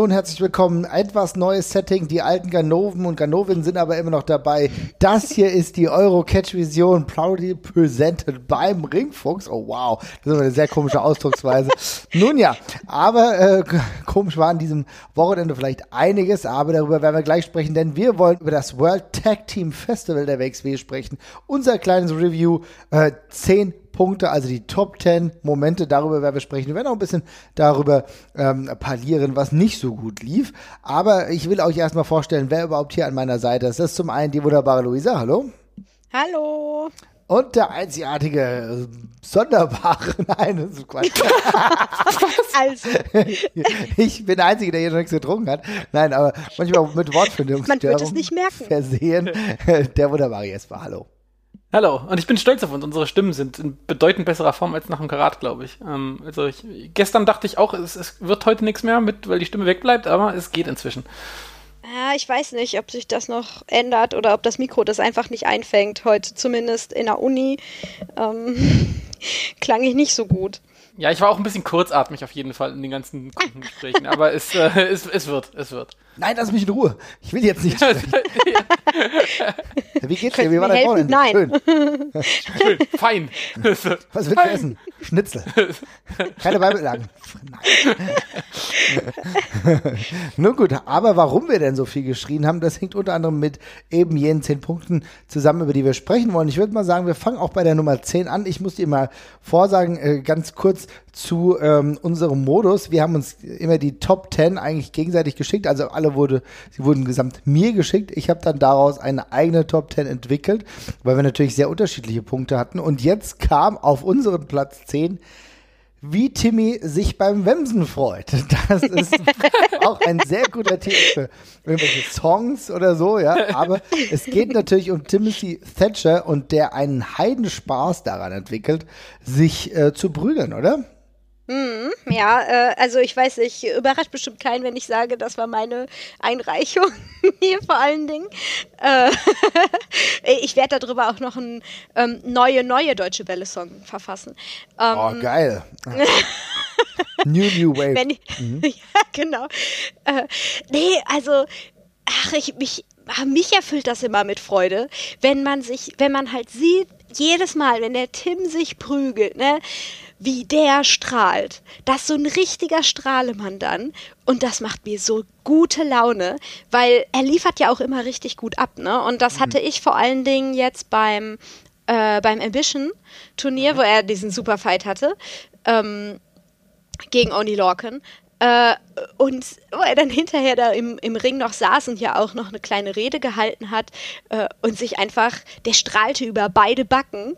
Hallo und herzlich willkommen. Etwas neues Setting. Die alten Ganoven und Ganoven sind aber immer noch dabei. Das hier ist die Euro-Catch-Vision, proudly presented beim Ringfuchs. Oh wow, das ist eine sehr komische Ausdrucksweise. Nun ja, aber äh, komisch war an diesem Wochenende vielleicht einiges, aber darüber werden wir gleich sprechen, denn wir wollen über das World Tag Team Festival der WXW sprechen. Unser kleines Review, äh, 10 Punkte, also die Top 10 Momente, darüber werden wir sprechen. Wir werden auch ein bisschen darüber ähm, parlieren, was nicht so gut lief. Aber ich will euch erstmal vorstellen, wer überhaupt hier an meiner Seite ist. Das ist zum einen die wunderbare Luisa. Hallo. Hallo. Und der einzigartige, sonderbare, nein, das ist Quatsch. also. Ich bin der Einzige, der hier noch nichts getrunken hat. Nein, aber manchmal mit Wortfindung. Man wird es nicht merken. Versehen. Der wunderbare Jesper, hallo. Hallo, und ich bin stolz auf uns. Unsere Stimmen sind in bedeutend besserer Form als nach dem Karat, glaube ich. Ähm, also ich, gestern dachte ich auch, es, es wird heute nichts mehr, mit, weil die Stimme wegbleibt, aber es geht inzwischen. Ja, ich weiß nicht, ob sich das noch ändert oder ob das Mikro das einfach nicht einfängt. Heute zumindest in der Uni ähm, klang ich nicht so gut. Ja, ich war auch ein bisschen kurzatmig auf jeden Fall in den ganzen Kundengesprächen, aber es, äh, es, es wird, es wird. Nein, lass mich in Ruhe. Ich will jetzt nicht sprechen. Wie geht's dir? Wie war dein Wochenende? Nein. Schön. Schön. Fein. Was willst du essen? Schnitzel. Keine Beibellagen. Nun gut, aber warum wir denn so viel geschrien haben, das hängt unter anderem mit eben jenen zehn Punkten zusammen, über die wir sprechen wollen. Ich würde mal sagen, wir fangen auch bei der Nummer 10 an. Ich muss dir mal vorsagen, äh, ganz kurz zu ähm, unserem Modus. Wir haben uns immer die Top 10 eigentlich gegenseitig geschickt. Also alle wurde, sie wurden gesamt mir geschickt. Ich habe dann daraus eine eigene Top 10 entwickelt, weil wir natürlich sehr unterschiedliche Punkte hatten. Und jetzt kam auf unseren Platz 10 wie Timmy sich beim Wemsen freut. Das ist auch ein sehr guter Titel für irgendwelche Songs oder so, ja. Aber es geht natürlich um Timothy Thatcher und der einen Heidenspaß daran entwickelt, sich äh, zu prügeln, oder? Mhm, ja, äh, also ich weiß, ich überrascht bestimmt keinen, wenn ich sage, das war meine Einreichung hier vor allen Dingen. Äh, ich werde darüber auch noch einen ähm, neue, neue deutsche Welle-Song verfassen. Ähm, oh, geil. New New Wave. Wenn mhm. ja, genau. Äh, nee, also, ach, ich, mich, mich erfüllt das immer mit Freude, wenn man sich, wenn man halt sieht, jedes Mal, wenn der Tim sich prügelt, ne, wie der strahlt. Das ist so ein richtiger Strahlemann dann. Und das macht mir so gute Laune, weil er liefert ja auch immer richtig gut ab, ne? Und das mhm. hatte ich vor allen Dingen jetzt beim, äh, beim Ambition-Turnier, wo er diesen Superfight hatte, ähm, gegen Oni Lorcan. Äh, und wo er dann hinterher da im, im Ring noch saß und ja auch noch eine kleine Rede gehalten hat äh, und sich einfach, der strahlte über beide Backen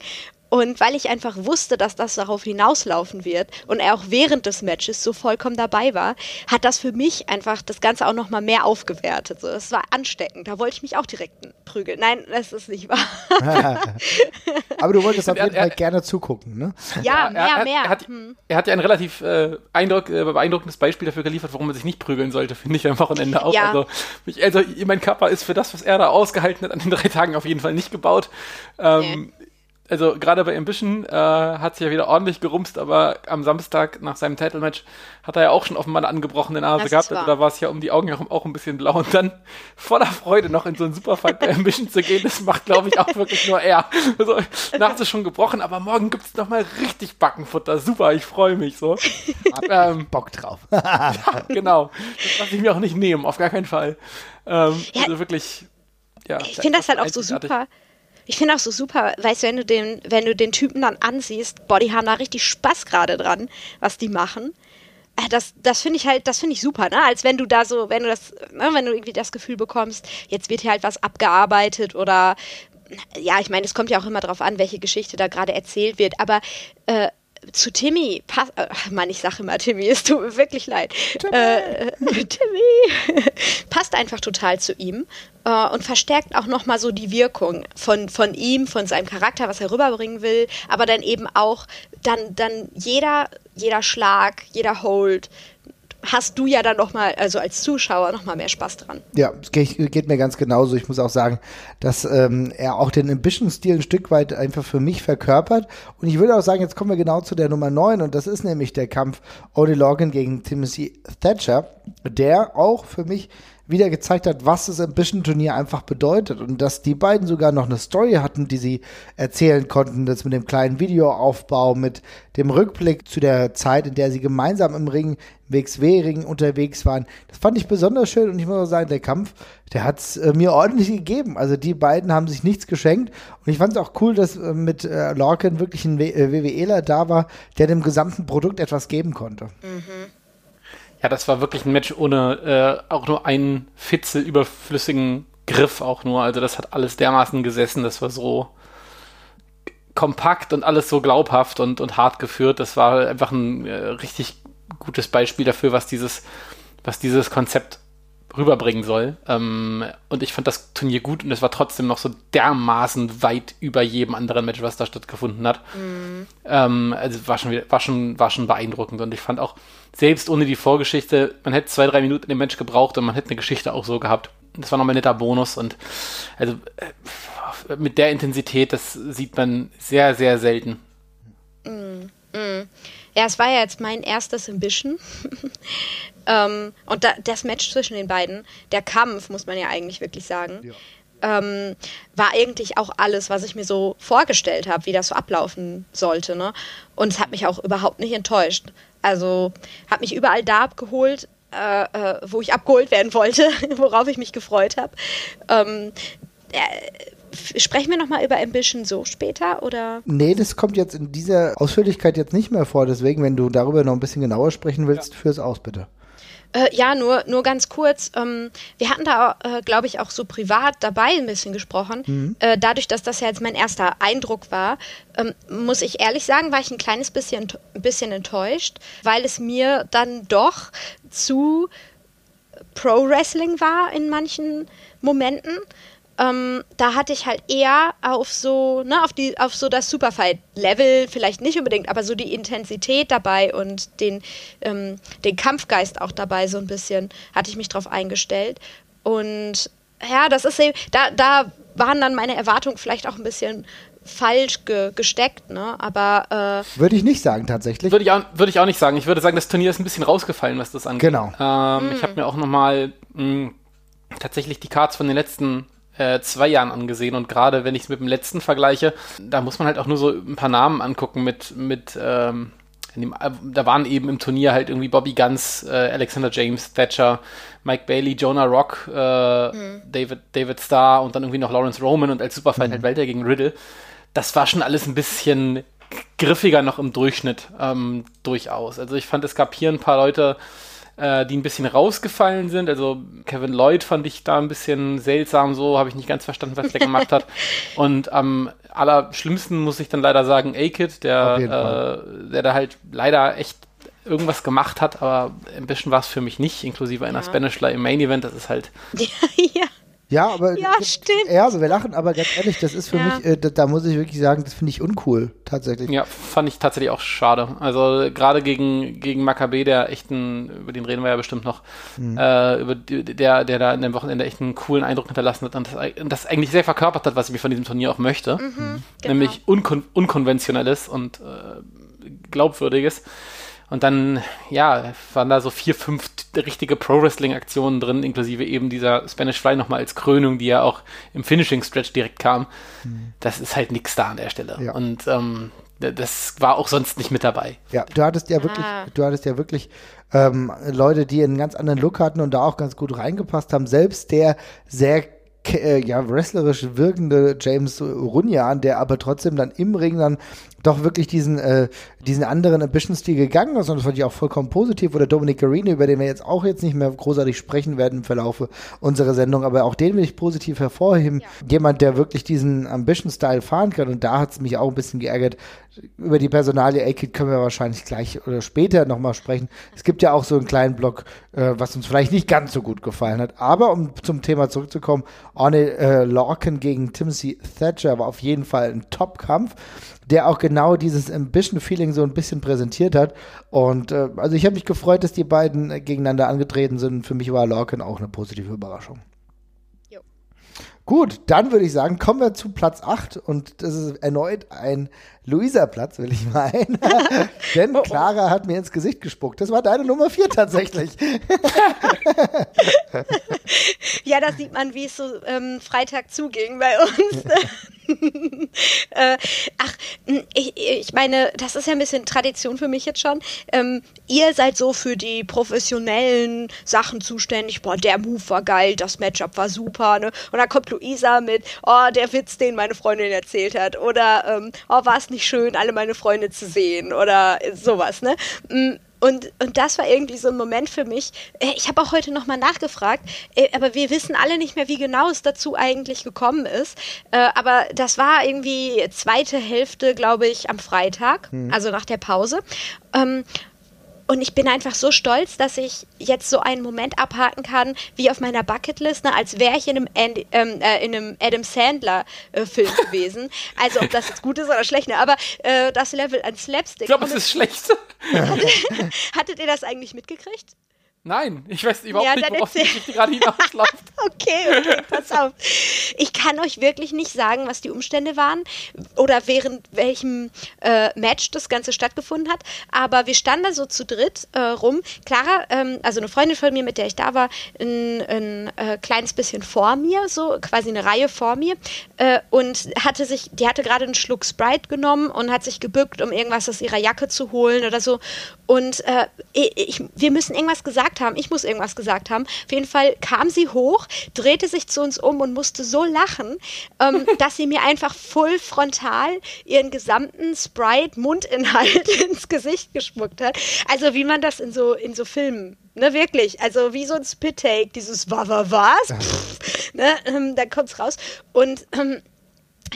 und weil ich einfach wusste, dass das darauf hinauslaufen wird und er auch während des Matches so vollkommen dabei war, hat das für mich einfach das Ganze auch nochmal mehr aufgewertet. So, es war ansteckend. Da wollte ich mich auch direkt prügeln. Nein, das ist nicht wahr. Aber du wolltest auf jeden Fall gerne zugucken, ne? Ja, mehr, er, mehr. Er hat, hm. er hat ja ein relativ äh, Eindruck, äh, beeindruckendes Beispiel dafür geliefert, warum man sich nicht prügeln sollte, finde ich am Wochenende auch. Ja. Also, mich, also, mein Körper ist für das, was er da ausgehalten hat, an den drei Tagen auf jeden Fall nicht gebaut. Ähm, nee also gerade bei Ambition äh, hat sich ja wieder ordentlich gerumst, aber am Samstag nach seinem Title-Match hat er ja auch schon offenbar eine angebrochene Nase das gehabt. Also da war es ja um die Augen herum auch ein bisschen blau. Und dann voller Freude noch in so einen Superfight bei Ambition zu gehen, das macht, glaube ich, auch wirklich nur er. Also, Nase schon gebrochen, aber morgen gibt es nochmal richtig Backenfutter. Super, ich freue mich so. ähm, Bock drauf. ja, genau. Das lasse ich mir auch nicht nehmen, auf gar keinen Fall. Ähm, ja, also wirklich, ja. Ich finde das halt auch so super ich finde auch so super, weißt du, wenn du den, wenn du den Typen dann ansiehst, boah, die haben da richtig Spaß gerade dran, was die machen. Äh, das, das finde ich halt, das finde ich super, ne? Als wenn du da so, wenn du das, ne, wenn du irgendwie das Gefühl bekommst, jetzt wird hier halt was abgearbeitet oder ja, ich meine, es kommt ja auch immer darauf an, welche Geschichte da gerade erzählt wird, aber äh, zu Timmy, passt, äh, Mann, ich sage immer Timmy, es tut mir wirklich leid. Timmy, äh, Timmy passt einfach total zu ihm äh, und verstärkt auch nochmal so die Wirkung von, von ihm, von seinem Charakter, was er rüberbringen will, aber dann eben auch dann, dann jeder, jeder Schlag, jeder Hold hast du ja dann noch mal, also als Zuschauer noch mal mehr Spaß dran. Ja, geht, geht mir ganz genauso. Ich muss auch sagen, dass ähm, er auch den Ambition-Stil ein Stück weit einfach für mich verkörpert. Und ich würde auch sagen, jetzt kommen wir genau zu der Nummer 9 und das ist nämlich der Kampf Odie Logan gegen Timothy Thatcher, der auch für mich wieder gezeigt hat, was das Ambition-Turnier einfach bedeutet und dass die beiden sogar noch eine Story hatten, die sie erzählen konnten, das mit dem kleinen Videoaufbau, mit dem Rückblick zu der Zeit, in der sie gemeinsam im Ring, WXW-Ring unterwegs waren. Das fand ich besonders schön und ich muss auch sagen, der Kampf, der hat es äh, mir ordentlich gegeben. Also die beiden haben sich nichts geschenkt und ich fand es auch cool, dass äh, mit äh, Lorcan wirklich ein w äh, WWEler da war, der dem gesamten Produkt etwas geben konnte. Mhm. Ja, das war wirklich ein Match ohne äh, auch nur einen Fitzel überflüssigen Griff auch nur. Also das hat alles dermaßen gesessen. Das war so kompakt und alles so glaubhaft und, und hart geführt. Das war einfach ein äh, richtig gutes Beispiel dafür, was dieses, was dieses Konzept rüberbringen soll. Ähm, und ich fand das Turnier gut und es war trotzdem noch so dermaßen weit über jedem anderen Match, was da stattgefunden hat. Mhm. Ähm, also war schon, war, schon, war schon beeindruckend und ich fand auch, selbst ohne die Vorgeschichte, man hätte zwei, drei Minuten in dem Match gebraucht und man hätte eine Geschichte auch so gehabt. Das war nochmal ein netter Bonus und also äh, mit der Intensität, das sieht man sehr, sehr selten. Mm, mm. Ja, es war ja jetzt mein erstes Ambition. ähm, und da, das Match zwischen den beiden, der Kampf, muss man ja eigentlich wirklich sagen, ja. ähm, war eigentlich auch alles, was ich mir so vorgestellt habe, wie das so ablaufen sollte. Ne? Und es hat mich auch überhaupt nicht enttäuscht. Also hat mich überall da abgeholt, äh, äh, wo ich abgeholt werden wollte, worauf ich mich gefreut habe. Ähm, äh, sprechen wir nochmal über Ambition so später oder? Nee, das kommt jetzt in dieser Ausführlichkeit jetzt nicht mehr vor. Deswegen, wenn du darüber noch ein bisschen genauer sprechen willst, ja. führ's aus, bitte. Äh, ja, nur, nur ganz kurz. Ähm, wir hatten da, äh, glaube ich, auch so privat dabei ein bisschen gesprochen. Mhm. Äh, dadurch, dass das ja jetzt mein erster Eindruck war, ähm, muss ich ehrlich sagen, war ich ein kleines bisschen, ein bisschen enttäuscht, weil es mir dann doch zu Pro-Wrestling war in manchen Momenten. Ähm, da hatte ich halt eher auf so, ne, auf die, auf so das Superfight-Level, vielleicht nicht unbedingt, aber so die Intensität dabei und den, ähm, den Kampfgeist auch dabei so ein bisschen, hatte ich mich drauf eingestellt. Und ja, das ist eben, da, da waren dann meine Erwartungen vielleicht auch ein bisschen falsch ge gesteckt, ne? Aber äh würde ich nicht sagen tatsächlich. Würde ich, auch, würde ich auch nicht sagen. Ich würde sagen, das Turnier ist ein bisschen rausgefallen, was das angeht. Genau. Ähm, mm. Ich habe mir auch noch mal mh, tatsächlich die Cards von den letzten äh, zwei Jahren angesehen und gerade wenn ich es mit dem letzten vergleiche, da muss man halt auch nur so ein paar Namen angucken mit, mit ähm, dem, äh, da waren eben im Turnier halt irgendwie Bobby Guns, äh, Alexander James, Thatcher, Mike Bailey, Jonah Rock, äh, mhm. David, David Starr und dann irgendwie noch Lawrence Roman und als Superfight mhm. halt Welter gegen Riddle. Das war schon alles ein bisschen griffiger noch im Durchschnitt, ähm, durchaus. Also ich fand, es gab hier ein paar Leute, äh, die ein bisschen rausgefallen sind. Also Kevin Lloyd fand ich da ein bisschen seltsam, so habe ich nicht ganz verstanden, was der gemacht hat. Und am allerschlimmsten muss ich dann leider sagen, A-Kid, der, äh, der da halt leider echt irgendwas gemacht hat, aber ein bisschen war es für mich nicht, inklusive einer ja. Spanishler im Main Event. Das ist halt. Ja, ja. Ja, aber. Ja, stimmt. Ja, also wir lachen, aber ganz ehrlich, das ist für ja. mich, äh, da, da, muss ich wirklich sagen, das finde ich uncool, tatsächlich. Ja, fand ich tatsächlich auch schade. Also gerade gegen, gegen Maccabi, der echten, über den reden wir ja bestimmt noch, mhm. äh, über der, der da in dem Wochenende echt einen coolen Eindruck hinterlassen hat und das, das eigentlich sehr verkörpert hat, was ich mir von diesem Turnier auch möchte. Mhm, genau. Nämlich unkon unkonventionelles und äh, glaubwürdiges. Und dann, ja, waren da so vier, fünf richtige Pro-Wrestling-Aktionen drin, inklusive eben dieser Spanish Fly nochmal als Krönung, die ja auch im Finishing-Stretch direkt kam. Mhm. Das ist halt nichts da an der Stelle. Ja. Und ähm, das war auch sonst nicht mit dabei. Ja, du hattest ja wirklich, ah. du hattest ja wirklich ähm, Leute, die einen ganz anderen Look hatten und da auch ganz gut reingepasst haben. Selbst der sehr äh, ja, wrestlerisch wirkende James Runyan, der aber trotzdem dann im Ring dann doch wirklich diesen, äh, diesen anderen Ambition-Stil gegangen ist und das fand ich auch vollkommen positiv. Oder Dominic Garrini, über den wir jetzt auch jetzt nicht mehr großartig sprechen werden im Verlaufe unserer Sendung, aber auch den will ich positiv hervorheben. Ja. Jemand, der wirklich diesen Ambition-Style fahren kann und da hat es mich auch ein bisschen geärgert. Über die Personalie A-Kid können wir wahrscheinlich gleich oder später nochmal sprechen. Es gibt ja auch so einen kleinen Block, äh, was uns vielleicht nicht ganz so gut gefallen hat. Aber um zum Thema zurückzukommen, Arne äh, Lorcan gegen Timothy Thatcher war auf jeden Fall ein Top-Kampf, der auch genau dieses Ambition-Feeling so ein bisschen präsentiert hat. Und äh, also ich habe mich gefreut, dass die beiden äh, gegeneinander angetreten sind. Für mich war Lorcan auch eine positive Überraschung. Gut, dann würde ich sagen, kommen wir zu Platz 8 und das ist erneut ein Luisa-Platz, will ich meinen. Denn Clara hat mir ins Gesicht gespuckt. Das war deine Nummer 4 tatsächlich. ja, da sieht man, wie es so ähm, Freitag zuging bei uns. äh, ach, ich, ich meine, das ist ja ein bisschen Tradition für mich jetzt schon. Ähm, ihr seid so für die professionellen Sachen zuständig. Boah, der Move war geil, das Matchup war super. Ne? Und dann kommt Luisa mit, oh, der Witz, den meine Freundin erzählt hat. Oder, ähm, oh, war es nicht schön, alle meine Freunde zu sehen. Oder sowas, ne? Mm, und, und das war irgendwie so ein Moment für mich. Äh, ich habe auch heute nochmal nachgefragt, äh, aber wir wissen alle nicht mehr, wie genau es dazu eigentlich gekommen ist. Äh, aber das war irgendwie zweite Hälfte, glaube ich, am Freitag, hm. also nach der Pause. Und ich bin einfach so stolz, dass ich jetzt so einen Moment abhaken kann, wie auf meiner Bucketlist, ne, als wäre ich in einem, Andy, ähm, äh, in einem Adam Sandler-Film äh, gewesen. Also, ob das jetzt gut ist oder schlecht, ne, aber äh, das Level an Slapstick. Ich glaube, es ist schlecht. Hattet ihr das eigentlich mitgekriegt? Nein, ich weiß überhaupt ja, nicht, worauf die Geschichte gerade hinausläuft. okay, okay, pass auf. Ich kann euch wirklich nicht sagen, was die Umstände waren oder während welchem äh, Match das Ganze stattgefunden hat, aber wir standen da so zu dritt äh, rum. Clara, ähm, also eine Freundin von mir, mit der ich da war, ein, ein äh, kleines bisschen vor mir, so quasi eine Reihe vor mir äh, und hatte sich, die hatte gerade einen Schluck Sprite genommen und hat sich gebückt, um irgendwas aus ihrer Jacke zu holen oder so und äh, ich, wir müssen irgendwas gesagt haben. Ich muss irgendwas gesagt haben. Auf jeden Fall kam sie hoch, drehte sich zu uns um und musste so lachen, ähm, dass sie mir einfach voll frontal ihren gesamten Sprite-Mundinhalt ins Gesicht gespuckt hat. Also wie man das in so, in so Filmen Ne, wirklich. Also wie so ein Spit-Take, dieses wa, wa, was? Pff, ne, ähm, dann kommt's raus. Und ähm,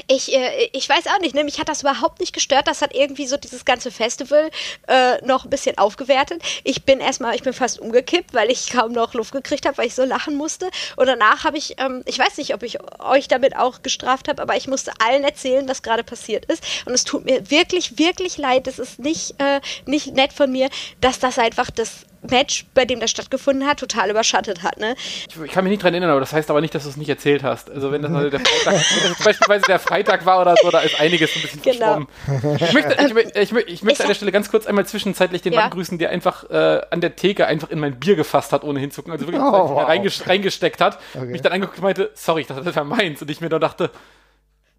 ich, äh, ich weiß auch nicht, ne? mich hat das überhaupt nicht gestört. Das hat irgendwie so dieses ganze Festival äh, noch ein bisschen aufgewertet. Ich bin erstmal, ich bin fast umgekippt, weil ich kaum noch Luft gekriegt habe, weil ich so lachen musste. Und danach habe ich, ähm, ich weiß nicht, ob ich euch damit auch gestraft habe, aber ich musste allen erzählen, was gerade passiert ist. Und es tut mir wirklich, wirklich leid. Es ist nicht, äh, nicht nett von mir, dass das einfach das Match, bei dem das stattgefunden hat, total überschattet hat. Ne? Ich, ich, kann mich nicht dran erinnern, aber das heißt aber nicht, dass du es nicht erzählt hast. Also wenn das, also der Freitag, das beispielsweise der Freitag war oder so, da ist einiges ein bisschen genau. verschwommen. Ich möchte, ich, ich, ich möchte an der Stelle ganz kurz einmal zwischenzeitlich den ja. Mann grüßen, der einfach äh, an der Theke einfach in mein Bier gefasst hat, ohne hinzugucken. Also wirklich oh, wow. reingesteckt hat, okay. mich dann angeguckt und meinte, sorry, ich dachte, das war meins. Und ich mir dann dachte,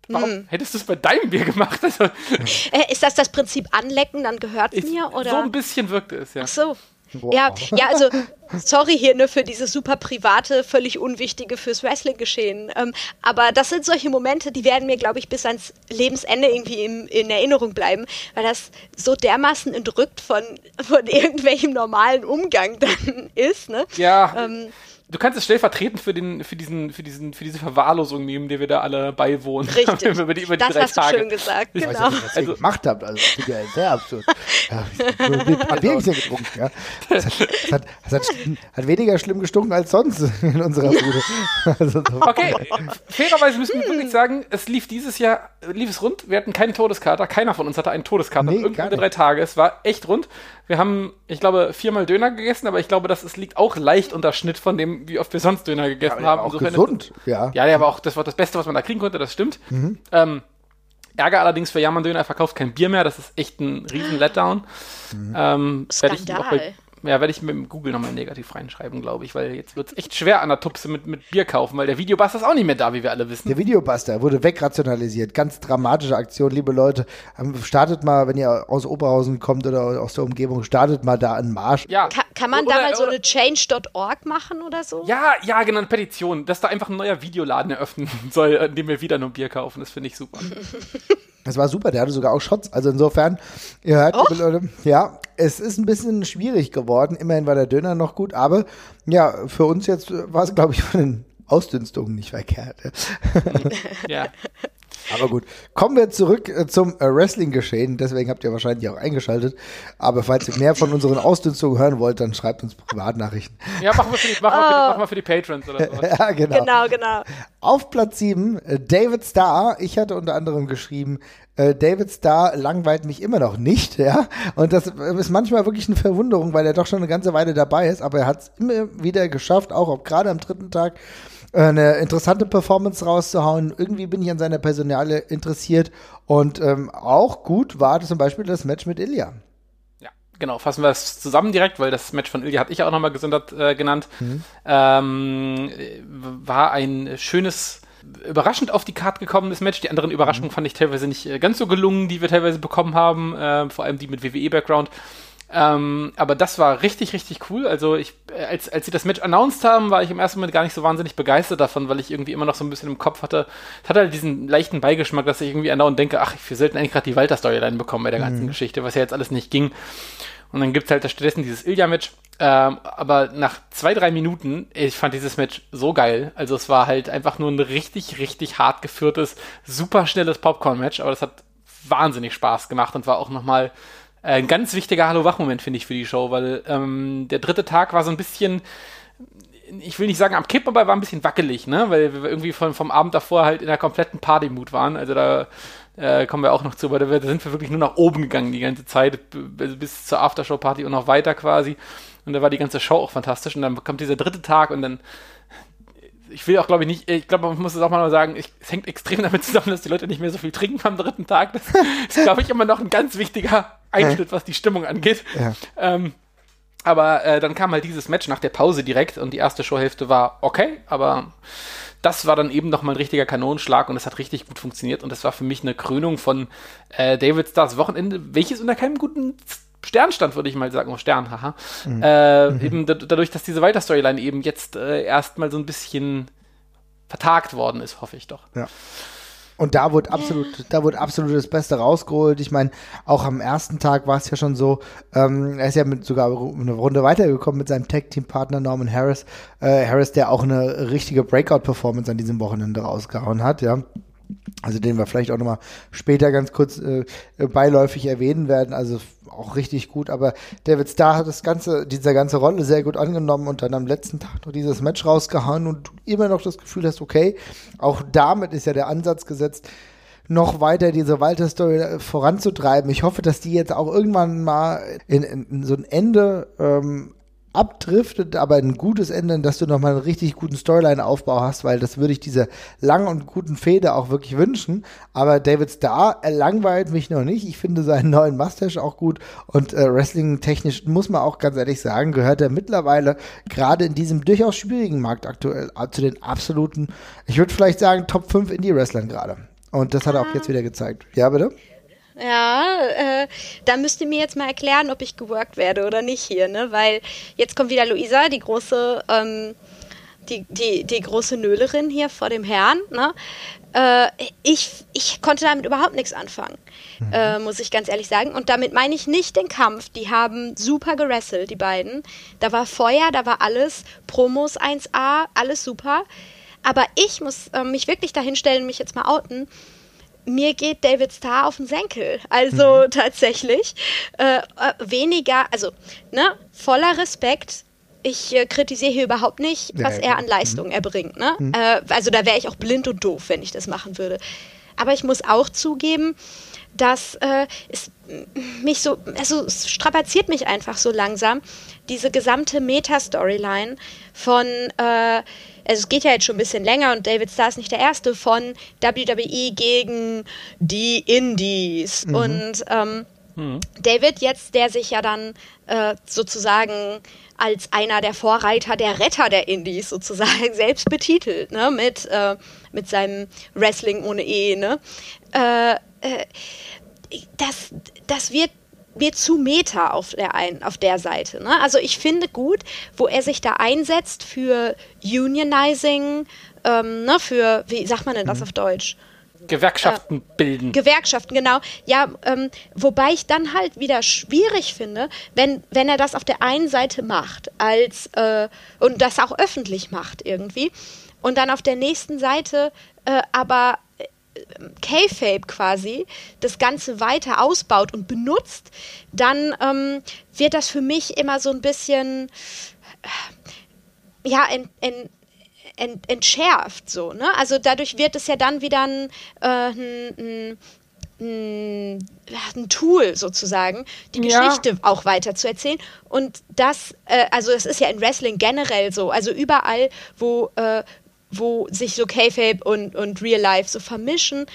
Warum hm. hättest du es bei deinem Bier gemacht? Also, äh, ist das das Prinzip anlecken, dann gehört es mir? Oder? So ein bisschen wirkte es, ja. Ach so. Wow. Ja, ja, also sorry hier ne, für dieses super private, völlig unwichtige fürs Wrestling-Geschehen. Ähm, aber das sind solche Momente, die werden mir, glaube ich, bis ans Lebensende irgendwie im, in Erinnerung bleiben, weil das so dermaßen entrückt von, von irgendwelchem normalen Umgang dann ist. Ne? Ja. Ähm, du kannst es stellvertretend für, den, für, diesen, für, diesen, für diese Verwahrlosung nehmen, der wir da alle beiwohnen. Richtig. über die, über die das drei hast Tage. du schön gesagt, ich genau. Weiß nicht, was ihr also, gemacht habt, also das ist ja sehr absurd. Ja, Bier genau. getrunken, ja. Das, hat, das, hat, hat, hat, weniger schlimm gestunken als sonst in unserer Bude. Also, okay, fairerweise müssen wir wirklich sagen, es lief dieses Jahr, lief es rund, wir hatten keinen Todeskater, keiner von uns hatte einen Todeskater, nee, irgendeine drei Tage, es war echt rund. Wir haben, ich glaube, viermal Döner gegessen, aber ich glaube, das ist, liegt auch leicht unter Schnitt von dem, wie oft wir sonst Döner gegessen ja, haben. Auch gesund, ist, ja. Ja, der war auch, das war das Beste, was man da kriegen konnte, das stimmt. Mhm. Ähm, Ärger allerdings für Jammern Döner, er verkauft kein Bier mehr, das ist echt ein riesen Letdown. Mhm. Ähm, Skandal ja, werde ich mit Google nochmal negativ reinschreiben, glaube ich, weil jetzt wird es echt schwer an der Tupse mit, mit Bier kaufen, weil der Videobuster ist auch nicht mehr da, wie wir alle wissen. Der Videobuster wurde wegrationalisiert. Ganz dramatische Aktion, liebe Leute. Ähm, startet mal, wenn ihr aus Oberhausen kommt oder aus der Umgebung, startet mal da einen Marsch. Ja. Ka kann man oder, da mal so eine change.org machen oder so? Ja, ja, genau, eine Petition, dass da einfach ein neuer Videoladen eröffnen soll, in dem wir wieder nur Bier kaufen. Das finde ich super. Das war super, der hatte sogar auch Shots. Also insofern, ihr hört, Leute, ja, es ist ein bisschen schwierig geworden. Immerhin war der Döner noch gut, aber ja, für uns jetzt war es, glaube ich, von den Ausdünstungen nicht verkehrt. ja. Aber gut, kommen wir zurück äh, zum äh, Wrestling-Geschehen. Deswegen habt ihr wahrscheinlich auch eingeschaltet. Aber falls ihr mehr von unseren Ausdünstungen hören wollt, dann schreibt uns Privatnachrichten. Ja, machen wir für die, machen wir für die, machen wir für die Patrons oder so. ja, genau. Genau, genau. Auf Platz 7, äh, David Starr. Ich hatte unter anderem geschrieben, David Starr langweilt mich immer noch nicht, ja. Und das ist manchmal wirklich eine Verwunderung, weil er doch schon eine ganze Weile dabei ist, aber er hat es immer wieder geschafft, auch ob gerade am dritten Tag eine interessante Performance rauszuhauen. Irgendwie bin ich an seiner Personale interessiert und ähm, auch gut war zum Beispiel das Match mit Ilya. Ja, genau. Fassen wir es zusammen direkt, weil das Match von Ilya hatte ich auch nochmal gesondert äh, genannt. Mhm. Ähm, war ein schönes überraschend auf die Karte gekommenes Match. Die anderen Überraschungen mhm. fand ich teilweise nicht äh, ganz so gelungen, die wir teilweise bekommen haben, äh, vor allem die mit WWE-Background. Ähm, aber das war richtig, richtig cool. Also ich, äh, als, als sie das Match announced haben, war ich im ersten Moment gar nicht so wahnsinnig begeistert davon, weil ich irgendwie immer noch so ein bisschen im Kopf hatte. Es hat halt diesen leichten Beigeschmack, dass ich irgendwie andauernd denke, ach, ich selten eigentlich gerade die Walter-Storyline bekommen bei der ganzen mhm. Geschichte, was ja jetzt alles nicht ging. Und dann gibt es halt stattdessen dieses Ilya-Match. Ähm, aber nach zwei, drei Minuten, ich fand dieses Match so geil. Also es war halt einfach nur ein richtig, richtig hart geführtes, super schnelles Popcorn-Match. Aber das hat wahnsinnig Spaß gemacht und war auch nochmal ein ganz wichtiger Hallo-Wach-Moment, finde ich, für die Show, weil ähm, der dritte Tag war so ein bisschen ich will nicht sagen am Kippen, aber war ein bisschen wackelig, ne? Weil wir irgendwie vom, vom Abend davor halt in der kompletten Party-Mut waren. Also da äh, kommen wir auch noch zu, aber da, sind wir wirklich nur nach oben gegangen die ganze Zeit, bis zur Aftershow-Party und noch weiter quasi. Und da war die ganze Show auch fantastisch. Und dann kommt dieser dritte Tag und dann ich will auch, glaube ich, nicht, ich glaube, man muss es auch mal sagen, ich, es hängt extrem damit zusammen, dass die Leute nicht mehr so viel trinken am dritten Tag. Das ist, glaube ich, immer noch ein ganz wichtiger Einschnitt, was die Stimmung angeht. Ja. Ähm, aber äh, dann kam halt dieses Match nach der Pause direkt und die erste Showhälfte war okay, aber das war dann eben nochmal ein richtiger Kanonenschlag und es hat richtig gut funktioniert und das war für mich eine Krönung von äh, David Stars Wochenende, welches unter keinem guten Stern stand, würde ich mal sagen, oh Stern, haha. Mhm. Äh, mhm. Eben dadurch, dass diese Weiter-Storyline eben jetzt äh, erstmal so ein bisschen vertagt worden ist, hoffe ich doch. Ja. Und da wurde absolut, da wurde absolut das Beste rausgeholt. Ich meine, auch am ersten Tag war es ja schon so, ähm, er ist ja mit sogar eine Runde weitergekommen mit seinem Tag-Team-Partner Norman Harris. Äh, Harris, der auch eine richtige Breakout-Performance an diesem Wochenende rausgehauen hat, ja. Also den wir vielleicht auch nochmal später ganz kurz äh, beiläufig erwähnen werden. Also auch richtig gut, aber David Starr hat das ganze, diese ganze Rolle sehr gut angenommen und dann am letzten Tag noch dieses Match rausgehauen und immer noch das Gefühl hast, okay, auch damit ist ja der Ansatz gesetzt, noch weiter diese Walter-Story voranzutreiben. Ich hoffe, dass die jetzt auch irgendwann mal in, in so ein Ende ähm, abdriftet, aber ein gutes Ende, dass du nochmal einen richtig guten Storyline-Aufbau hast, weil das würde ich dieser langen und guten Fehde auch wirklich wünschen. Aber David Starr langweilt mich noch nicht. Ich finde seinen neuen Mustache auch gut und äh, Wrestling-technisch muss man auch ganz ehrlich sagen, gehört er mittlerweile gerade in diesem durchaus schwierigen Markt aktuell äh, zu den absoluten, ich würde vielleicht sagen, Top 5 Indie-Wrestlern gerade. Und das hat er auch jetzt wieder gezeigt. Ja, bitte? Ja, äh, da müsst ihr mir jetzt mal erklären, ob ich geworkt werde oder nicht hier, ne? Weil jetzt kommt wieder Luisa, die große, ähm, die, die, die große Nölerin hier vor dem Herrn, ne? Äh, ich, ich konnte damit überhaupt nichts anfangen, mhm. äh, muss ich ganz ehrlich sagen. Und damit meine ich nicht den Kampf. Die haben super gerasselt, die beiden. Da war Feuer, da war alles, Promos 1A, alles super. Aber ich muss äh, mich wirklich dahinstellen, mich jetzt mal outen mir geht David Starr auf den Senkel. Also mhm. tatsächlich äh, äh, weniger, also ne, voller Respekt. Ich äh, kritisiere hier überhaupt nicht, was ja, er an Leistung mhm. erbringt. Ne? Mhm. Äh, also da wäre ich auch blind und doof, wenn ich das machen würde. Aber ich muss auch zugeben, dass äh, es mich so, also es strapaziert mich einfach so langsam, diese gesamte Meta-Storyline von äh, also es geht ja jetzt schon ein bisschen länger und David Starr ist nicht der Erste von WWE gegen die Indies. Mhm. Und ähm, mhm. David jetzt, der sich ja dann äh, sozusagen als einer der Vorreiter, der Retter der Indies sozusagen selbst betitelt, ne, mit, äh, mit seinem Wrestling ohne E, ne, äh, äh das, das wird mir zu Meta auf der, ein, auf der Seite. Ne? Also ich finde gut, wo er sich da einsetzt für Unionizing, ähm, ne, für, wie sagt man denn das mhm. auf Deutsch? Gewerkschaften äh, bilden. Gewerkschaften, genau. Ja, ähm, wobei ich dann halt wieder schwierig finde, wenn, wenn er das auf der einen Seite macht, als äh, und das auch öffentlich macht irgendwie, und dann auf der nächsten Seite äh, aber K-Fape quasi das Ganze weiter ausbaut und benutzt, dann ähm, wird das für mich immer so ein bisschen ja, ent, ent, ent, entschärft so, ne? Also dadurch wird es ja dann wieder ein, äh, ein, ein ein Tool sozusagen, die Geschichte ja. auch weiter zu erzählen. Und das, äh, also es ist ja in Wrestling generell so, also überall, wo, äh, wo sich so K-Fape und, und Real Life so vermischen,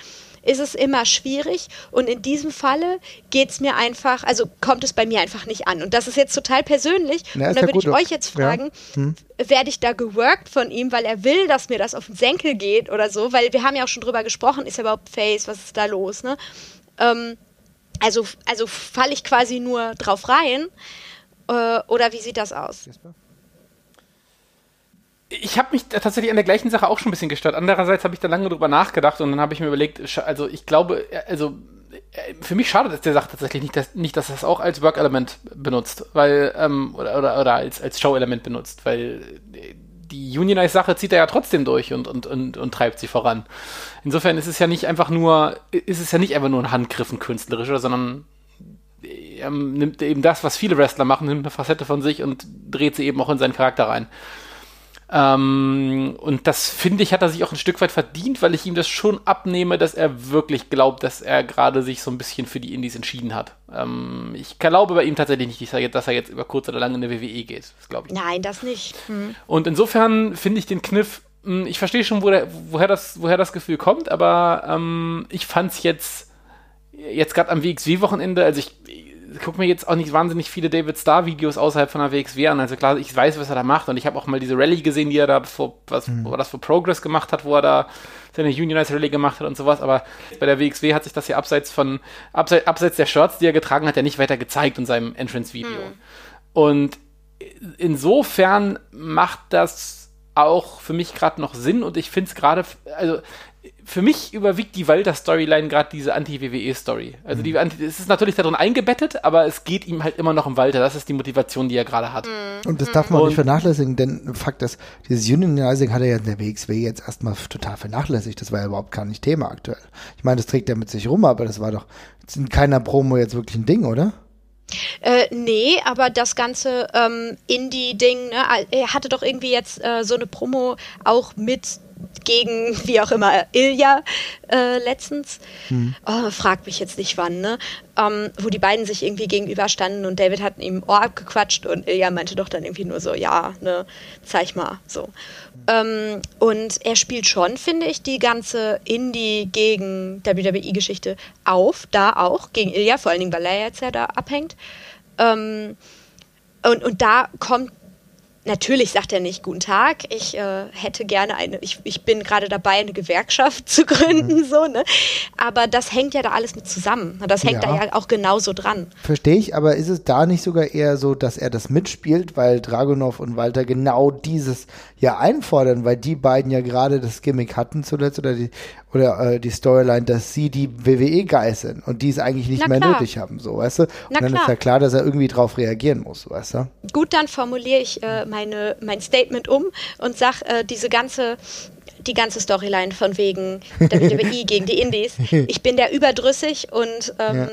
ist es immer schwierig. Und in diesem Falle geht es mir einfach, also kommt es bei mir einfach nicht an. Und das ist jetzt total persönlich. Na, und da würde ich euch jetzt fragen, ja. hm. werde ich da geworkt von ihm, weil er will, dass mir das auf den Senkel geht oder so? Weil wir haben ja auch schon drüber gesprochen, ist er überhaupt Face, was ist da los, ne? Ähm, also also falle ich quasi nur drauf rein. Äh, oder wie sieht das aus? Jesper? Ich habe mich tatsächlich an der gleichen Sache auch schon ein bisschen gestört. Andererseits habe ich da lange drüber nachgedacht und dann habe ich mir überlegt, also ich glaube, also für mich schadet es der Sache tatsächlich nicht, dass, nicht, dass das auch als Work-Element benutzt, weil, ähm, oder, oder, oder als, als Show-Element benutzt, weil die Unionize-Sache zieht er ja trotzdem durch und, und, und, und treibt sie voran. Insofern ist es ja nicht einfach nur, ist es ja nicht einfach nur ein Handgriffen künstlerischer, sondern er nimmt eben das, was viele Wrestler machen, nimmt eine Facette von sich und dreht sie eben auch in seinen Charakter rein. Ähm, und das finde ich, hat er sich auch ein Stück weit verdient, weil ich ihm das schon abnehme, dass er wirklich glaubt, dass er gerade sich so ein bisschen für die Indies entschieden hat. Ähm, ich glaube bei ihm tatsächlich nicht, dass er, jetzt, er über kurz oder lang in der WWE geht. Das glaube ich. Nein, das nicht. Hm. Und insofern finde ich den Kniff, hm, ich verstehe schon, wo der, woher, das, woher das Gefühl kommt, aber ähm, ich fand es jetzt, jetzt gerade am WXW-Wochenende, also ich, gucke mir jetzt auch nicht wahnsinnig viele David Starr-Videos außerhalb von der WXW an. Also klar, ich weiß, was er da macht und ich habe auch mal diese Rallye gesehen, die er da vor, was, mhm. das für Progress gemacht hat, wo er da seine Unionized Rallye gemacht hat und sowas. Aber bei der WXW hat sich das ja abseits von, abseits, abseits der Shirts, die er getragen hat, ja nicht weiter gezeigt in seinem Entrance-Video. Mhm. Und insofern macht das auch für mich gerade noch Sinn und ich finde es gerade, also für mich überwiegt die Walter-Storyline gerade diese Anti-WWE-Story. Also die, Anti es ist natürlich darin eingebettet, aber es geht ihm halt immer noch um Walter. Das ist die Motivation, die er gerade hat. Mhm. Und das darf man und, nicht vernachlässigen, denn Fakt ist, dieses Unionizing hat er ja in der WXW jetzt erstmal total vernachlässigt. Das war ja überhaupt gar nicht Thema aktuell. Ich meine, das trägt er mit sich rum, aber das war doch in keiner Promo jetzt wirklich ein Ding, oder? Äh, nee, aber das ganze ähm, Indie-Ding, ne, er hatte doch irgendwie jetzt äh, so eine Promo auch mit gegen, wie auch immer, Ilja äh, letztens. Hm. Oh, fragt mich jetzt nicht wann, ne? Ähm, wo die beiden sich irgendwie gegenüberstanden und David hat ihm Ohr abgequatscht und Ilja meinte doch dann irgendwie nur so, ja, ne, zeig mal, so. Ähm, und er spielt schon, finde ich, die ganze Indie gegen WWE-Geschichte auf, da auch, gegen Ilja, vor allen Dingen, weil er jetzt ja da abhängt. Ähm, und, und da kommt Natürlich sagt er nicht Guten Tag, ich äh, hätte gerne eine, ich, ich bin gerade dabei, eine Gewerkschaft zu gründen, mhm. so, ne? Aber das hängt ja da alles mit zusammen. Das hängt ja. da ja auch genauso dran. Verstehe ich, aber ist es da nicht sogar eher so, dass er das mitspielt, weil Dragunov und Walter genau dieses ja einfordern, weil die beiden ja gerade das Gimmick hatten zuletzt oder die, oder äh, die Storyline, dass sie die WWE geil sind und die es eigentlich nicht mehr nötig haben, so, weißt du? Und Na dann klar. ist ja klar, dass er irgendwie drauf reagieren muss, weißt du? Gut, dann formuliere ich äh, meine, mein Statement um und sag, äh, diese ganze die ganze Storyline von wegen WWE gegen die Indies. Ich bin der überdrüssig und ähm, ja.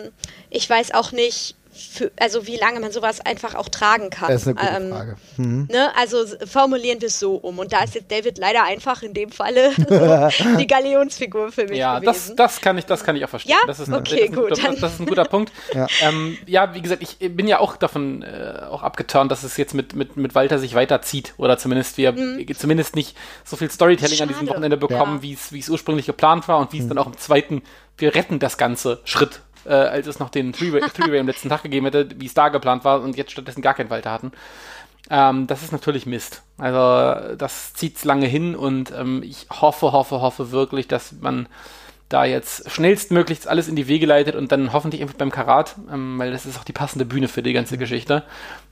ich weiß auch nicht, für, also wie lange man sowas einfach auch tragen kann. Das ist eine gute ähm, Frage. Mhm. Ne? Also formulieren wir es so um. Und da ist jetzt David leider einfach in dem Falle die Galionsfigur für mich. Ja, das, das, kann ich, das kann ich auch verstehen. Ja? Das ist ein, okay, das gut. Guter, das ist ein guter Punkt. ja. Ähm, ja. wie gesagt, ich bin ja auch davon äh, auch abgeturnt, dass es jetzt mit, mit, mit Walter sich weiterzieht. Oder zumindest wir mhm. zumindest nicht so viel Storytelling Schade. an diesem Wochenende bekommen, ja. wie es ursprünglich geplant war und wie es mhm. dann auch im zweiten, wir retten das Ganze Schritt äh, als es noch den Three-Way am letzten Tag gegeben hätte, wie es da geplant war und jetzt stattdessen gar keinen Walter hatten. Ähm, das ist natürlich Mist. Also das zieht lange hin und ähm, ich hoffe, hoffe, hoffe wirklich, dass man da jetzt schnellstmöglichst alles in die Wege leitet und dann hoffentlich einfach beim Karat, ähm, weil das ist auch die passende Bühne für die ganze Geschichte,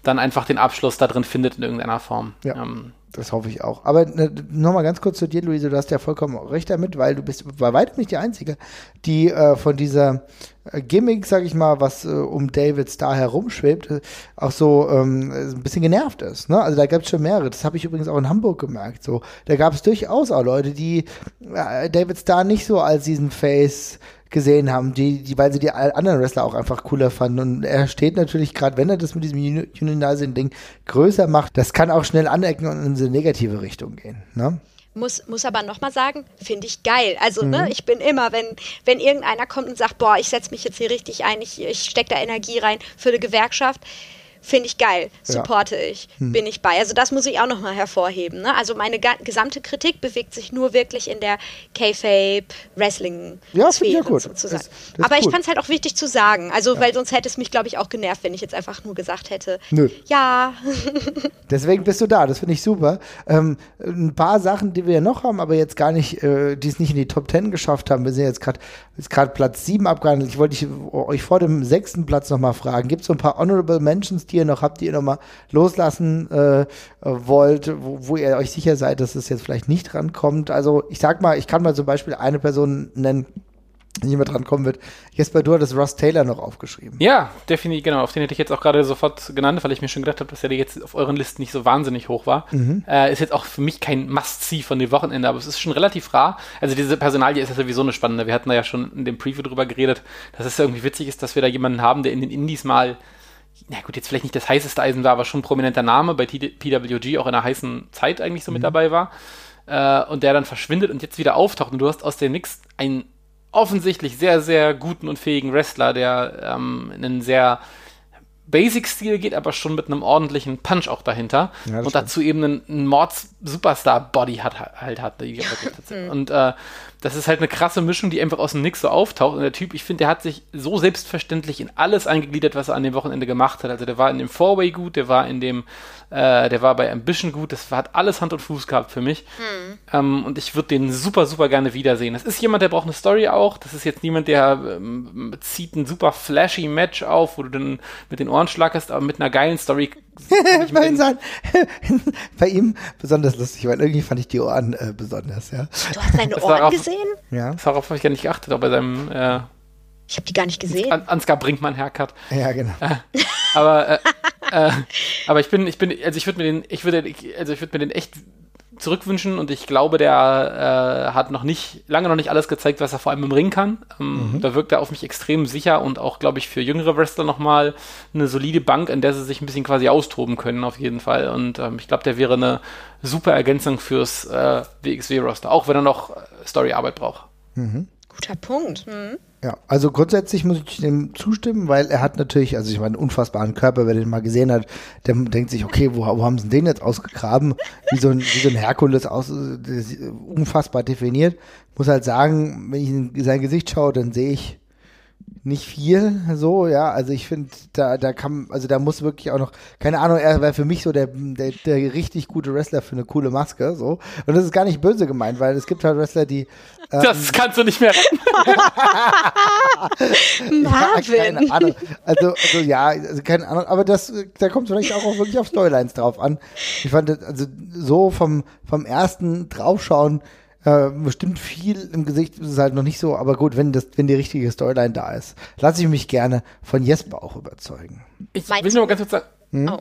dann einfach den Abschluss da drin findet in irgendeiner Form. Ja. Ähm, Das hoffe ich auch. Aber ne, nochmal ganz kurz zu dir, Luise, du hast ja vollkommen recht damit, weil du bist bei weitem nicht die Einzige, die äh, von dieser äh, Gimmick, sag ich mal, was äh, um David Starr herumschwebt, äh, auch so ähm, ein bisschen genervt ist. Ne? Also da gab es schon mehrere. Das habe ich übrigens auch in Hamburg gemerkt. So, da gab es durchaus auch Leute, die äh, David Starr nicht so als diesen Face gesehen haben, die, die, weil sie die anderen Wrestler auch einfach cooler fanden. Und er steht natürlich, gerade wenn er das mit diesem Unionizing-Ding größer macht, das kann auch schnell anecken und in eine negative Richtung gehen. Ne? Muss, muss aber nochmal sagen, finde ich geil. Also, ne, mhm. ne, ich bin immer, wenn, wenn irgendeiner kommt und sagt, boah, ich setze mich jetzt hier richtig ein, ich, ich stecke da Energie rein für eine Gewerkschaft, finde ich geil, supporte ja. ich, hm. bin ich bei. Also das muss ich auch nochmal hervorheben. Ne? Also meine gesamte Kritik bewegt sich nur wirklich in der K-Fape Wrestling ja, Sphäre gut. sozusagen. Das, das Aber ich fand es halt auch wichtig zu sagen, also ja. weil sonst hätte es mich glaube ich auch genervt, wenn ich jetzt einfach nur gesagt hätte, Nö. ja. Deswegen bist du da, das finde ich super. Ähm, ein paar Sachen, die wir ja noch haben, aber jetzt gar nicht, äh, die es nicht in die Top Ten geschafft haben. Wir sind jetzt gerade gerade Platz 7 abgehandelt. Ich wollte euch vor dem sechsten Platz nochmal fragen. Gibt es so ein paar Honorable Mentions, die ihr noch habt, die ihr nochmal loslassen äh, wollt, wo, wo, ihr euch sicher seid, dass es jetzt vielleicht nicht rankommt? Also ich sag mal, ich kann mal zum Beispiel eine Person nennen, nicht mehr dran kommen wird. Jesper, du hattest Ross Taylor noch aufgeschrieben. Ja, definitiv, genau. Auf den hätte ich jetzt auch gerade sofort genannt, weil ich mir schon gedacht habe, dass er jetzt auf euren Listen nicht so wahnsinnig hoch war. Mhm. Äh, ist jetzt auch für mich kein Must-See von dem Wochenende, aber es ist schon relativ rar. Also diese Personalie ist ja sowieso eine spannende. Wir hatten da ja schon in dem Preview drüber geredet, dass es irgendwie witzig ist, dass wir da jemanden haben, der in den Indies mal na gut, jetzt vielleicht nicht das heißeste Eisen war, aber schon ein prominenter Name bei PWG, auch in einer heißen Zeit eigentlich so mhm. mit dabei war. Äh, und der dann verschwindet und jetzt wieder auftaucht. Und du hast aus dem Nix einen offensichtlich sehr, sehr guten und fähigen Wrestler, der ähm, einen sehr Basic-Stil geht, aber schon mit einem ordentlichen Punch auch dahinter. Ja, und dazu eben einen, einen Mords-Superstar-Body hat, halt hat. und äh, das ist halt eine krasse Mischung, die einfach aus dem Nix so auftaucht. Und der Typ, ich finde, der hat sich so selbstverständlich in alles eingegliedert, was er an dem Wochenende gemacht hat. Also der war in dem Four-Way gut, der war in dem, äh, der war bei Ambition gut, das hat alles Hand und Fuß gehabt für mich. Mhm. Ähm, und ich würde den super, super gerne wiedersehen. Das ist jemand, der braucht eine Story auch. Das ist jetzt niemand, der ähm, zieht ein super flashy Match auf, wo du dann mit den Ohren schlackerst, aber mit einer geilen Story. Bei, sein, bei, ihm besonders lustig, weil irgendwie fand ich die Ohren äh, besonders, ja. Du hast seine Ohren gesehen? gesehen? Ja. Darauf habe ich gar nicht geachtet, auch bei seinem. Äh, ich habe die gar nicht gesehen. An Ansgar Brinkmann Haircut. Ja, genau. Äh, aber, äh, äh, aber ich bin, ich bin, also ich würde mir den, ich würde, also ich würde mir den echt zurückwünschen und ich glaube, der äh, hat noch nicht, lange noch nicht alles gezeigt, was er vor allem im Ring kann. Ähm, mhm. Da wirkt er auf mich extrem sicher und auch, glaube ich, für jüngere Wrestler nochmal eine solide Bank, in der sie sich ein bisschen quasi austoben können, auf jeden Fall. Und ähm, ich glaube, der wäre eine super Ergänzung fürs äh, WXW-Roster, auch wenn er noch äh, Storyarbeit braucht. Mhm. Guter Punkt. Mhm. Ja, also grundsätzlich muss ich dem zustimmen, weil er hat natürlich, also ich meine, einen unfassbaren Körper, wer den mal gesehen hat, der denkt sich, okay, wo, wo haben sie den jetzt ausgegraben? Wie so ein, wie so ein Herkules aus, unfassbar definiert. Muss halt sagen, wenn ich in sein Gesicht schaue, dann sehe ich nicht viel, so, ja, also ich finde, da, da kann, also da muss wirklich auch noch, keine Ahnung, er wäre für mich so der, der, der richtig gute Wrestler für eine coole Maske, so. Und das ist gar nicht böse gemeint, weil es gibt halt Wrestler, die. Ähm, das kannst du nicht mehr. Marvin. Ja, keine Ahnung. Also, also ja, also keine Ahnung, aber das, da kommt vielleicht auch, auch wirklich auf Storylines drauf an. Ich fand, also so vom, vom ersten Draufschauen, äh, bestimmt viel im Gesicht ist es halt noch nicht so, aber gut, wenn das, wenn die richtige Storyline da ist, lasse ich mich gerne von Jesper auch überzeugen. Ich will nur ganz kurz sagen. Hm? Oh.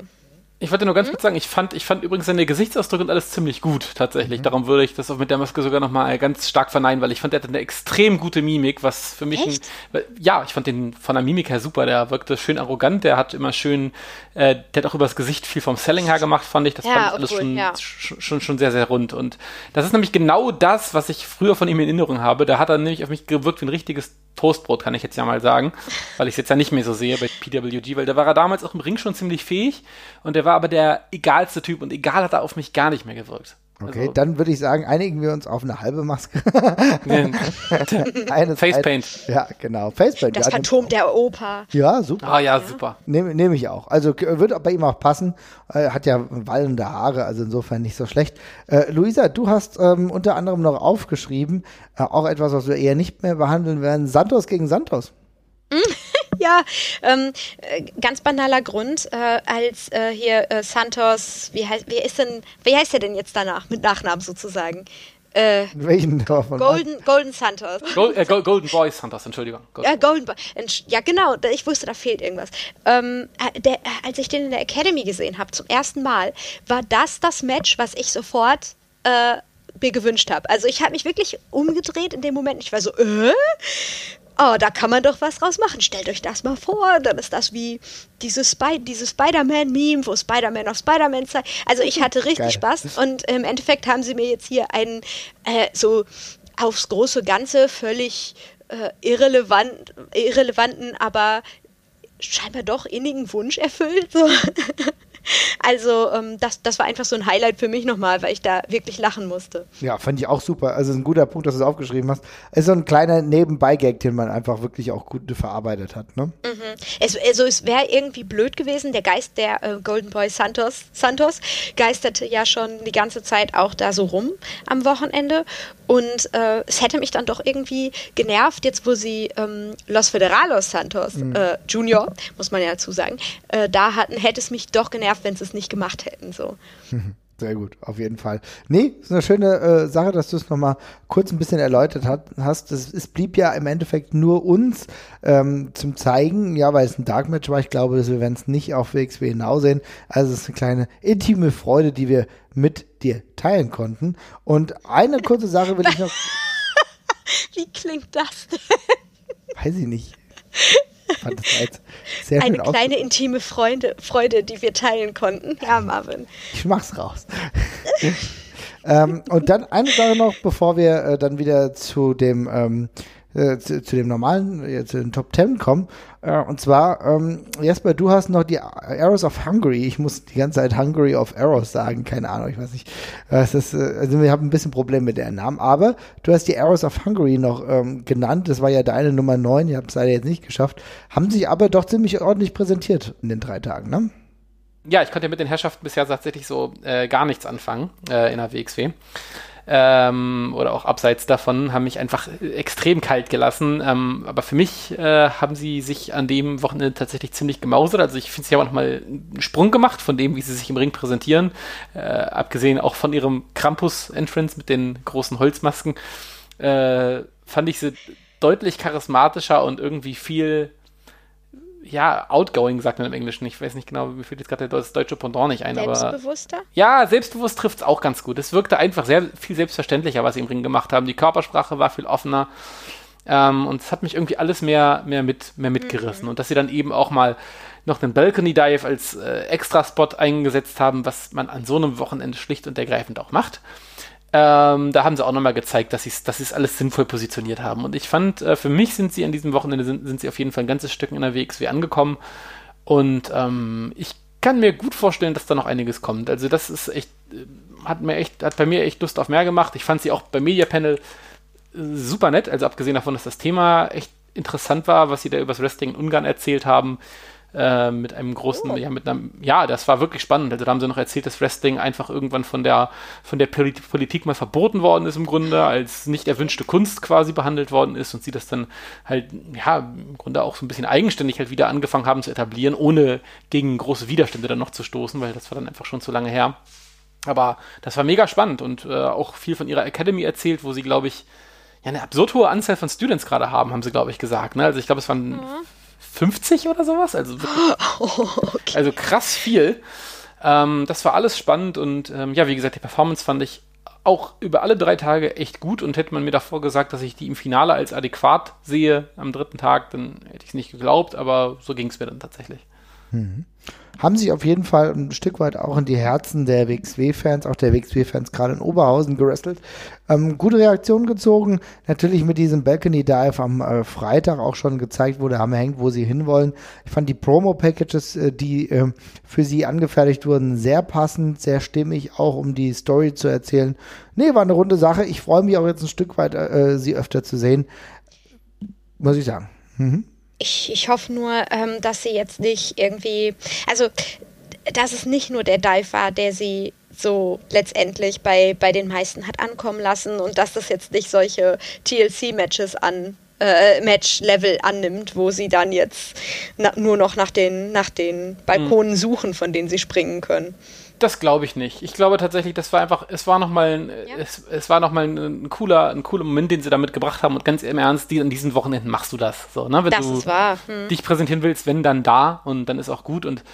Ich wollte nur ganz mhm. kurz sagen, ich fand, ich fand übrigens seine Gesichtsausdrücke und alles ziemlich gut, tatsächlich. Mhm. Darum würde ich das auch mit der Maske sogar nochmal ganz stark verneinen, weil ich fand, er hatte eine extrem gute Mimik, was für mich Echt? ein, ja, ich fand den von der Mimik her super, der wirkte schön arrogant, der hat immer schön, äh, der hat auch übers Gesicht viel vom Selling her gemacht, fand ich. Das ja, fand ich alles schon, ja. schon, schon sehr, sehr rund. Und das ist nämlich genau das, was ich früher von ihm in Erinnerung habe. Da hat er nämlich auf mich gewirkt wie ein richtiges Toastbrot, kann ich jetzt ja mal sagen, weil ich es jetzt ja nicht mehr so sehe bei PWG, weil da war er damals auch im Ring schon ziemlich fähig und der war aber der egalste Typ und egal hat er auf mich gar nicht mehr gewirkt. Okay, also, dann würde ich sagen, einigen wir uns auf eine halbe Maske. Facepaint. Ja, genau. Facepaint. Das ja, Phantom der Oper. Ja, super. Ah, ja, super. Nehme nehm ich auch. Also wird bei ihm auch passen. Äh, hat ja wallende Haare, also insofern nicht so schlecht. Äh, Luisa, du hast ähm, unter anderem noch aufgeschrieben, äh, auch etwas, was wir eher nicht mehr behandeln werden, Santos gegen Santos. Ja, ähm, äh, ganz banaler Grund, äh, als äh, hier äh, Santos, wie heißt, wie ist denn, wie heißt er denn jetzt danach, mit Nachnamen sozusagen? Äh, Welchen davon? Golden, Golden Santos. Gold, äh, Golden Boy Santos, Entschuldigung. Golden. Ja, Golden Boy. Ja, genau. Ich wusste, da fehlt irgendwas. Ähm, äh, der, als ich den in der Academy gesehen habe, zum ersten Mal, war das das Match, was ich sofort äh, mir gewünscht habe. Also ich habe mich wirklich umgedreht in dem Moment. Ich war so, äh? Oh, da kann man doch was draus machen. Stellt euch das mal vor. Dann ist das wie dieses, Spy diese Spider-Man-Meme, wo Spider-Man auf Spider-Man zeigt. Also ich hatte richtig Geil. Spaß und im Endeffekt haben sie mir jetzt hier einen äh, so aufs große Ganze völlig äh, irrelevant, irrelevanten, aber scheinbar doch innigen Wunsch erfüllt. So. Also ähm, das, das war einfach so ein Highlight für mich nochmal, weil ich da wirklich lachen musste. Ja, fand ich auch super. Also ein guter Punkt, dass du es aufgeschrieben hast. Es ist so ein kleiner Nebenbei-Gag, den man einfach wirklich auch gut verarbeitet hat. Ne? Mhm. Es, also es wäre irgendwie blöd gewesen. Der Geist der äh, Golden Boy Santos, Santos geisterte ja schon die ganze Zeit auch da so rum am Wochenende. Und äh, es hätte mich dann doch irgendwie genervt, jetzt wo sie ähm, Los Federalos Santos mhm. äh, Junior, muss man ja dazu sagen, äh, da hatten, hätte es mich doch genervt, wenn sie es nicht gemacht hätten. So. Sehr gut, auf jeden Fall. Nee, ist eine schöne äh, Sache, dass du es nochmal kurz ein bisschen erläutert hat, hast. Es, es blieb ja im Endeffekt nur uns ähm, zum Zeigen, ja, weil es ein Dark Match war. Ich glaube, wir werden es nicht auf WXW genau sehen. Also es ist eine kleine intime Freude, die wir mit dir teilen konnten. Und eine kurze Sache will ich noch. Wie klingt das denn? Weiß ich nicht. Fand das jetzt sehr Eine kleine intime Freude, Freude, die wir teilen konnten. Ja, Marvin. Ich mach's raus. ähm, und dann eine Sache noch, bevor wir äh, dann wieder zu dem ähm, äh, zu, zu, dem normalen, äh, zu den Top Ten kommen. Äh, und zwar, ähm, Jesper, du hast noch die Arrows of Hungary. Ich muss die ganze Zeit Hungary of Arrows sagen, keine Ahnung, ich weiß nicht. Das ist, äh, also wir haben ein bisschen Probleme mit deren Namen, aber du hast die Arrows of Hungary noch ähm, genannt. Das war ja deine Nummer 9, ihr habt es leider jetzt nicht geschafft. Haben sich aber doch ziemlich ordentlich präsentiert in den drei Tagen, ne? Ja, ich konnte mit den Herrschaften bisher tatsächlich so äh, gar nichts anfangen äh, in der WXW ähm, oder auch abseits davon, haben mich einfach extrem kalt gelassen. Ähm, aber für mich äh, haben sie sich an dem Wochenende tatsächlich ziemlich gemausert. Also ich finde, sie haben auch nochmal einen Sprung gemacht von dem, wie sie sich im Ring präsentieren. Äh, abgesehen auch von ihrem Krampus-Entrance mit den großen Holzmasken, äh, fand ich sie deutlich charismatischer und irgendwie viel ja, outgoing sagt man im Englischen. Ich weiß nicht genau, wie viel jetzt gerade das deutsche Pendant nicht ein. Selbstbewusster? Aber, ja, selbstbewusst trifft es auch ganz gut. Es wirkte einfach sehr viel selbstverständlicher, was sie im Ring gemacht haben. Die Körpersprache war viel offener. Ähm, und es hat mich irgendwie alles mehr, mehr, mit, mehr mitgerissen. Mhm. Und dass sie dann eben auch mal noch einen Balcony Dive als äh, Extra-Spot eingesetzt haben, was man an so einem Wochenende schlicht und ergreifend auch macht. Ähm, da haben sie auch nochmal gezeigt, dass sie dass es alles sinnvoll positioniert haben. Und ich fand, äh, für mich sind sie an diesem Wochenende sind, sind sie auf jeden Fall ein ganzes Stück in der WXW angekommen. Und ähm, ich kann mir gut vorstellen, dass da noch einiges kommt. Also das ist echt, äh, hat mir echt, hat bei mir echt Lust auf mehr gemacht. Ich fand sie auch beim Media Panel äh, super nett. Also abgesehen davon, dass das Thema echt interessant war, was sie da über das Wrestling in Ungarn erzählt haben. Äh, mit einem großen, oh. ja, mit einem, ja, das war wirklich spannend. Also, da haben sie noch erzählt, dass Wrestling einfach irgendwann von der, von der Politik mal verboten worden ist im Grunde, als nicht erwünschte Kunst quasi behandelt worden ist und sie das dann halt, ja, im Grunde auch so ein bisschen eigenständig halt wieder angefangen haben zu etablieren, ohne gegen große Widerstände dann noch zu stoßen, weil das war dann einfach schon zu lange her. Aber das war mega spannend und äh, auch viel von ihrer Academy erzählt, wo sie, glaube ich, ja, eine absurd hohe Anzahl von Students gerade haben, haben sie, glaube ich, gesagt. Ne? Also ich glaube, es waren mhm. 50 oder sowas. Also, oh, okay. also krass viel. Ähm, das war alles spannend und ähm, ja, wie gesagt, die Performance fand ich auch über alle drei Tage echt gut und hätte man mir davor gesagt, dass ich die im Finale als adäquat sehe am dritten Tag, dann hätte ich es nicht geglaubt, aber so ging es mir dann tatsächlich. Mhm haben sich auf jeden Fall ein Stück weit auch in die Herzen der WXW-Fans, auch der WXW-Fans gerade in Oberhausen gerestelt. Ähm, gute Reaktion gezogen. Natürlich mit diesem Balcony Dive am äh, Freitag auch schon gezeigt, wo der Hammer hängt, wo sie hinwollen. Ich fand die Promo-Packages, äh, die äh, für sie angefertigt wurden, sehr passend, sehr stimmig, auch um die Story zu erzählen. Nee, war eine runde Sache. Ich freue mich auch jetzt ein Stück weit, äh, sie öfter zu sehen. Muss ich sagen. Mhm ich, ich hoffe nur, ähm, dass sie jetzt nicht irgendwie, also dass es nicht nur der Dive war, der sie so letztendlich bei, bei den meisten hat ankommen lassen und dass das jetzt nicht solche TLC-Matches an, äh, Match-Level annimmt, wo sie dann jetzt na, nur noch nach den, nach den Balkonen hm. suchen, von denen sie springen können. Das glaube ich nicht. Ich glaube tatsächlich, das war einfach, es war nochmal ein, ja. es, es war noch mal ein, ein, cooler, ein cooler Moment, den sie damit gebracht haben. Und ganz im Ernst, die, an diesen Wochenenden machst du das. So, ne? Wenn das du ist wahr. Hm. dich präsentieren willst, wenn dann da und dann ist auch gut. Und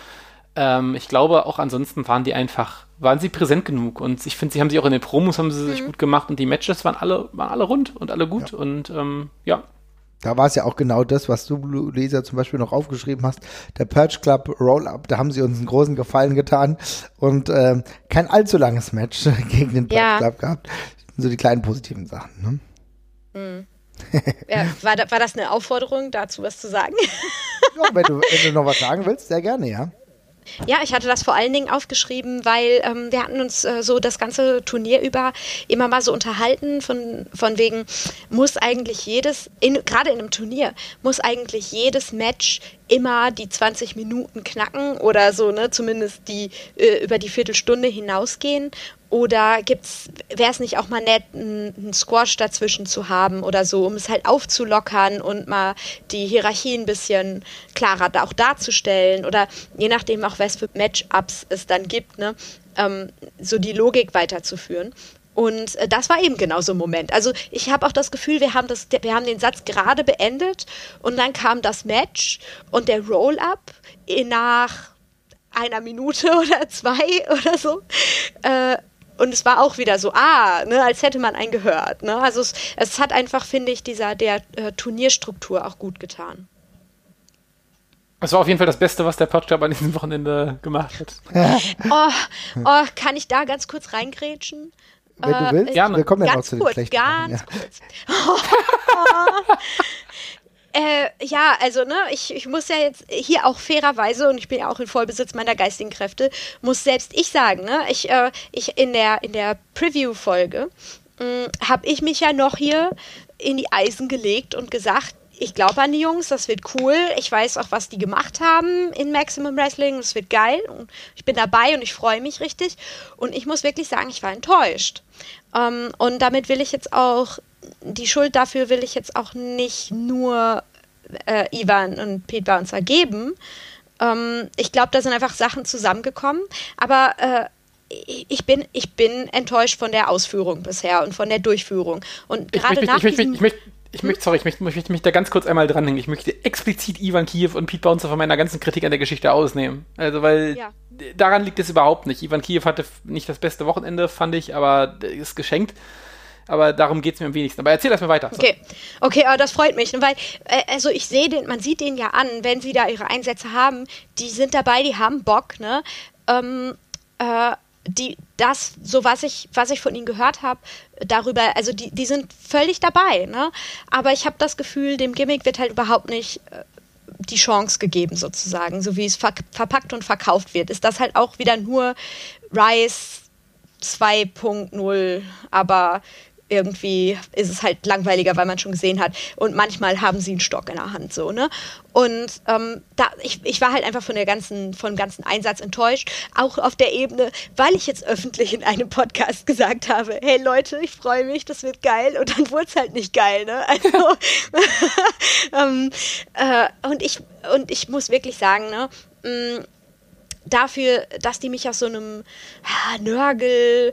ähm, ich glaube, auch ansonsten waren die einfach, waren sie präsent genug. Und ich finde, sie haben sich auch in den Promos haben sie sich hm. gut gemacht und die Matches waren alle, waren alle rund und alle gut. Ja. Und ähm, ja, da war es ja auch genau das, was du, Luisa, zum Beispiel noch aufgeschrieben hast. Der Perch Club Roll-Up, da haben sie uns einen großen Gefallen getan und ähm, kein allzu langes Match gegen den Perch ja. Club gehabt. So die kleinen positiven Sachen. Ne? Mhm. ja, war, da, war das eine Aufforderung, dazu was zu sagen? ja, wenn du, wenn du noch was sagen willst, sehr gerne, ja. Ja, ich hatte das vor allen Dingen aufgeschrieben, weil ähm, wir hatten uns äh, so das ganze Turnier über immer mal so unterhalten von, von wegen, muss eigentlich jedes, gerade in einem Turnier, muss eigentlich jedes Match immer die 20 Minuten knacken oder so, ne, zumindest die äh, über die Viertelstunde hinausgehen. Oder wäre es nicht auch mal nett, einen Squash dazwischen zu haben oder so, um es halt aufzulockern und mal die Hierarchie ein bisschen klarer auch darzustellen oder je nachdem auch, was für Matchups es dann gibt, ne, ähm, so die Logik weiterzuführen. Und äh, das war eben genau so ein Moment. Also ich habe auch das Gefühl, wir haben, das, wir haben den Satz gerade beendet und dann kam das Match und der Roll-up nach einer Minute oder zwei oder so. Äh, und es war auch wieder so, ah, ne, als hätte man einen gehört. Ne? Also es, es hat einfach, finde ich, dieser der äh, Turnierstruktur auch gut getan. Das war auf jeden Fall das Beste, was der Podcast an diesem Wochenende gemacht hat. oh, oh, kann ich da ganz kurz reingrätschen? Wenn du willst, äh, gerne. Wir kommen ja noch zu den kurz, schlechten Ganz Sachen, ja. kurz. Äh, ja, also ne, ich, ich muss ja jetzt hier auch fairerweise und ich bin ja auch in Vollbesitz meiner geistigen Kräfte, muss selbst ich sagen, ne, ich, äh, ich in der in der Preview-Folge mm, habe ich mich ja noch hier in die Eisen gelegt und gesagt, ich glaube an die Jungs, das wird cool. Ich weiß auch, was die gemacht haben in Maximum Wrestling. Das wird geil. Und ich bin dabei und ich freue mich richtig. Und ich muss wirklich sagen, ich war enttäuscht. Ähm, und damit will ich jetzt auch die Schuld dafür will ich jetzt auch nicht nur äh, Ivan und Pete bei uns ergeben. Ähm, ich glaube, da sind einfach Sachen zusammengekommen. Aber äh, ich bin, ich bin enttäuscht von der Ausführung bisher und von der Durchführung. Und gerade nach ich, ich, ich, möchte, ich möchte, sorry, ich möchte, ich möchte mich da ganz kurz einmal dranhängen. Ich möchte explizit Ivan Kiew und Pete Bouncer von meiner ganzen Kritik an der Geschichte ausnehmen. Also, weil ja. daran liegt es überhaupt nicht. Ivan Kiew hatte nicht das beste Wochenende, fand ich, aber ist geschenkt aber darum geht es mir am wenigsten. Aber erzähl erst mal weiter. So. Okay, okay, aber das freut mich, weil, äh, also ich sehe den, man sieht den ja an, wenn sie da ihre Einsätze haben, die sind dabei, die haben Bock, ne? Ähm, äh, die, das, so was ich, was ich von ihnen gehört habe, darüber, also die, die sind völlig dabei, ne? Aber ich habe das Gefühl, dem Gimmick wird halt überhaupt nicht äh, die Chance gegeben, sozusagen, so wie es ver verpackt und verkauft wird. Ist das halt auch wieder nur Rice 2.0, aber irgendwie ist es halt langweiliger, weil man schon gesehen hat. Und manchmal haben sie einen Stock in der Hand, so, ne? Und ähm, da, ich, ich war halt einfach von der ganzen, vom ganzen Einsatz enttäuscht. Auch auf der Ebene, weil ich jetzt öffentlich in einem Podcast gesagt habe, hey Leute, ich freue mich, das wird geil. Und dann wurde es halt nicht geil, ne? Also, ähm, äh, und, ich, und ich muss wirklich sagen, ne? Mh, mm, dafür, dass die mich aus so einem ja, Nörgel,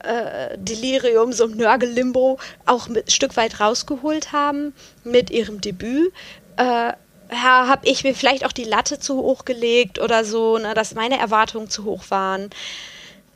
äh, Delirium, so ein Nörgel-Limbo auch ein Stück weit rausgeholt haben mit ihrem Debüt. Äh, ja, habe ich mir vielleicht auch die Latte zu hoch gelegt oder so, ne, dass meine Erwartungen zu hoch waren.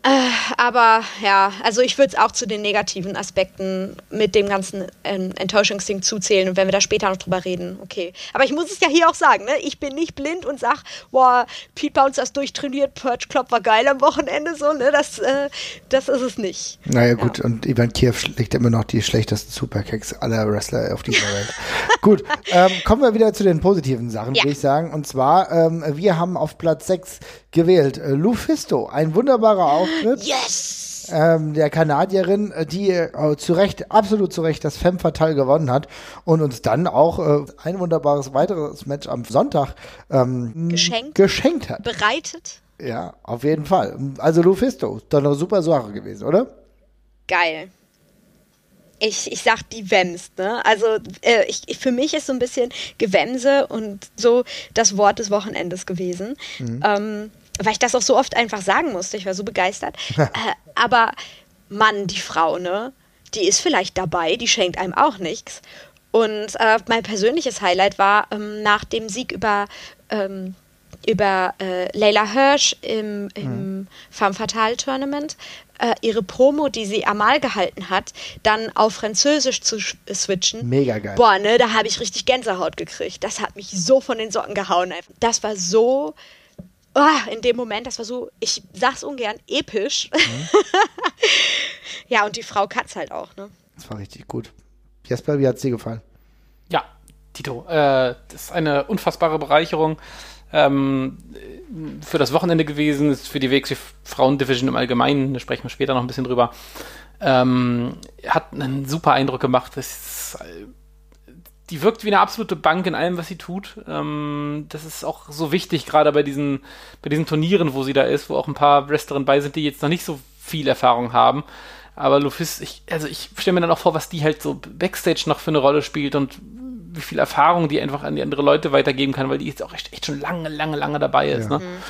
Äh, aber ja, also ich würde es auch zu den negativen Aspekten mit dem ganzen ähm, Enttäuschungsding zuzählen und wenn wir da später noch drüber reden, okay. Aber ich muss es ja hier auch sagen, ne? ich bin nicht blind und sag, boah, Pete Bounce ist durchtrainiert, Perch Club war geil am Wochenende, so, ne? Das, äh, das ist es nicht. Naja, gut, ja. und Ivan Kiew schlägt immer noch die schlechtesten Superkicks aller Wrestler auf dieser Welt. gut, ähm, kommen wir wieder zu den positiven Sachen, ja. würde ich sagen. Und zwar, ähm, wir haben auf Platz 6 gewählt äh, Lufisto, ein wunderbarer Auftritt. Auftritt. Yes! Ähm, der Kanadierin, äh, die äh, zu Recht, absolut zu Recht das Femme Fatale gewonnen hat und uns dann auch äh, ein wunderbares weiteres Match am Sonntag ähm, geschenkt. geschenkt hat. Bereitet. Ja, auf jeden Fall. Also Lufisto, doch eine super Sache gewesen, oder? Geil. ich, ich sag die Wems, ne? Also äh, ich, ich, für mich ist so ein bisschen Gewemse und so das Wort des Wochenendes gewesen. Mhm. Ähm, weil ich das auch so oft einfach sagen musste. Ich war so begeistert. äh, aber Mann, die Frau, ne? Die ist vielleicht dabei, die schenkt einem auch nichts. Und äh, mein persönliches Highlight war ähm, nach dem Sieg über ähm, über äh, Leila Hirsch im, im mhm. Femme Fatale Tournament äh, ihre Promo, die sie Amal gehalten hat, dann auf Französisch zu switchen. Mega geil. Boah, ne, da habe ich richtig Gänsehaut gekriegt. Das hat mich so von den Socken gehauen. Das war so oh, in dem Moment, das war so, ich sag's ungern, episch. Mhm. ja, und die Frau Katz halt auch, ne? Das war richtig gut. Jesper, wie hat's dir gefallen? Ja, Tito, äh, das ist eine unfassbare Bereicherung ähm, für das Wochenende gewesen, ist für die WXW Frauen-Division im Allgemeinen, da sprechen wir später noch ein bisschen drüber. Ähm, hat einen super Eindruck gemacht. Ist, die wirkt wie eine absolute Bank in allem, was sie tut. Ähm, das ist auch so wichtig, gerade bei diesen, bei diesen Turnieren, wo sie da ist, wo auch ein paar Wrestlerinnen bei sind, die jetzt noch nicht so viel Erfahrung haben. Aber Lufis, ich, also ich stelle mir dann auch vor, was die halt so Backstage noch für eine Rolle spielt und wie viel Erfahrung die einfach an die andere Leute weitergeben kann, weil die jetzt auch echt, echt schon lange, lange, lange dabei ist. Ja. Ne? Mhm.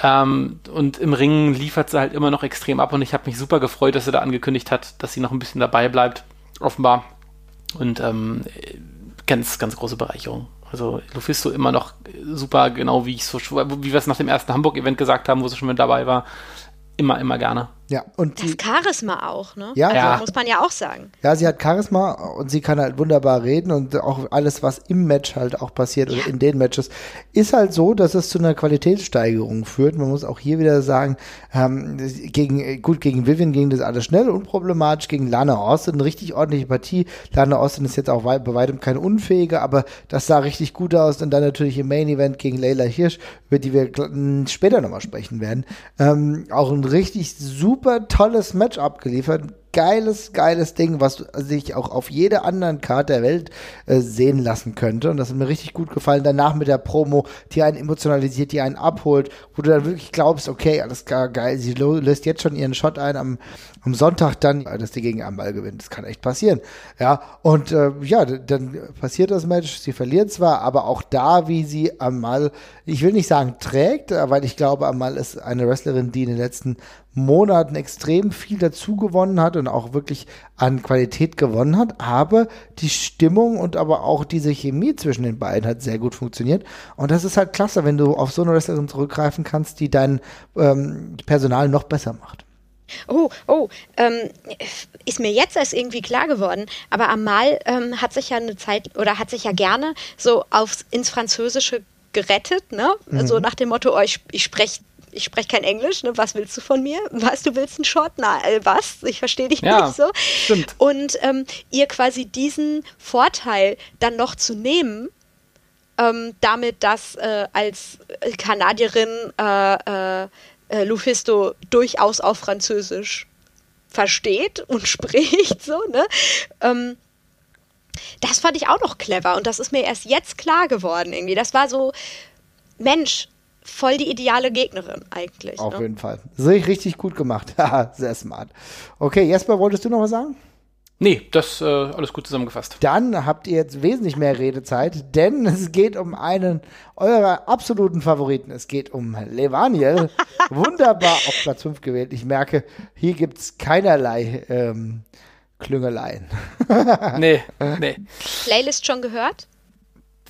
Ähm, und im Ringen liefert sie halt immer noch extrem ab und ich habe mich super gefreut, dass sie da angekündigt hat, dass sie noch ein bisschen dabei bleibt, offenbar. Und ähm, ganz, ganz große Bereicherung. Also Lufisto immer noch super, genau wie ich so, wie wir es nach dem ersten Hamburg-Event gesagt haben, wo sie schon mit dabei war. Immer, immer gerne. Ja, und das Charisma auch, ne? Ja, also, ja, muss man ja auch sagen. Ja, sie hat Charisma und sie kann halt wunderbar reden und auch alles, was im Match halt auch passiert ja. oder in den Matches, ist halt so, dass es zu einer Qualitätssteigerung führt. Man muss auch hier wieder sagen, ähm, gegen, gut, gegen Vivian ging das alles schnell, unproblematisch, gegen Lana Austin eine richtig ordentliche Partie. Lana Austin ist jetzt auch weit, bei weitem keine Unfähige, aber das sah richtig gut aus und dann natürlich im Main Event gegen Leila Hirsch, über die wir später nochmal sprechen werden. Ähm, auch ein richtig super super tolles Match abgeliefert geiles, geiles Ding, was sich auch auf jeder anderen Karte der Welt äh, sehen lassen könnte. Und das hat mir richtig gut gefallen. Danach mit der Promo, die einen emotionalisiert, die einen abholt, wo du dann wirklich glaubst, okay, alles klar, geil, sie löst jetzt schon ihren Shot ein am, am Sonntag dann, dass die gegen Amal gewinnt. Das kann echt passieren. Ja, und äh, ja, dann passiert das Match. Sie verliert zwar, aber auch da, wie sie Amal, ich will nicht sagen trägt, weil ich glaube, Amal ist eine Wrestlerin, die in den letzten Monaten extrem viel dazu gewonnen hat und auch wirklich an Qualität gewonnen hat. Aber die Stimmung und aber auch diese Chemie zwischen den beiden hat sehr gut funktioniert. Und das ist halt klasse, wenn du auf so eine Wrestlerin zurückgreifen kannst, die dein ähm, Personal noch besser macht. Oh, oh, ähm, ist mir jetzt erst irgendwie klar geworden, aber Amal ähm, hat sich ja eine Zeit oder hat sich ja gerne so aufs, ins Französische gerettet, ne? Mhm. So nach dem Motto, oh, ich, ich spreche ich spreche kein Englisch, ne? was willst du von mir? Was, du willst einen Short? Na, äh, was? Ich verstehe dich ja, nicht so. Stimmt. Und ähm, ihr quasi diesen Vorteil dann noch zu nehmen, ähm, damit, dass äh, als Kanadierin äh, äh, äh Lufisto durchaus auch Französisch versteht und spricht, so, ne? Ähm, das fand ich auch noch clever und das ist mir erst jetzt klar geworden irgendwie. Das war so, Mensch, voll die ideale Gegnerin eigentlich. Auf ne? jeden Fall. Sehr richtig gut gemacht. Sehr smart. Okay, Jesper, wolltest du noch was sagen? Nee, das äh, alles gut zusammengefasst. Dann habt ihr jetzt wesentlich mehr Redezeit, denn es geht um einen eurer absoluten Favoriten. Es geht um Levaniel. Wunderbar auf Platz 5 gewählt. Ich merke, hier gibt es keinerlei ähm, Klüngeleien. nee, nee. Playlist schon gehört?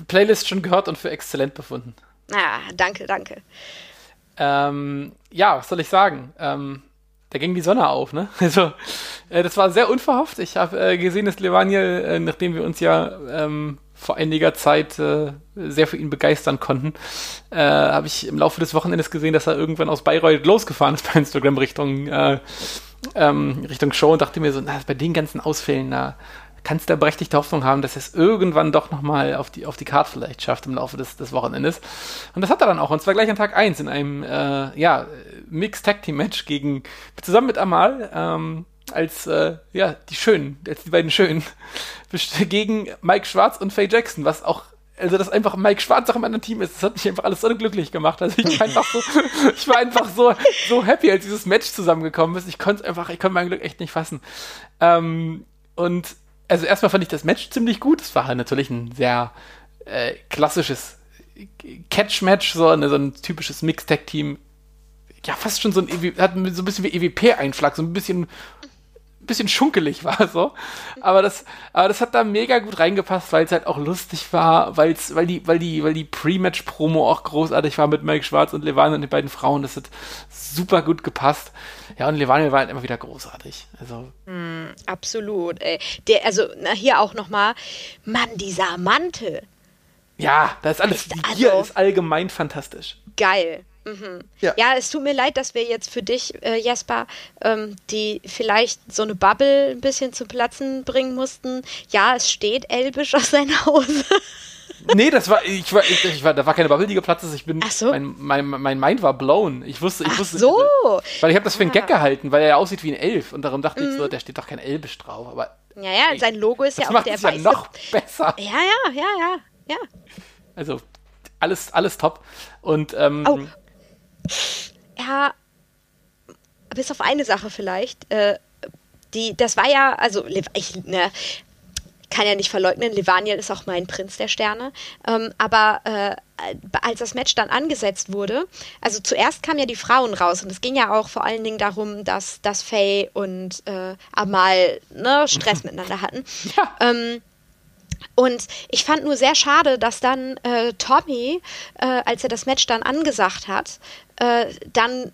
Playlist schon gehört und für exzellent befunden. Ah, danke, danke. Ähm, ja, was soll ich sagen? Ähm, da ging die Sonne auf, ne? Also, äh, das war sehr unverhofft. Ich habe äh, gesehen, dass Levaniel, äh, nachdem wir uns ja ähm, vor einiger Zeit äh, sehr für ihn begeistern konnten, äh, habe ich im Laufe des Wochenendes gesehen, dass er irgendwann aus Bayreuth losgefahren ist bei Instagram Richtung, äh, ähm, Richtung Show und dachte mir so, na, bei den ganzen Ausfällen, na, kannst du berechtigte Hoffnung haben, dass er es irgendwann doch nochmal auf die, auf die Karte vielleicht schafft im Laufe des, des Wochenendes. Und das hat er dann auch, und zwar gleich an Tag 1 in einem äh, ja, Mixed Tag Team Match gegen, zusammen mit Amal, ähm, als äh, ja, die Schönen, als die beiden Schönen, gegen Mike Schwarz und Faye Jackson, was auch also dass einfach Mike Schwarz auch im anderen Team ist, das hat mich einfach alles so glücklich gemacht. Also ich war einfach so, ich war einfach so, so happy, als dieses Match zusammengekommen ist. Ich konnte einfach, ich konnte mein Glück echt nicht fassen. Ähm, Und also erstmal fand ich das Match ziemlich gut. Es war halt natürlich ein sehr äh, klassisches Catch-Match, so, so ein typisches Mixed-Tag-Team. Ja, fast schon so ein, hat so ein bisschen wie EWP-Einschlag, so ein bisschen bisschen schunkelig war so. Aber das, aber das hat da mega gut reingepasst, weil es halt auch lustig war, weil's, weil die, weil die, weil die Pre-Match-Promo auch großartig war mit Mike Schwarz und Levane und den beiden Frauen. Das hat super gut gepasst. Ja, und Levane war halt immer wieder großartig. Also. Mm, absolut. Ey. Der, also, na, hier auch nochmal, Mann, dieser Mantel. Ja, das ist alles, also, hier ist allgemein fantastisch. Geil. Mhm. Ja. ja. es tut mir leid, dass wir jetzt für dich, äh, Jesper, ähm, die vielleicht so eine Bubble ein bisschen zu Platzen bringen mussten. Ja, es steht Elbisch aus seiner Hose. nee, das war, ich war, ich, ich war, da war keine Bubble, die geplatzt ist. Ich bin, Ach so. mein, mein, mein Mind war blown. Ich wusste, ich Ach wusste, so. weil ich habe das für einen Gag ah. gehalten, weil er ja aussieht wie ein Elf und darum dachte mhm. ich so, der steht doch kein Elbisch drauf, aber. Ja, ja, sein Logo ist ja auch der weiße. Ja noch besser. Ja, ja, ja, ja, ja. Also alles, alles top. Und ähm, oh, ja, bis auf eine Sache vielleicht. Äh, die, das war ja, also ich ne, kann ja nicht verleugnen, Levaniel ist auch mein Prinz der Sterne. Ähm, aber äh, als das Match dann angesetzt wurde, also zuerst kamen ja die Frauen raus und es ging ja auch vor allen Dingen darum, dass, dass Faye und äh, Amal ne, Stress miteinander hatten. Ja. Ähm, und ich fand nur sehr schade, dass dann äh, Tommy, äh, als er das Match dann angesagt hat, äh, dann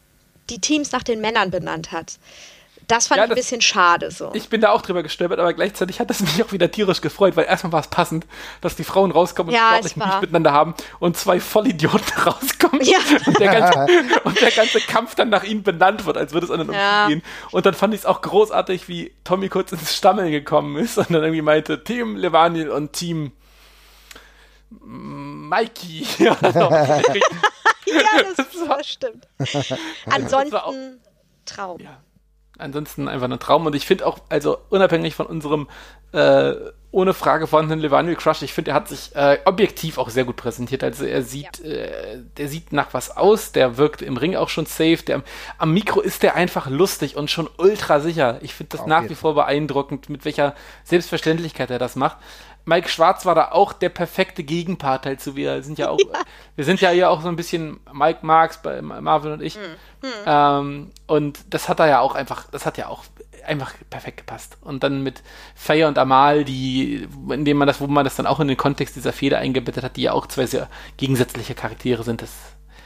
die Teams nach den Männern benannt hat. Das fand ja, ich ein bisschen schade so. Ich bin da auch drüber gestolpert, aber gleichzeitig hat das mich auch wieder tierisch gefreut, weil erstmal war es passend, dass die Frauen rauskommen und ja, sportlich nicht miteinander haben und zwei Vollidioten rauskommen ja. und, der ganze, und, der ganze, Kampf dann nach ihnen benannt wird, als würde es an den ja. gehen. Und dann fand ich es auch großartig, wie Tommy kurz ins Stammeln gekommen ist und dann irgendwie meinte, Team Levanil und Team Mikey. ja, das war, stimmt. Ansonsten Traum. Ja ansonsten einfach ein Traum. Und ich finde auch, also unabhängig von unserem äh, ohne Frage vorhandenen Levanil Crush, ich finde, er hat sich äh, objektiv auch sehr gut präsentiert. Also er sieht, ja. äh, der sieht nach was aus, der wirkt im Ring auch schon safe. Der, am Mikro ist der einfach lustig und schon ultra sicher. Ich finde das okay. nach wie vor beeindruckend, mit welcher Selbstverständlichkeit er das macht. Mike Schwarz war da auch der perfekte Gegenpart halt so. Wir sind ja auch, ja. wir sind ja hier auch so ein bisschen Mike Marks bei Marvin und ich. Mhm. Ähm, und das hat da ja auch einfach, das hat ja auch einfach perfekt gepasst. Und dann mit Faye und Amal, die, indem man das, wo man das dann auch in den Kontext dieser Feder eingebettet hat, die ja auch zwei sehr gegensätzliche Charaktere sind, das,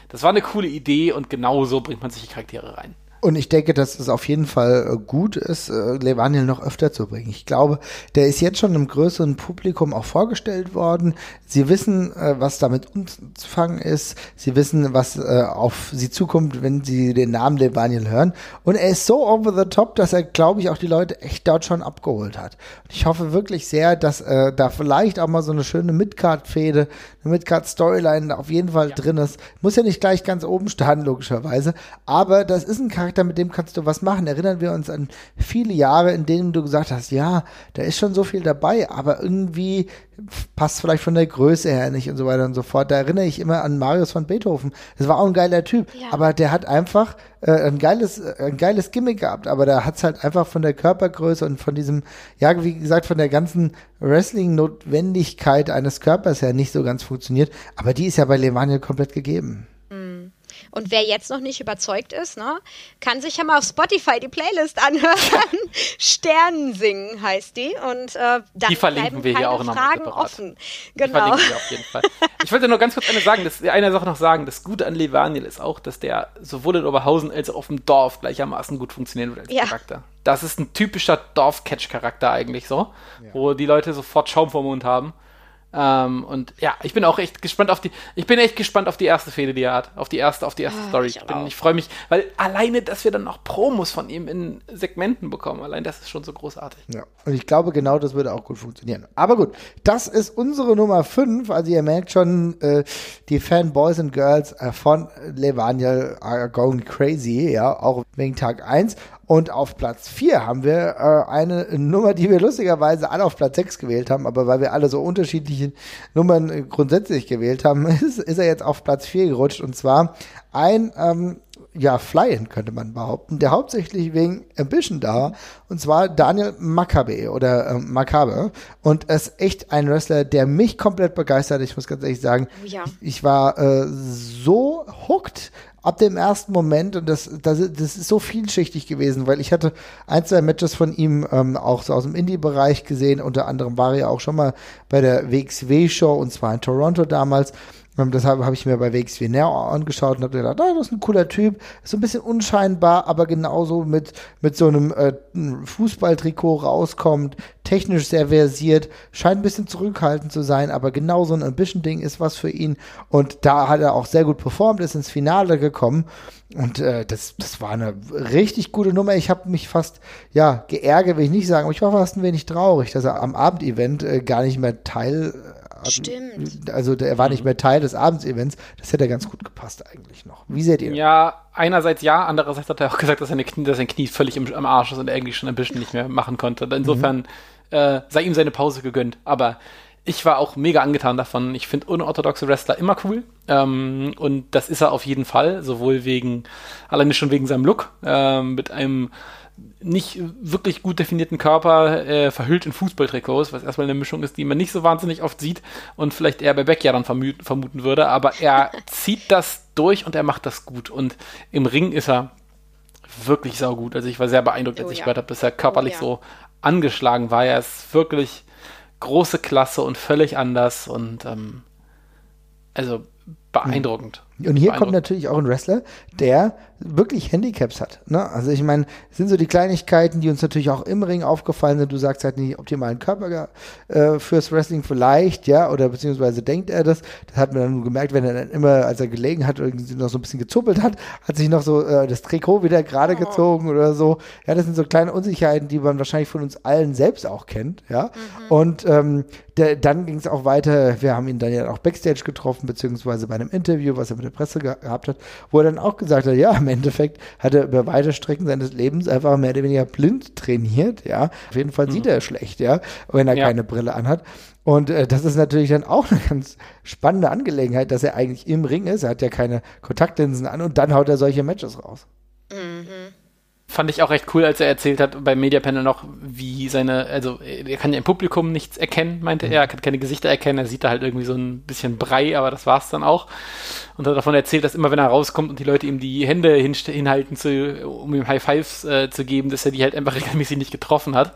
das war eine coole Idee und genau so bringt man sich die Charaktere rein. Und ich denke, dass es auf jeden Fall äh, gut ist, äh, Levaniel noch öfter zu bringen. Ich glaube, der ist jetzt schon einem größeren Publikum auch vorgestellt worden. Sie wissen, äh, was damit umzufangen ist. Sie wissen, was auf sie zukommt, wenn sie den Namen Levaniel hören. Und er ist so over the top, dass er, glaube ich, auch die Leute echt dort schon abgeholt hat. Und ich hoffe wirklich sehr, dass äh, da vielleicht auch mal so eine schöne Midcard-Fehde, eine Midcard-Storyline auf jeden Fall ja. drin ist. Muss ja nicht gleich ganz oben stehen, logischerweise. Aber das ist ein Charakter, Charakter, mit dem kannst du was machen. Erinnern wir uns an viele Jahre, in denen du gesagt hast, ja, da ist schon so viel dabei, aber irgendwie passt vielleicht von der Größe her nicht und so weiter und so fort. Da erinnere ich immer an Marius von Beethoven. Das war auch ein geiler Typ, ja. aber der hat einfach äh, ein geiles, äh, ein geiles Gimmick gehabt, aber da hat es halt einfach von der Körpergröße und von diesem, ja, wie gesagt, von der ganzen Wrestling-Notwendigkeit eines Körpers her nicht so ganz funktioniert. Aber die ist ja bei Levaniel komplett gegeben. Und wer jetzt noch nicht überzeugt ist, ne, kann sich ja mal auf Spotify die Playlist anhören. Sternen singen heißt die. Und äh, dann die verlinken wir hier auch noch Fragen offen. Genau. Die verlinken wir auf jeden Fall. Ich wollte nur ganz kurz eine sagen, das, eine Sache noch sagen. Das Gute an Levaniel ist auch, dass der sowohl in Oberhausen als auch auf dem Dorf gleichermaßen gut funktionieren wird als ja. Charakter. Das ist ein typischer Dorf-Catch-Charakter eigentlich so, ja. wo die Leute sofort Schaum vom Mund haben. Ähm, und ja, ich bin auch echt gespannt auf die, ich bin echt gespannt auf die erste Fehde, die er hat, auf die erste, auf die erste oh, Story. Ich, ich, ich freue mich, weil alleine, dass wir dann noch Promos von ihm in Segmenten bekommen, allein das ist schon so großartig. Ja, und ich glaube, genau das würde auch gut funktionieren. Aber gut, das ist unsere Nummer 5. Also ihr merkt schon, äh, die Fanboys und Girls äh, von Levaniel are going crazy, ja, auch wegen Tag 1. Und auf Platz 4 haben wir äh, eine Nummer, die wir lustigerweise alle auf Platz 6 gewählt haben, aber weil wir alle so unterschiedliche Nummern äh, grundsätzlich gewählt haben, ist, ist er jetzt auf Platz 4 gerutscht. Und zwar ein ähm, ja, flyen, könnte man behaupten, der hauptsächlich wegen Ambition da war. Und zwar Daniel Makabe oder äh, Makabe. Und er ist echt ein Wrestler, der mich komplett begeistert. Ich muss ganz ehrlich sagen, ja. ich war äh, so hooked ab dem ersten Moment und das, das, das ist so vielschichtig gewesen, weil ich hatte ein, zwei Matches von ihm ähm, auch so aus dem Indie-Bereich gesehen. Unter anderem war er ja auch schon mal bei der WXW-Show und zwar in Toronto damals. Ähm, deshalb habe ich mir bei WXW näher angeschaut und habe gedacht, ah, das ist ein cooler Typ, ist so ein bisschen unscheinbar, aber genauso mit, mit so einem äh, Fußballtrikot rauskommt, technisch sehr versiert, scheint ein bisschen zurückhaltend zu sein, aber genau so ein Ambition-Ding ist was für ihn. Und da hat er auch sehr gut performt, ist ins Finale gekommen. Und äh, das, das war eine richtig gute Nummer. Ich habe mich fast, ja, geärgert, will ich nicht sagen, aber ich war fast ein wenig traurig, dass er am Abendevent äh, gar nicht mehr Teil Stimmt. also er war nicht mehr Teil des Abendsevents. Das hätte ganz gut gepasst eigentlich noch. Wie seht ihr? Ja, einerseits ja, andererseits hat er auch gesagt, dass seine Knie, dass sein Knie völlig im, am Arsch ist und er eigentlich schon ein bisschen nicht mehr machen konnte. Insofern äh, sei ihm seine Pause gegönnt. Aber ich war auch mega angetan davon. Ich finde unorthodoxe Wrestler immer cool. Ähm, und das ist er auf jeden Fall, sowohl wegen, alleine schon wegen seinem Look, ähm, mit einem nicht wirklich gut definierten Körper, äh, verhüllt in Fußballtrikots, was erstmal eine Mischung ist, die man nicht so wahnsinnig oft sieht und vielleicht eher bei Beck dann vermü vermuten würde, aber er zieht das durch und er macht das gut und im Ring ist er wirklich saugut. Also ich war sehr beeindruckt, als Oh ich ja. gehört habe, bis er körperlich ja. so angeschlagen war. Er ist wirklich große Klasse und völlig anders und ähm, also beeindruckend. Und hier kommt natürlich auch ein Wrestler, der wirklich Handicaps hat. Ne? Also ich meine, sind so die Kleinigkeiten, die uns natürlich auch im Ring aufgefallen sind. Du sagst halt nicht optimalen Körper äh, fürs Wrestling vielleicht, ja, oder beziehungsweise denkt er das. Das hat man dann nur gemerkt, wenn er dann immer, als er gelegen hat, irgendwie noch so ein bisschen gezuppelt hat, hat sich noch so äh, das Trikot wieder gerade gezogen oder so. Ja, das sind so kleine Unsicherheiten, die man wahrscheinlich von uns allen selbst auch kennt, ja. Und ähm, der, dann ging es auch weiter. Wir haben ihn dann ja auch Backstage getroffen, beziehungsweise bei einem Interview, was er mit der Presse ge gehabt hat, wo er dann auch gesagt hat, ja, im Endeffekt hat er über weite Strecken seines Lebens einfach mehr oder weniger blind trainiert, ja. Auf jeden Fall sieht er schlecht, ja, wenn er Ja. keine Brille anhat. Und äh, das ist natürlich dann auch eine ganz spannende Angelegenheit, dass er eigentlich im Ring ist. Er hat ja keine Kontaktlinsen an und dann haut er solche Matches raus. Fand ich auch recht cool, als er erzählt hat beim Mediapanel noch, wie seine, also er kann ja im Publikum nichts erkennen, meinte er, er kann keine Gesichter erkennen, er sieht da halt irgendwie so ein bisschen Brei, aber das war's dann auch. Und hat davon erzählt, dass immer wenn er rauskommt und die Leute ihm die Hände hinst- hinhalten, zu, um ihm High Fives äh, zu geben, dass er die halt einfach regelmäßig nicht getroffen hat.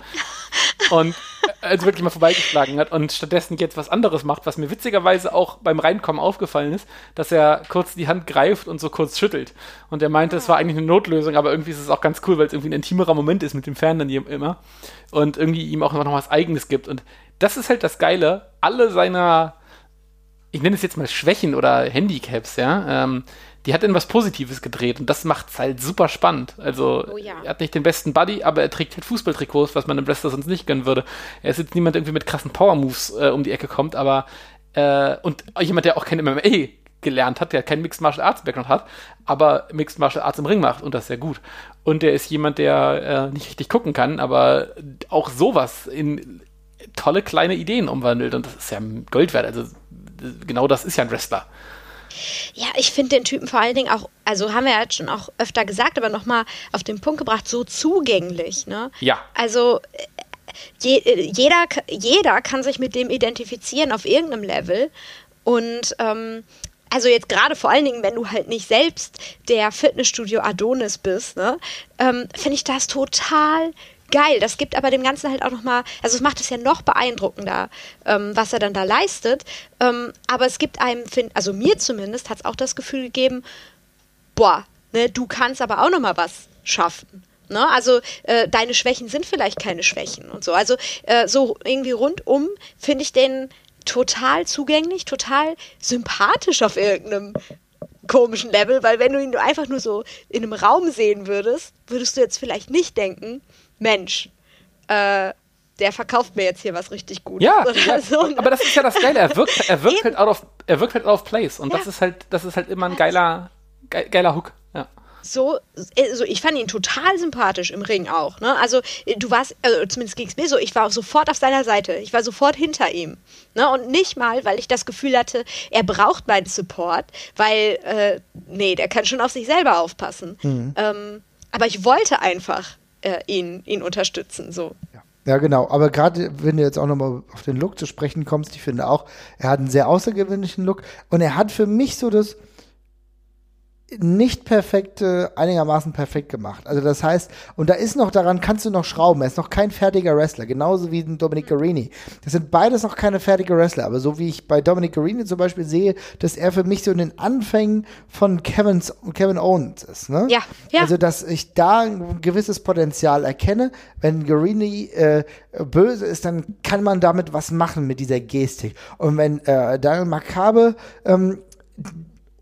Und also wirklich mal vorbeigeschlagen hat und stattdessen jetzt was anderes macht, was mir witzigerweise auch beim Reinkommen aufgefallen ist, dass er kurz die Hand greift und so kurz schüttelt. Und er meinte, es war eigentlich eine Notlösung, aber irgendwie ist es auch ganz cool, weil es irgendwie ein intimerer Moment ist mit dem Fan dann immer und irgendwie ihm auch noch was Eigenes gibt. Und das ist halt das Geile. Alle seiner, ich nenne es jetzt mal Schwächen oder Handicaps, ja, ähm, die hat in was Positives gedreht und das macht es halt super spannend. Also Oh ja. er hat nicht den besten Buddy, aber er trägt halt Fußballtrikots, was man im Wrestler sonst nicht gönnen würde. Er ist jetzt niemand der irgendwie mit krassen Power-Moves äh, um die Ecke kommt, aber äh, und jemand, der auch kein MMA gelernt hat, der keinen Mixed Martial Arts Background hat, aber Mixed Martial Arts im Ring macht und das sehr gut. Und der ist jemand, der äh, nicht richtig gucken kann, aber auch sowas in tolle kleine Ideen umwandelt und das ist ja Gold wert. Also genau das ist ja ein Wrestler. Ja, ich finde den Typen vor allen Dingen auch, also haben wir ja jetzt schon auch öfter gesagt, aber nochmal auf den Punkt gebracht, so zugänglich. Ne? Ja. Also äh, je, äh, jeder, jeder kann sich mit dem identifizieren auf irgendeinem Level. Und ähm, also jetzt gerade vor allen Dingen, wenn du halt nicht selbst der Fitnessstudio Adonis bist, ne, ähm, finde ich das total geil. Das gibt aber dem Ganzen halt auch nochmal, also es macht es ja noch beeindruckender, ähm, was er dann da leistet. Ähm, aber es gibt einem, also mir zumindest, hat es auch das Gefühl gegeben, boah, ne, du kannst aber auch nochmal was schaffen. Ne? Also äh, deine Schwächen sind vielleicht keine Schwächen und so. Also äh, so irgendwie rundum finde ich den total zugänglich, total sympathisch auf irgendeinem komischen Level, weil wenn du ihn einfach nur so in einem Raum sehen würdest, würdest du jetzt vielleicht nicht denken, Mensch, äh, der verkauft mir jetzt hier was richtig Gutes. Ja, oder ja so, ne? aber das ist ja das Geile. Er wirkt, er wirkt halt out of, er wirkt halt out of place und das Ja. ist halt, das ist halt immer ein geiler, ge- geiler Hook. Ja. so, also ich fand ihn total sympathisch im Ring auch. Ne? Also du warst, also zumindest ging es mir so, ich war sofort auf seiner Seite. Ich war sofort hinter ihm. Ne? Und nicht mal, weil ich das Gefühl hatte, er braucht meinen Support, weil, äh, nee, der kann schon auf sich selber aufpassen. Mhm. Ähm, aber ich wollte einfach äh, ihn, ihn unterstützen. So. Ja. Ja, genau. Aber gerade wenn du jetzt auch nochmal auf den Look zu sprechen kommst, ich finde auch, er hat einen sehr außergewöhnlichen Look und er hat für mich so das, nicht perfekte, einigermaßen perfekt gemacht. Also das heißt, und da ist noch daran, kannst du noch schrauben. Er ist noch kein fertiger Wrestler, genauso wie Dominic Garini. Das sind beides noch keine fertige Wrestler, aber so wie ich bei Dominic Garini zum Beispiel sehe, dass er für mich so in den Anfängen von Kevins, Kevin Owens ist. Ne? Ja, ja. Also dass ich da ein gewisses Potenzial erkenne. Wenn Garini äh, böse ist, dann kann man damit was machen mit dieser Gestik. Und wenn äh, Daniel Makabe ähm,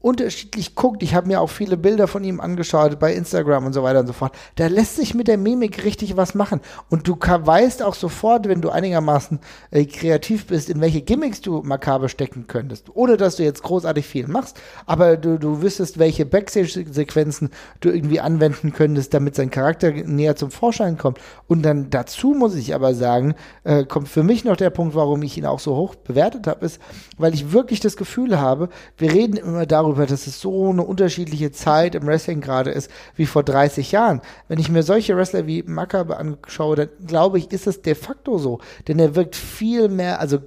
unterschiedlich guckt, ich habe mir auch viele Bilder von ihm angeschaut bei Instagram und so weiter und so fort, da lässt sich mit der Mimik richtig was machen. Und du weißt auch sofort, wenn du einigermaßen äh, kreativ bist, in welche Gimmicks du makaber stecken könntest, ohne dass du jetzt großartig viel machst, aber du, du wüsstest, welche Backstage-Sequenzen du irgendwie anwenden könntest, damit sein Charakter näher zum Vorschein kommt. Und dann dazu muss ich aber sagen, äh, kommt für mich noch der Punkt, warum ich ihn auch so hoch bewertet habe, ist, weil ich wirklich das Gefühl habe, wir reden immer darüber, darüber, dass es so eine unterschiedliche Zeit im Wrestling gerade ist wie vor 30 Jahren. Wenn ich mir solche Wrestler wie Makabe anschaue, dann glaube ich, ist es de facto so. Denn er wirkt viel mehr, also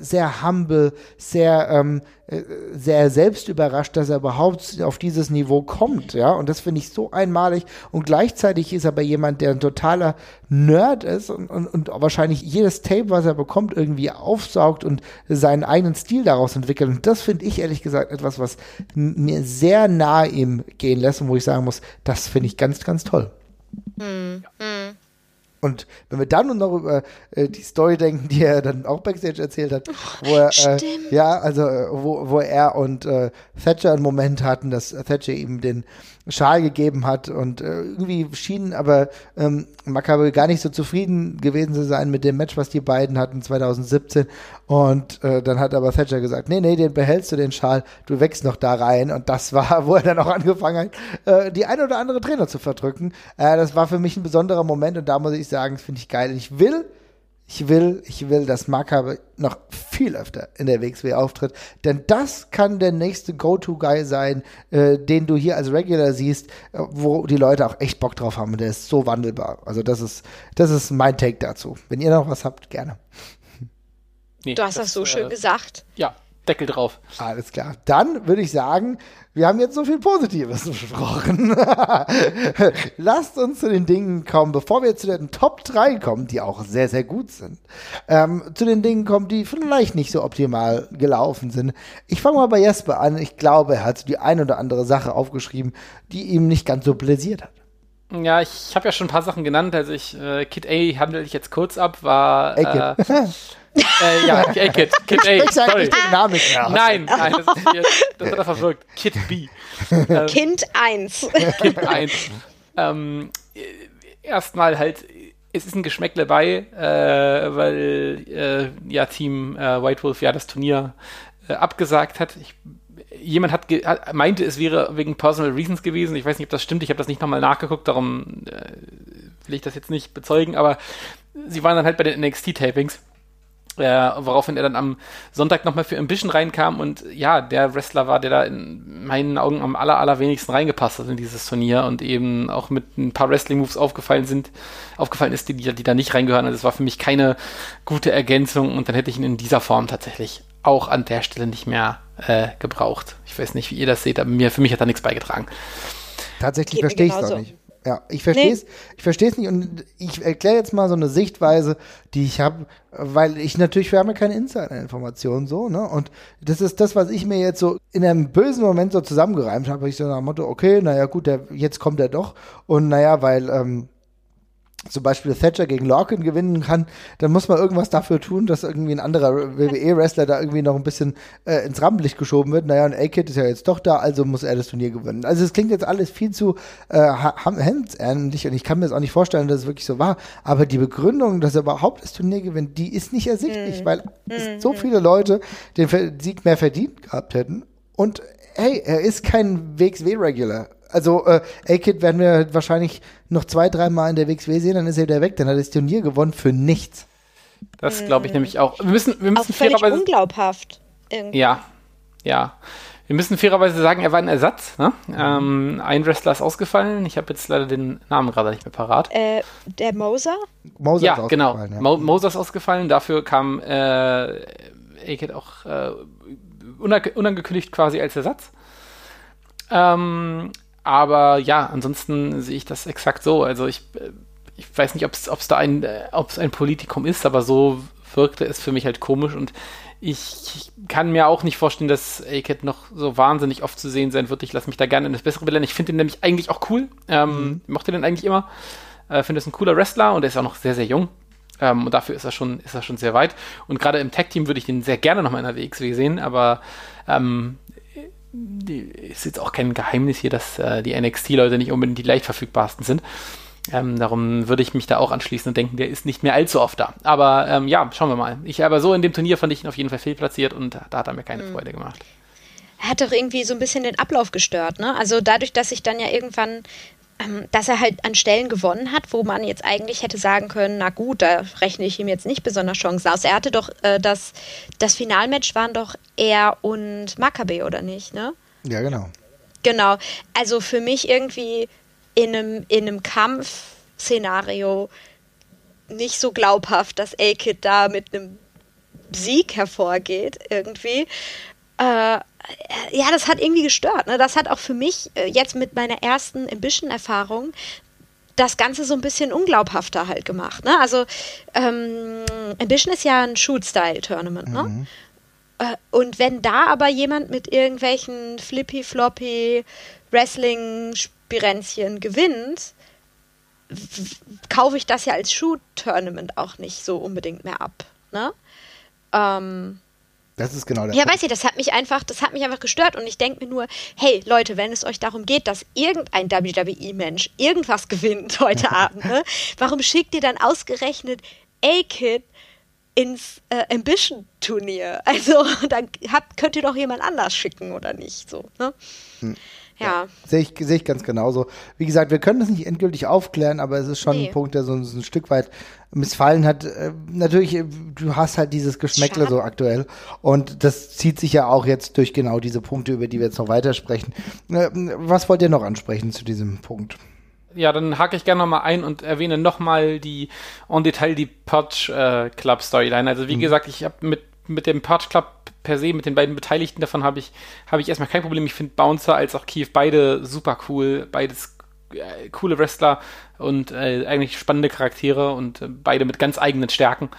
sehr humble, sehr, ähm, äh, sehr selbst überrascht, dass er überhaupt auf dieses Niveau kommt, ja. Und das finde ich so einmalig. Und gleichzeitig ist er aber jemand, der ein totaler Nerd ist und, und, und wahrscheinlich jedes Tape, was er bekommt, irgendwie aufsaugt und seinen eigenen Stil daraus entwickelt. Und das finde ich ehrlich gesagt etwas, was mir sehr nahe ihm gehen lässt und wo ich sagen muss, das finde ich ganz, ganz toll. Hm. Hm. Und wenn wir dann noch über äh, die Story denken, die er dann auch Backstage erzählt hat, wo er, äh, ja, also äh, wo, wo er und äh, Thatcher einen Moment hatten, dass Thatcher ihm den Schal gegeben hat und äh, irgendwie schienen aber ähm, Maccabi gar nicht so zufrieden gewesen zu sein mit dem Match, was die beiden hatten 2017 und äh, dann hat aber Thatcher gesagt, nee, nee, den behältst du den Schal, du wächst noch da rein und das war, wo er dann auch angefangen hat, äh, die ein oder andere Trainer zu verdrücken. Äh, das war für mich ein besonderer Moment und da muss ich sagen, das finde ich geil. Ich will ich will, ich will, dass Makabe noch viel öfter in der WXW auftritt, denn das kann der nächste Go-To-Guy sein, äh, den du hier als Regular siehst, äh, wo die Leute auch echt Bock drauf haben und der ist so wandelbar. Also das ist, das ist mein Take dazu. Wenn ihr noch was habt, gerne. Nee, du hast das, das so äh, schön gesagt. Ja, Deckel drauf. Alles klar. Dann würde ich sagen, wir haben jetzt so viel Positives besprochen. Lasst uns zu den Dingen kommen, bevor wir zu den Top 3 kommen, die auch sehr, sehr gut sind. Ähm, zu den Dingen kommen, die vielleicht nicht so optimal gelaufen sind. Ich fange mal bei Jesper an. Ich glaube, er hat die ein oder andere Sache aufgeschrieben, die ihm nicht ganz so pläsiert hat. Ja, ich habe ja schon ein paar Sachen genannt. Also ich, äh, Kid A handle ich jetzt kurz ab, war. Äh, äh, ja, ey, Kid, Kid A, sorry. Den Namen nicht mehr nein, nein, das, ist hier, das hat er verwirkt. Kid B. Ähm, kind 1. Kind 1. Ähm, erstmal halt, es ist ein Geschmäckle bei, äh, weil äh, ja Team äh, White Wolf ja das Turnier äh, abgesagt hat. Ich, jemand hat, hat, meinte, es wäre wegen Personal Reasons gewesen. Ich weiß nicht, ob das stimmt. Ich habe das nicht nochmal nachgeguckt, darum äh, will ich das jetzt nicht bezeugen. Aber sie waren dann halt bei den NXT-Tapings äh, woraufhin er dann am Sonntag nochmal für Ambition reinkam und ja, der Wrestler war, der da in meinen Augen am aller, allerwenigsten reingepasst hat in dieses Turnier und eben auch mit ein paar Wrestling-Moves aufgefallen sind, aufgefallen ist, die, die, die da nicht reingehören. Also es war für mich keine gute Ergänzung und dann hätte ich ihn in dieser Form tatsächlich auch an der Stelle nicht mehr äh, gebraucht. Ich weiß nicht, wie ihr das seht, aber mir, für mich hat er nichts beigetragen. Tatsächlich verstehe ich es auch nicht. Ja, ich verstehe es, nee. ich verstehe es nicht und ich erkläre jetzt mal so eine Sichtweise, die ich habe, weil ich natürlich, wir haben ja keine Insider-Informationen so, ne? Und das ist das, was ich mir jetzt so in einem bösen Moment so zusammengereimt habe, ich so nach dem Motto, okay, naja gut, der, jetzt kommt er doch und naja, weil ähm, zum Beispiel Thatcher gegen Lorcan gewinnen kann, dann muss man irgendwas dafür tun, dass irgendwie ein anderer WWE-Wrestler da irgendwie noch ein bisschen äh, ins Rampenlicht geschoben wird. Naja, und A-Kid ist ja jetzt doch da, also muss er das Turnier gewinnen. Also es klingt jetzt alles viel zu äh, hemdsähnlich und ich kann mir das auch nicht vorstellen, dass es wirklich so war. Aber die Begründung, dass er überhaupt das Turnier gewinnt, die ist nicht ersichtlich, mhm. weil es so mhm. viele Leute den Sieg mehr verdient gehabt hätten. Und hey, er ist kein WXW-Regular Also äh, A-Kid werden wir wahrscheinlich noch zwei, dreimal in der WXW sehen, dann ist er wieder weg. Dann hat er das Turnier gewonnen für nichts. Das glaube ich nämlich auch. Wir müssen, wir müssen Auch völlig fairerweise. unglaubhaft. Irgendwie. Ja, ja. Wir müssen fairerweise sagen, er war ein Ersatz. Ne? Ähm, ein Wrestler ist ausgefallen. Ich habe jetzt leider den Namen gerade nicht mehr parat. Äh, der Moser? Moser ja, ist genau. ausgefallen, Ja. Mo Moser ist ausgefallen. Dafür kam äh, A-Kid auch äh, unang unangekündigt quasi als Ersatz. Ähm, aber ja, ansonsten sehe ich das exakt so. Also ich, äh, ich weiß nicht, ob es da ein, äh, ob's ein Politikum ist, aber so wirkte es für mich halt komisch und ich kann mir auch nicht vorstellen, dass A-Kid noch so wahnsinnig oft zu sehen sein wird. Ich lasse mich da gerne in das Bessere belehren. Ich finde ihn nämlich eigentlich auch cool. Ähm, Mochte den eigentlich immer. Äh, finde es ein cooler Wrestler und er ist auch noch sehr, sehr jung. Ähm, und dafür ist er schon, ist er schon sehr weit. Und gerade im Tag-Team würde ich den sehr gerne nochmal in der WXW sehen, aber ähm, ist jetzt auch kein Geheimnis hier, dass äh, die NXT-Leute nicht unbedingt die leicht verfügbarsten sind. Ähm, darum würde ich mich da auch anschließen und denken, der ist nicht mehr allzu oft da. Aber ähm, ja, schauen wir mal. Ich aber so in dem Turnier fand ich ihn auf jeden Fall fehlplatziert und da hat er mir keine Freude gemacht. Er hat doch irgendwie so ein bisschen den Ablauf gestört, ne? Also dadurch, dass ich dann ja irgendwann, dass er halt an Stellen gewonnen hat, wo man jetzt eigentlich hätte sagen können, na gut, da rechne ich ihm jetzt nicht besonders Chancen aus. Er hatte doch äh, das, das Finalmatch waren doch er und Maccabi, oder nicht, ne? ja, genau. Genau. Also für mich irgendwie in einem, in einem Kampfszenario nicht so glaubhaft, dass A-Kid da mit einem Sieg hervorgeht, irgendwie. Äh, ja, das hat irgendwie gestört. Ne? Das hat auch für mich äh, jetzt mit meiner ersten Ambition-Erfahrung das Ganze so ein bisschen unglaubhafter halt gemacht. Ne? Also ähm, Ambition ist ja ein Shoot-Style-Tournament. Ne? Äh, Und wenn da aber jemand mit irgendwelchen flippy-floppy Wrestling-Spirenzchen gewinnt, kaufe ich das ja als Shoot-Tournament auch nicht so unbedingt mehr ab. Ne? Ähm, Das ist genau der ja, Punkt. weiß ich, das hat mich einfach, das hat mich einfach gestört und ich denke mir nur, hey Leute, wenn es euch darum geht, dass irgendein WWE-Mensch irgendwas gewinnt heute Abend, ne, warum schickt ihr dann ausgerechnet A-Kid ins äh, Ambition-Turnier? Also dann habt, könnt ihr doch jemand anders schicken oder nicht, so, ne? Hm. Ja. Sehe ich, sehe ich ganz genauso. Wie gesagt, wir können das nicht endgültig aufklären, aber es ist schon Nee. ein Punkt, der so, ein- so ein Stück weit missfallen hat. Äh, natürlich, äh, du hast halt dieses Geschmäckle Schade. so aktuell und das zieht sich ja auch jetzt durch genau diese Punkte, über die wir jetzt noch weitersprechen. Äh, was wollt ihr noch ansprechen zu diesem Punkt? Ja, dann hake ich gerne nochmal ein und erwähne nochmal die en Detail die Purge äh, Club Storyline. Also wie gesagt, ich habe mit, mit dem Purge Club per se, mit den beiden Beteiligten davon habe ich, habe ich erstmal kein Problem. Ich finde Bouncer als auch Kiew beide super cool, beides äh, coole Wrestler und äh, eigentlich spannende Charaktere und äh, beide mit ganz eigenen Stärken.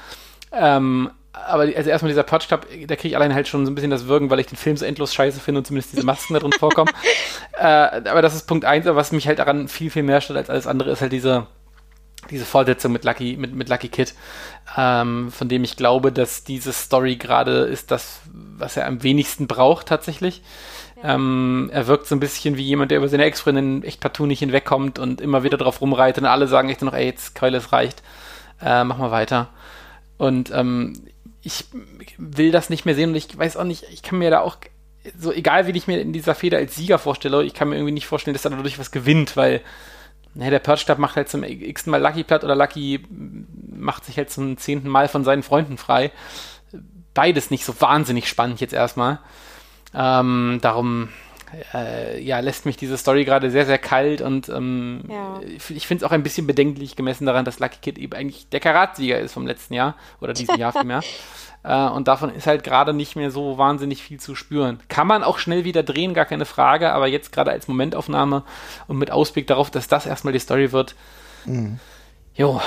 Ähm, aber also erstmal dieser Purge Club, da kriege ich alleine halt schon so ein bisschen das Würgen, weil ich den Film so endlos scheiße finde und zumindest diese Masken da drin vorkommen. äh, aber das ist Punkt eins, aber was mich halt daran viel, viel mehr stört als alles andere, ist halt diese, diese Fortsetzung mit Lucky, mit, mit Lucky Kid, ähm, von dem ich glaube, dass diese Story gerade ist das, was er am wenigsten braucht tatsächlich. Ähm, er wirkt so ein bisschen wie jemand, der über seine Ex-Freundin echt partout nicht hinwegkommt und immer wieder drauf rumreitet und alle sagen echt nur noch, ey, jetzt Keule, es reicht, äh, mach mal weiter. Und ähm, ich will das nicht mehr sehen und ich weiß auch nicht, ich kann mir da auch, so egal wie ich mir in dieser Feder als Sieger vorstelle, ich kann mir irgendwie nicht vorstellen, dass er dadurch was gewinnt, weil naja, der Purge Club macht halt zum x Mal Lucky platt oder Lucky macht sich halt zum zehnten Mal von seinen Freunden frei. Beides nicht so wahnsinnig spannend jetzt erstmal. Ähm, darum äh, ja, lässt mich diese Story gerade sehr, sehr kalt und ähm, Ja. ich, ich finde es auch ein bisschen bedenklich gemessen daran, dass Lucky Kid eben eigentlich der Karatsieger ist vom letzten Jahr oder diesem Jahr vielmehr. Äh, und davon ist halt gerade nicht mehr so wahnsinnig viel zu spüren. Kann man auch schnell wieder drehen, gar keine Frage, aber jetzt gerade als Momentaufnahme und mit Ausblick darauf, dass das erstmal die Story wird. Jo,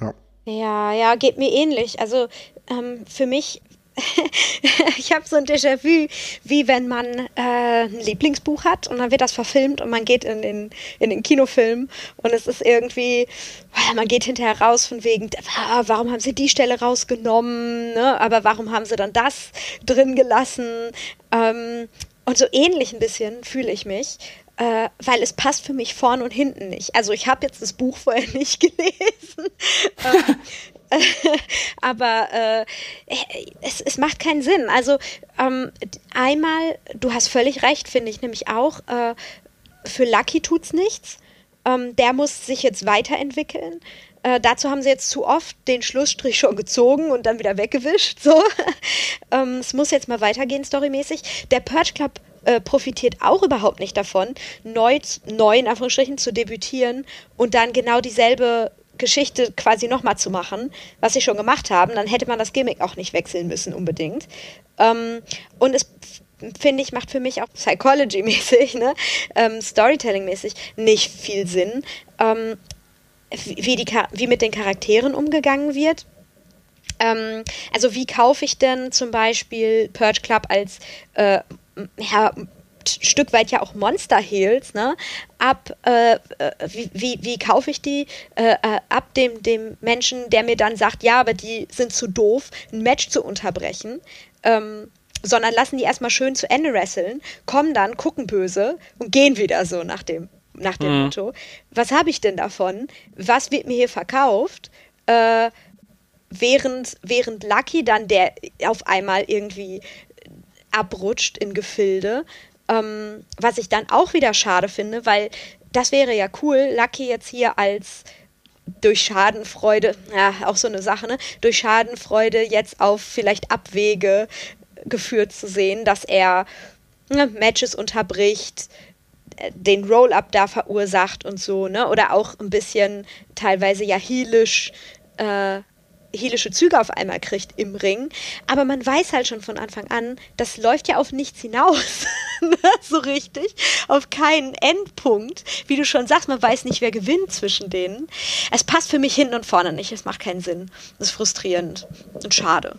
Ja. Ja, ja, geht mir ähnlich. Also ähm, für mich, ich habe so ein Déjà-vu, wie wenn man äh, ein Lieblingsbuch hat und dann wird das verfilmt und man geht in den, in den Kinofilm und es ist irgendwie, man geht hinterher raus von wegen, ah, warum haben sie die Stelle rausgenommen, ne? aber warum haben sie dann das drin gelassen? Ähm, und so ähnlich ein bisschen fühle ich mich. Äh, weil es passt für mich vorn und hinten nicht. Also ich habe jetzt das Buch vorher nicht gelesen. aber äh, es, es macht keinen Sinn. Also ähm, einmal, du hast völlig recht, finde ich nämlich auch. Äh, für Lucky tut's nichts. Ähm, der muss sich jetzt weiterentwickeln. Äh, dazu haben sie jetzt zu oft den Schlussstrich schon gezogen und dann wieder weggewischt. So. ähm, es muss jetzt mal weitergehen, storymäßig. Der Purge Club äh, profitiert auch überhaupt nicht davon, neu, neu in Anführungsstrichen zu debütieren und dann genau dieselbe Geschichte quasi nochmal zu machen, was sie schon gemacht haben, dann hätte man das Gimmick auch nicht wechseln müssen unbedingt. Ähm, und es finde ich, macht für mich auch Psychology-mäßig, ne? ähm, Storytelling-mäßig nicht viel Sinn, ähm, wie, die, wie mit den Charakteren umgegangen wird. Ähm, also wie kaufe ich denn zum Beispiel Purge Club als äh, ja, Stück weit ja auch Monster Heels, ne? Ab, äh, äh, wie, wie, wie kaufe ich die? Äh, äh, ab dem, dem Menschen, der mir dann sagt, ja, aber die sind zu doof, ein Match zu unterbrechen. Ähm, sondern lassen die erstmal schön zu Ende wresteln, kommen dann, gucken böse und gehen wieder so nach dem, nach dem mhm. Motto. Was habe ich denn davon? Was wird mir hier verkauft? Äh, während, während Lucky dann der auf einmal irgendwie abrutscht in Gefilde, ähm, was ich dann auch wieder schade finde, weil das wäre ja cool, Lucky jetzt hier als durch Schadenfreude, ja, auch so eine Sache, ne? Durch Schadenfreude jetzt auf vielleicht Abwege geführt zu sehen, dass er ne, Matches unterbricht, den Roll-Up da verursacht und so, ne? Oder auch ein bisschen teilweise ja heelisch, äh, heelische Züge auf einmal kriegt im Ring. Aber man weiß halt schon von Anfang an, das läuft ja auf nichts hinaus. Ne, so richtig. Auf keinen Endpunkt. Wie du schon sagst, man weiß nicht, wer gewinnt zwischen denen. Es passt für mich hinten und vorne nicht. Es macht keinen Sinn. Das ist frustrierend und schade.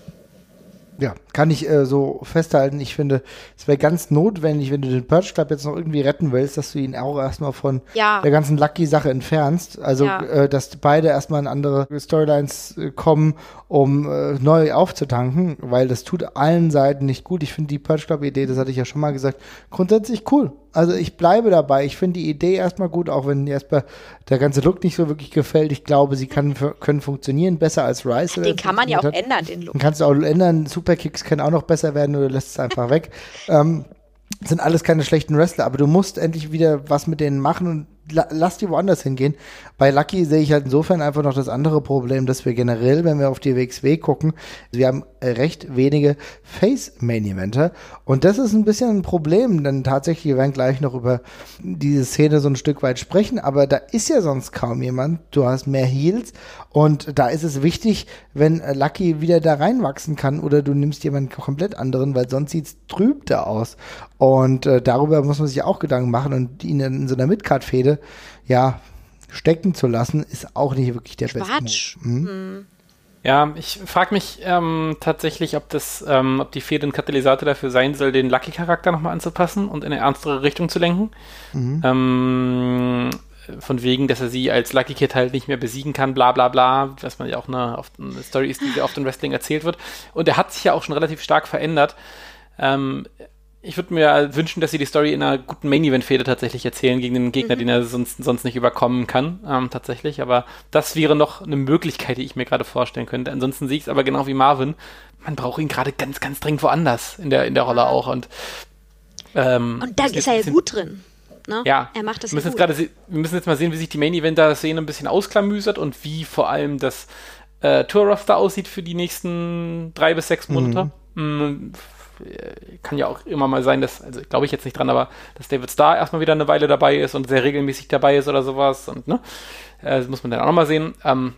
Ja, kann ich äh, so festhalten. Ich finde, es wäre ganz notwendig, wenn du den Purge Club jetzt noch irgendwie retten willst, dass du ihn auch erstmal von ja. der ganzen Lucky-Sache entfernst. Also, ja. äh, dass beide erstmal in andere Storylines äh, kommen, um äh, neu aufzutanken, weil das tut allen Seiten nicht gut. Ich finde die Purge Club-Idee, das hatte ich ja schon mal gesagt, grundsätzlich cool. Also ich bleibe dabei. Ich finde die Idee erstmal gut, auch wenn erstmal der ganze Look nicht so wirklich gefällt. Ich glaube, sie kann, können funktionieren besser als Rice. Den kann man ja auch hat. ändern, den Look. Den kannst du auch ändern. Superkicks können auch noch besser werden oder lässt es einfach weg. Ähm, sind alles keine schlechten Wrestler, aber du musst endlich wieder was mit denen machen und lass die woanders hingehen. Bei Lucky sehe ich halt insofern einfach noch das andere Problem, dass wir generell, wenn wir auf die WXW gucken, wir haben recht wenige Face-Main-Eventer. Und das ist ein bisschen ein Problem, denn tatsächlich, wir werden gleich noch über diese Szene so ein Stück weit sprechen, aber da ist ja sonst kaum jemand. Du hast mehr Heels und da ist es wichtig, wenn Lucky wieder da reinwachsen kann oder du nimmst jemanden komplett anderen, weil sonst sieht es trübter aus. Und äh, darüber muss man sich auch Gedanken machen und ihn in so einer Midcard-Fehde ja, stecken zu lassen, ist auch nicht wirklich der Quatsch. beste. Hm? Hm. Ja, ich frage mich ähm, tatsächlich, ob das, ähm, ob die Fehde ein Katalysator dafür sein soll, den Lucky-Charakter nochmal anzupassen und in eine ernstere Richtung zu lenken. Mhm. Ähm, von wegen, dass er sie als Lucky Kid halt nicht mehr besiegen kann, bla bla bla, was man ja auch eine, eine Story ist, die sehr oft im Wrestling erzählt wird. Und er hat sich ja auch schon relativ stark verändert. Ähm, ich würde mir wünschen, dass sie die Story in einer guten Main-Event-Fehde tatsächlich erzählen gegen den Gegner, mhm. den er sonst, sonst nicht überkommen kann, ähm, tatsächlich. Aber das wäre noch eine Möglichkeit, die ich mir gerade vorstellen könnte. Ansonsten sehe ich es aber genau wie Marvin. Man braucht ihn gerade ganz, ganz dringend woanders in der, in der Rolle auch. Und, ähm, und da ist er ja gut drin. Ne? Ja, er macht das wir müssen, jetzt wir müssen jetzt mal sehen, wie sich die Main-Event-Szene ein bisschen ausklamüsert und wie vor allem das äh, Tour-Roster aussieht für die nächsten drei bis sechs Monate. Mhm. Mm, kann ja auch immer mal sein, dass, also glaube ich jetzt nicht dran, aber dass David Starr erstmal wieder eine Weile dabei ist und sehr regelmäßig dabei ist oder sowas und ne, äh, das muss man dann auch nochmal sehen. Ähm,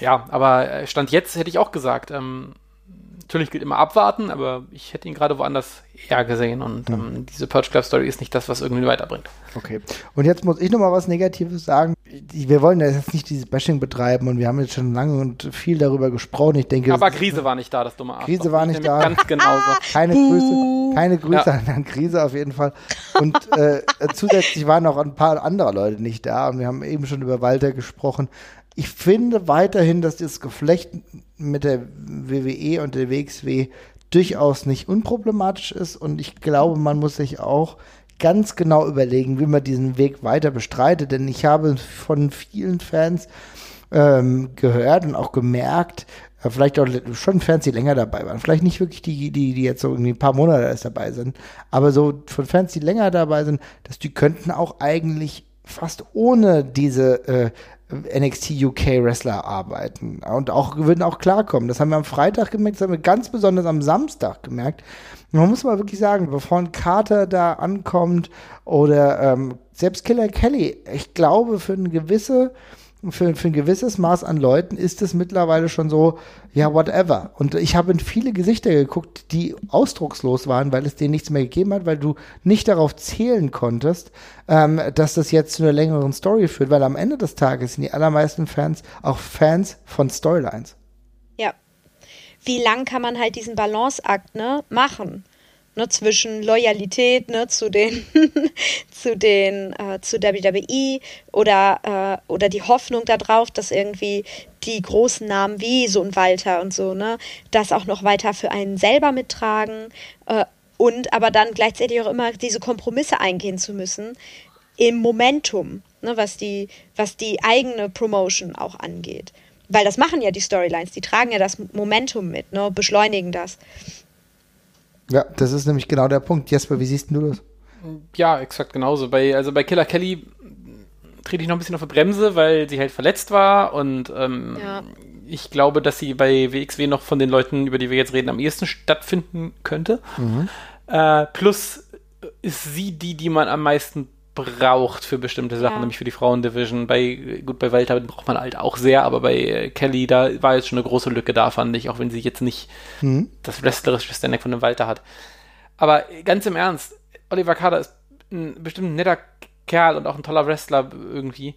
ja, aber äh, Stand jetzt hätte ich auch gesagt, ähm, natürlich gilt immer abwarten, aber ich hätte ihn gerade woanders eher gesehen und mhm. ähm, diese Purge Club Story ist nicht das, was irgendwie weiterbringt. Okay. Und jetzt muss ich nochmal was Negatives sagen. Wir wollen ja jetzt nicht dieses Bashing betreiben und wir haben jetzt schon lange und viel darüber gesprochen. Ich denke, aber Krise war nicht da, das dumme Arschloch. Krise war nicht da. Ganz genau so. Keine Grüße, keine Grüße ja. an Krise auf jeden Fall. Und äh, zusätzlich waren auch ein paar andere Leute nicht da und wir haben eben schon über Walter gesprochen ich finde weiterhin, dass das Geflecht mit der WWE und der WXW durchaus nicht unproblematisch ist und ich glaube, man muss sich auch ganz genau überlegen, wie man diesen Weg weiter bestreitet, denn ich habe von vielen Fans ähm, gehört und auch gemerkt, äh, vielleicht auch schon Fans, die länger dabei waren. Vielleicht nicht wirklich die, die, die jetzt so irgendwie ein paar Monate erst dabei sind, aber so von Fans, die länger dabei sind, dass die könnten auch eigentlich fast ohne diese äh, NXT UK Wrestler arbeiten und auch würden auch klarkommen. Das haben wir am Freitag gemerkt, das haben wir ganz besonders am Samstag gemerkt. Man muss mal wirklich sagen, bevor ein Carter da ankommt oder ähm, selbst Killer Kelly, ich glaube für eine gewisse für, für ein gewisses Maß an Leuten ist es mittlerweile schon so, ja, whatever. Und ich habe in viele Gesichter geguckt, die ausdruckslos waren, weil es denen nichts mehr gegeben hat, weil du nicht darauf zählen konntest, ähm, dass das jetzt zu einer längeren Story führt, weil am Ende des Tages sind die allermeisten Fans auch Fans von Storylines. Ja. Wie lang kann man halt diesen Balanceakt ne, machen? Ne, zwischen Loyalität ne, zu den, zu den, äh, zu WWE oder, äh, oder die Hoffnung darauf, dass irgendwie die großen Namen wie so ein Walter und so, ne, das auch noch weiter für einen selber mittragen äh, und aber dann gleichzeitig auch immer diese Kompromisse eingehen zu müssen im Momentum, ne, was die, was die eigene Promotion auch angeht. Weil das machen ja die Storylines, die tragen ja das Momentum mit, ne, beschleunigen das. Ja, das ist nämlich genau der Punkt. Jesper, wie siehst du das? Ja, exakt genauso. Bei, also bei Killer Kelly trete ich noch ein bisschen auf die Bremse, weil sie halt verletzt war und ähm, ja. ich glaube, dass sie bei WXW noch von den Leuten, über die wir jetzt reden, am ehesten stattfinden könnte. Mhm. Äh, plus ist sie die, die man am meisten braucht für bestimmte Sachen, ja. nämlich für die Frauendivision. Bei, gut, bei Walter braucht man halt auch sehr, aber bei äh, Kelly, da war jetzt schon eine große Lücke da, fand ich, auch wenn sie jetzt nicht mhm. das wrestlerische Standing von dem Walter hat. Aber ganz im Ernst, Oliver Kader ist ein bestimmt ein netter Kerl und auch ein toller Wrestler irgendwie.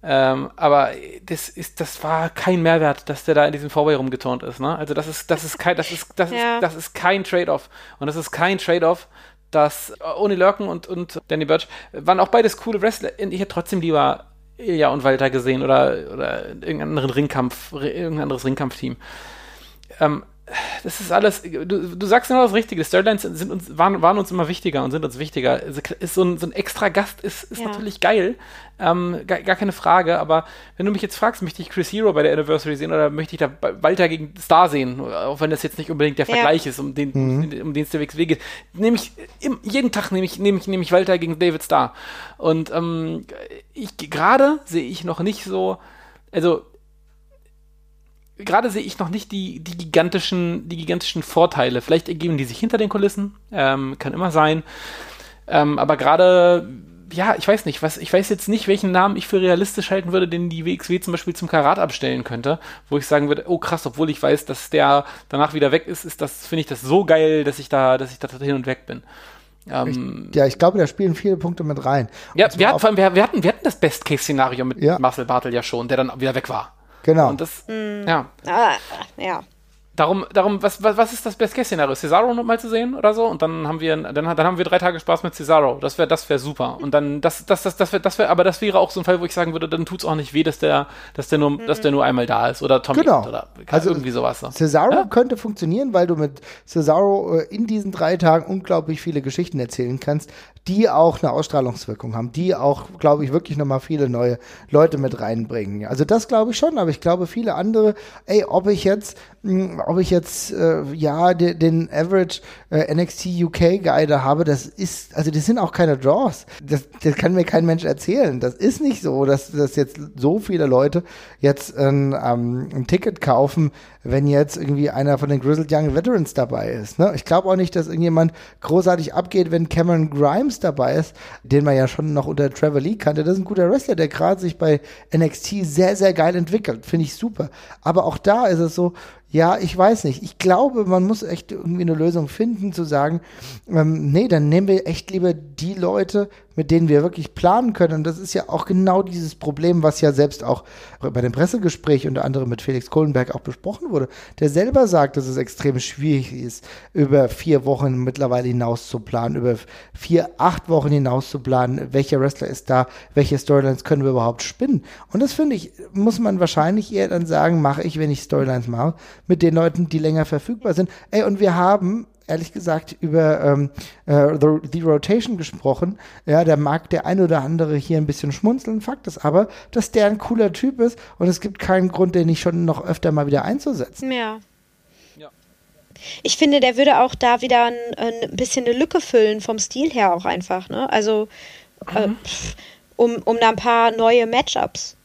Ähm, aber das ist, das war kein Mehrwert, dass der da in diesem Vorway rumgeturnt ist, ne? Also das ist, das ist kein, das ist, das ja. ist, das ist kein Trade-off. Und das ist kein Trade-off, dass äh, Oni Lurken und, und Danny Birch waren auch beides coole Wrestler. Ich hätte trotzdem lieber Ilya und Walter gesehen oder, oder irgendeinen Ringkampf, irgendein anderes Ringkampfteam. Ähm, das ist alles, du, du sagst genau das Richtige. Storylines sind uns, waren, waren uns immer wichtiger und sind uns wichtiger. Also ist so, ein, so ein extra Gast ist, ist ja. natürlich geil, ähm, gar, gar, keine Frage. Aber wenn du mich jetzt fragst, möchte ich Chris Hero bei der Anniversary sehen oder möchte ich da Walter gegen Star sehen, auch wenn das jetzt nicht unbedingt der ja. Vergleich ist, um den, mhm. um den es der WXW geht, nehme ich im, jeden Tag nehme ich, nehme ich, nehme ich Walter gegen David Starr. Und ähm, ich gerade sehe ich noch nicht so, also gerade sehe ich noch nicht die, die, gigantischen, die gigantischen Vorteile. Vielleicht ergeben die sich hinter den Kulissen, ähm, kann immer sein. Ähm, aber gerade, ja, ich weiß nicht, was, ich weiß jetzt nicht, welchen Namen ich für realistisch halten würde, den die WXW zum Beispiel zum Karat abstellen könnte, wo ich sagen würde, oh krass, obwohl ich weiß, dass der danach wieder weg ist, ist das, finde ich das so geil, dass ich da, dass ich da hin und weg bin. Ähm, ich, ja, ich glaube, da spielen viele Punkte mit rein. Ja, wir, hatten, wir, wir, hatten, wir hatten das Best-Case-Szenario mit ja. Marcel Bartel ja schon, der dann wieder weg war. Genau. Und das, mm. ja. Ah, ja. Darum, darum was, was, was ist das Best-Case-Szenario? Cesaro noch mal zu sehen oder so? Und dann haben wir, dann, dann haben wir drei Tage Spaß mit Cesaro. Das wäre, das wäre super. Und dann, das, das, das, das wäre, das wäre, aber das wäre auch so ein Fall, wo ich sagen würde, dann tut es auch nicht weh, dass der, dass der nur, mhm. dass der nur einmal da ist oder Tommy genau. oder also irgendwie sowas. Ne? Cesaro ja? könnte funktionieren, weil du mit Cesaro äh, in diesen drei Tagen unglaublich viele Geschichten erzählen kannst, die auch eine Ausstrahlungswirkung haben, die auch, glaube ich, wirklich nochmal viele neue Leute mit reinbringen. Also das glaube ich schon, aber ich glaube viele andere, ey, ob ich jetzt, ob ich jetzt, äh, ja, de, den Average äh, NXT UK Guy da habe, das ist, also das sind auch keine Draws. Das, das kann mir kein Mensch erzählen. Das ist nicht so, dass, dass jetzt so viele Leute jetzt ein, ähm, ein Ticket kaufen, wenn jetzt irgendwie einer von den Grizzled Young Veterans dabei ist. Ne? Ich glaube auch nicht, dass irgendjemand großartig abgeht, wenn Cameron Grimes dabei ist, den man ja schon noch unter Trevor Lee kannte. Das ist ein guter Wrestler, der gerade sich bei NXT sehr, sehr geil entwickelt. Finde ich super. Aber auch da ist es so, ja, ich weiß nicht. Ich glaube, man muss echt irgendwie eine Lösung finden, zu sagen, ähm, nee, dann nehmen wir echt lieber die Leute, mit denen wir wirklich planen können. Und das ist ja auch genau dieses Problem, was ja selbst auch bei dem Pressegespräch unter anderem mit Felix Kohlenberg auch besprochen wurde, der selber sagt, dass es extrem schwierig ist, über vier Wochen mittlerweile hinaus zu planen, über vier, acht Wochen hinaus zu planen, welcher Wrestler ist da, welche Storylines können wir überhaupt spinnen. Und das finde ich, muss man wahrscheinlich eher dann sagen, mache ich, wenn ich Storylines mache, mit den Leuten, die länger verfügbar sind. Ey, und wir haben ehrlich gesagt über ähm, äh, the, the, Rotation gesprochen. Ja, da mag der ein oder andere hier ein bisschen schmunzeln. Fakt ist aber, dass der ein cooler Typ ist und es gibt keinen Grund, den nicht schon noch öfter mal wieder einzusetzen. Ja. Ich finde, der würde auch da wieder ein, ein, bisschen eine Lücke füllen, vom Stil her auch einfach. Ne? Also, äh, mhm. um, um da ein paar neue Matchups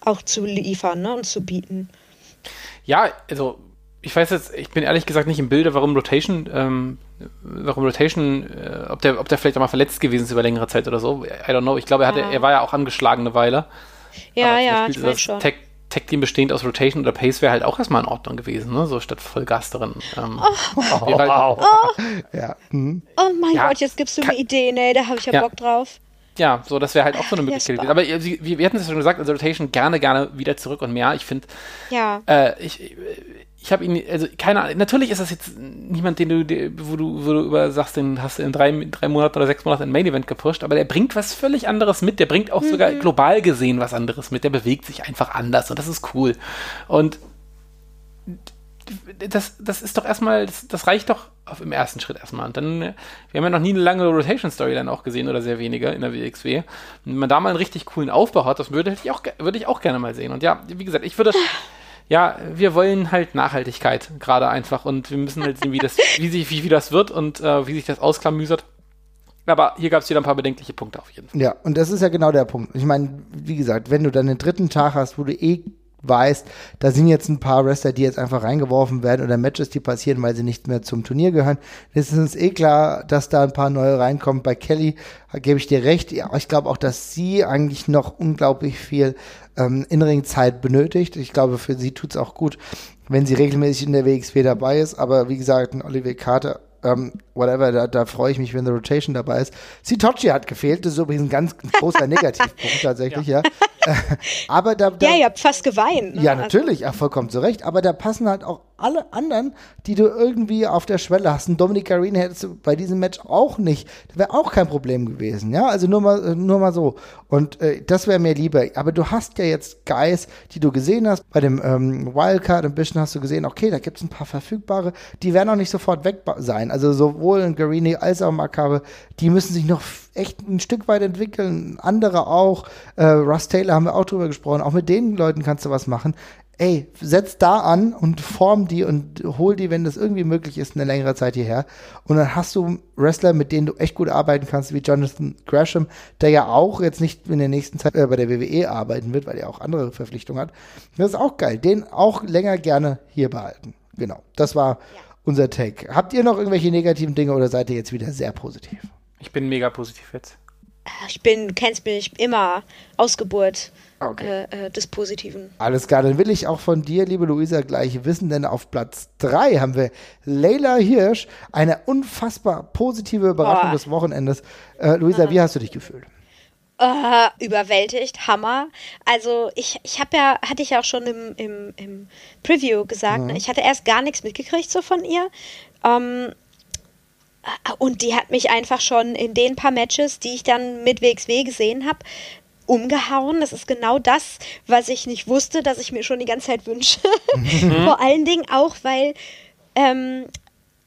auch zu liefern ne? und zu bieten. Ja, also ich weiß jetzt, ich bin ehrlich gesagt nicht im Bilde, warum Rotation, ähm, warum Rotation, äh, ob der, ob der vielleicht auch mal verletzt gewesen ist über längere Zeit oder so. I don't know. Ich glaube, er hatte, ja. er war ja auch angeschlagen eine Weile. Ja, ja, ich weiß schon. Tag, Tag Team bestehend aus Rotation oder Pace wäre halt auch erstmal in Ordnung gewesen, ne? So statt Vollgas drin. Ähm, oh, oh, halt, oh. Ja. Hm. oh mein ja, Gott, jetzt gibst du mir Ideen, ey, da habe ich ja, ja, Bock drauf. Ja, so, das wäre halt auch so eine Möglichkeit gewesen. Aber äh, wir, wir hatten es ja schon gesagt, also Rotation gerne, gerne wieder zurück und mehr. Ich finde, ja. Äh, ich, ich habe ihn, also keine Ahnung, natürlich ist das jetzt niemand, den du, wo du, wo du über sagst, den hast du in drei, drei Monaten oder sechs Monaten in Main Event gepusht, aber der bringt was völlig anderes mit, der bringt auch mhm. sogar global gesehen was anderes mit, der bewegt sich einfach anders und das ist cool. Und das, das ist doch erstmal, das, das reicht doch auf, im ersten Schritt erstmal. Und dann, wir haben ja noch nie eine lange Rotation-Story dann auch gesehen oder sehr wenige in der WXW. Und wenn man da mal einen richtig coolen Aufbau hat, das würde ich auch, würde ich auch gerne mal sehen. Und ja, wie gesagt, ich würde, ja, wir wollen halt Nachhaltigkeit gerade einfach und wir müssen halt sehen, wie das, wie sich, wie, wie das wird und äh, wie sich das ausklamüsert. Aber hier gab es wieder ein paar bedenkliche Punkte auf jeden Fall. Ja, und das ist ja genau der Punkt. Ich meine, wie gesagt, wenn du dann den dritten Tag hast, wo du eh weißt, da sind jetzt ein paar Wrestler, die jetzt einfach reingeworfen werden oder Matches, die passieren, weil sie nicht mehr zum Turnier gehören. Es ist uns eh klar, dass da ein paar neue reinkommen. Bei Kelly gebe ich dir recht. Ich glaube auch, dass sie eigentlich noch unglaublich viel ähm, Inring-Zeit benötigt. Ich glaube, für sie tut es auch gut, wenn sie regelmäßig in der WXW dabei ist. Aber wie gesagt, ein Oliver Carter ähm, whatever, da, da freue ich mich, wenn The Rotation dabei ist. Sitochi hat gefehlt, das ist übrigens ein ganz großer Negativpunkt tatsächlich, ja. ja. aber da, da, Ja, ihr habt fast geweint. Ne? Ja, also natürlich, ach, vollkommen zu Recht. Aber da passen halt auch alle anderen, die du irgendwie auf der Schwelle hast. Und Dominic Arena hättest du bei diesem Match auch nicht. Das wäre auch kein Problem gewesen, ja. Also nur mal, nur mal so. Und äh, das wäre mir lieber. Aber du hast ja jetzt Guys, die du gesehen hast. Bei dem ähm, Wildcard bisschen hast du gesehen, okay, da gibt es ein paar verfügbare. Die werden auch nicht sofort weg sein. Also sowohl in Garini als auch Makabe, die müssen sich noch echt ein Stück weit entwickeln. Andere auch. Äh, Russ Taylor haben wir auch drüber gesprochen. Auch mit den Leuten kannst du was machen ey, setz da an und form die und hol die, wenn das irgendwie möglich ist, eine längere Zeit hierher. Und dann hast du Wrestler, mit denen du echt gut arbeiten kannst, wie Jonathan Gresham, der ja auch jetzt nicht in der nächsten Zeit äh, bei der WWE arbeiten wird, weil er auch andere Verpflichtungen hat. Das ist auch geil. Den auch länger gerne hier behalten. Genau. Das war ja. unser Take. Habt ihr noch irgendwelche negativen Dinge oder seid ihr jetzt wieder sehr positiv? Ich bin mega positiv jetzt. Ich bin, kennst mich immer, Ausgeburt okay. äh, äh, des Positiven. Alles klar, dann will ich auch von dir, liebe Luisa, gleich wissen, denn auf Platz 3 haben wir Leila Hirsch, eine unfassbar positive Überraschung oh. des Wochenendes. Äh, Luisa, ah. wie hast du dich gefühlt? Uh, überwältigt, Hammer. Also ich, ich habe ja, hatte ich ja auch schon im, im, im Preview gesagt, mhm. ne? ich hatte erst gar nichts mitgekriegt so von ihr. Ähm, und die hat mich einfach schon in den paar Matches, die ich dann mit WXW gesehen habe, umgehauen. Das ist genau das, was ich nicht wusste, dass ich mir schon die ganze Zeit wünsche. Mhm. Vor allen Dingen auch, weil ähm,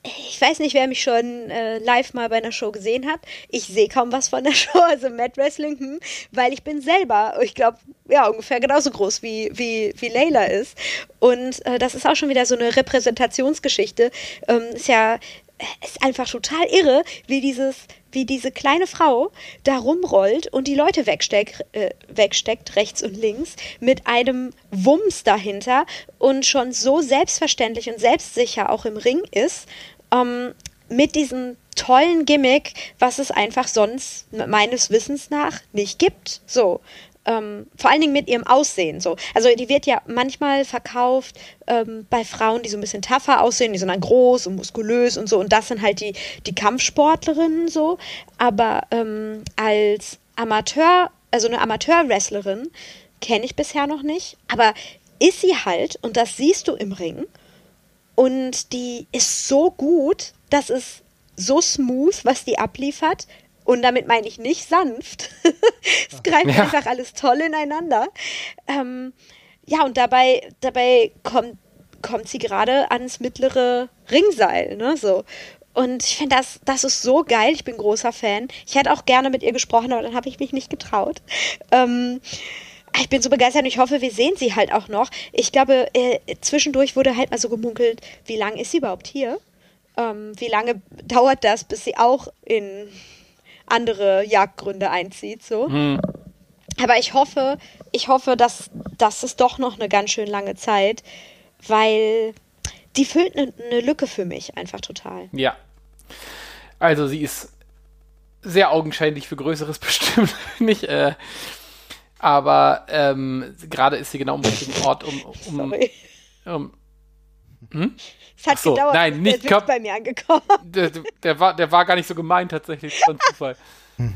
ich weiß nicht, wer mich schon äh, live mal bei einer Show gesehen hat. Ich sehe kaum was von der Show, also Mad Wrestling, hm, weil ich bin selber, ich glaube, ja, ungefähr genauso groß wie, wie, wie Layla ist. Und äh, das ist auch schon wieder so eine Repräsentationsgeschichte. Ähm, ist ja ist einfach total irre, wie dieses wie diese kleine Frau da rumrollt und die Leute wegsteck, äh, wegsteckt, rechts und links, mit einem Wumms dahinter und schon so selbstverständlich und selbstsicher auch im Ring ist, ähm, mit diesem tollen Gimmick, was es einfach sonst meines Wissens nach nicht gibt. So ähm, vor allen Dingen mit ihrem Aussehen so. Also die wird ja manchmal verkauft ähm, bei Frauen, die so ein bisschen tougher aussehen, die sind dann groß und muskulös und so. Und das sind halt die, die Kampfsportlerinnen so. Aber ähm, als Amateur, also eine Amateur-Wrestlerin, kenne ich bisher noch nicht. Aber ist sie halt, und das siehst du im Ring. Und die ist so gut, das ist so smooth, was die abliefert. Und damit meine ich nicht sanft. es greift ja. einfach alles toll ineinander. Ähm, ja, und dabei, dabei kommt, kommt sie gerade ans mittlere Ringseil, ne? So. und ich finde, das, das ist so geil. Ich bin großer Fan. Ich hätte auch gerne mit ihr gesprochen, aber dann habe ich mich nicht getraut. Ähm, ich bin so begeistert und ich hoffe, wir sehen sie halt auch noch. Ich glaube, äh, zwischendurch wurde halt mal so gemunkelt, wie lange ist sie überhaupt hier? Ähm, wie lange dauert das, bis sie auch in andere Jagdgründe einzieht? So. Hm. Aber ich hoffe, ich hoffe, dass das ist doch noch eine ganz schön lange Zeit, weil die füllt eine ne Lücke für mich einfach total. Ja. Also sie ist sehr augenscheinlich für Größeres bestimmt nicht. Äh, aber ähm, gerade ist sie genau am richtigen Ort, um. um, Sorry. um hm? Es hat so, gedauert, nein, nicht der bei mir angekommen. Der, der, war, der war gar nicht so gemeint tatsächlich. Zufall.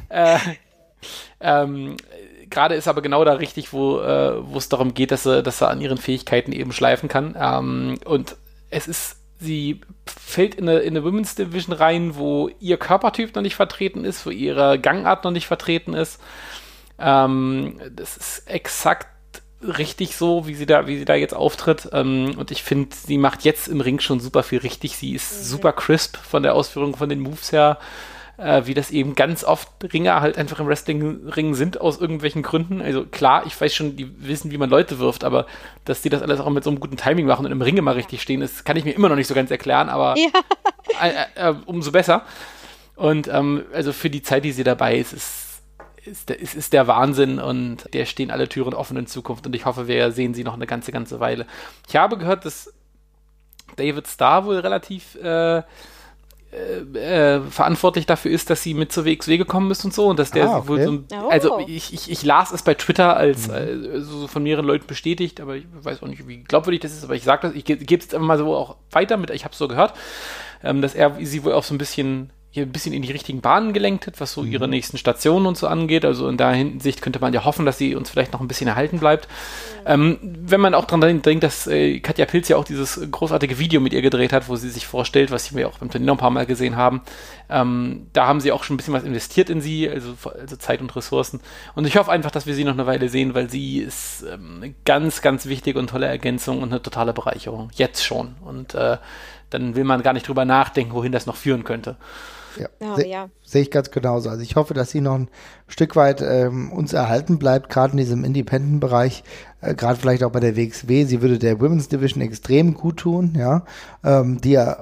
äh, ähm, gerade ist aber genau da richtig, wo äh, es darum geht, dass er, dass er an ihren Fähigkeiten eben schleifen kann. Ähm, und es ist, sie fällt in eine, in eine Women's Division rein, wo ihr Körpertyp noch nicht vertreten ist, wo ihre Gangart noch nicht vertreten ist. Ähm, das ist exakt richtig so, wie sie da, wie sie da jetzt auftritt. Ähm, und ich finde, sie macht jetzt im Ring schon super viel richtig. Sie ist mhm. super crisp von der Ausführung von den Moves her äh, wie das eben ganz oft Ringer halt einfach im Wrestling-Ring sind aus irgendwelchen Gründen. Also klar, ich weiß schon, die wissen, wie man Leute wirft, aber dass die das alles auch mit so einem guten Timing machen und im Ring immer richtig stehen, das kann ich mir immer noch nicht so ganz erklären, aber ja. äh, äh, umso besser. Und ähm, also für die Zeit, die sie dabei ist, ist ist, ist, ist der Wahnsinn und der stehen alle Türen offen in Zukunft und ich hoffe, wir sehen sie noch eine ganze, ganze Weile. Ich habe gehört, dass David Starr wohl relativ äh, äh, äh, verantwortlich dafür ist, dass sie mit zur WXW gekommen ist und so und dass der ah, okay. wohl so ein, oh. also ich, ich, ich, las es bei Twitter als mhm. äh, so von mehreren Leuten bestätigt, aber ich weiß auch nicht, wie glaubwürdig das ist, aber ich sage das, ich gebe es jetzt einfach mal so auch weiter mit, ich habe es so gehört, ähm, dass er sie wohl auch so ein bisschen hier ein bisschen in die richtigen Bahnen gelenkt hat, was so mhm. ihre nächsten Stationen und so angeht. Also in der Hinsicht könnte man ja hoffen, dass sie uns vielleicht noch ein bisschen erhalten bleibt. Mhm. Ähm, wenn man auch daran denkt, dass äh, Katja Pilz ja auch dieses großartige Video mit ihr gedreht hat, wo sie sich vorstellt, was wir auch beim Turnier noch ein paar Mal gesehen haben, ähm, da haben sie auch schon ein bisschen was investiert in sie, also, also, Zeit und Ressourcen. Und ich hoffe einfach, dass wir sie noch eine Weile sehen, weil sie ist ähm, eine ganz, ganz wichtige und tolle Ergänzung und eine totale Bereicherung. Jetzt schon. Und äh, dann will man gar nicht drüber nachdenken, wohin das noch führen könnte. Ja, oh, Se ja. sehe ich ganz genauso. Also ich hoffe, dass sie noch ein Stück weit ähm, uns erhalten bleibt, gerade in diesem Independent-Bereich, äh, gerade vielleicht auch bei der WXW. Sie würde der Women's Division extrem gut tun, ja, ähm, die ja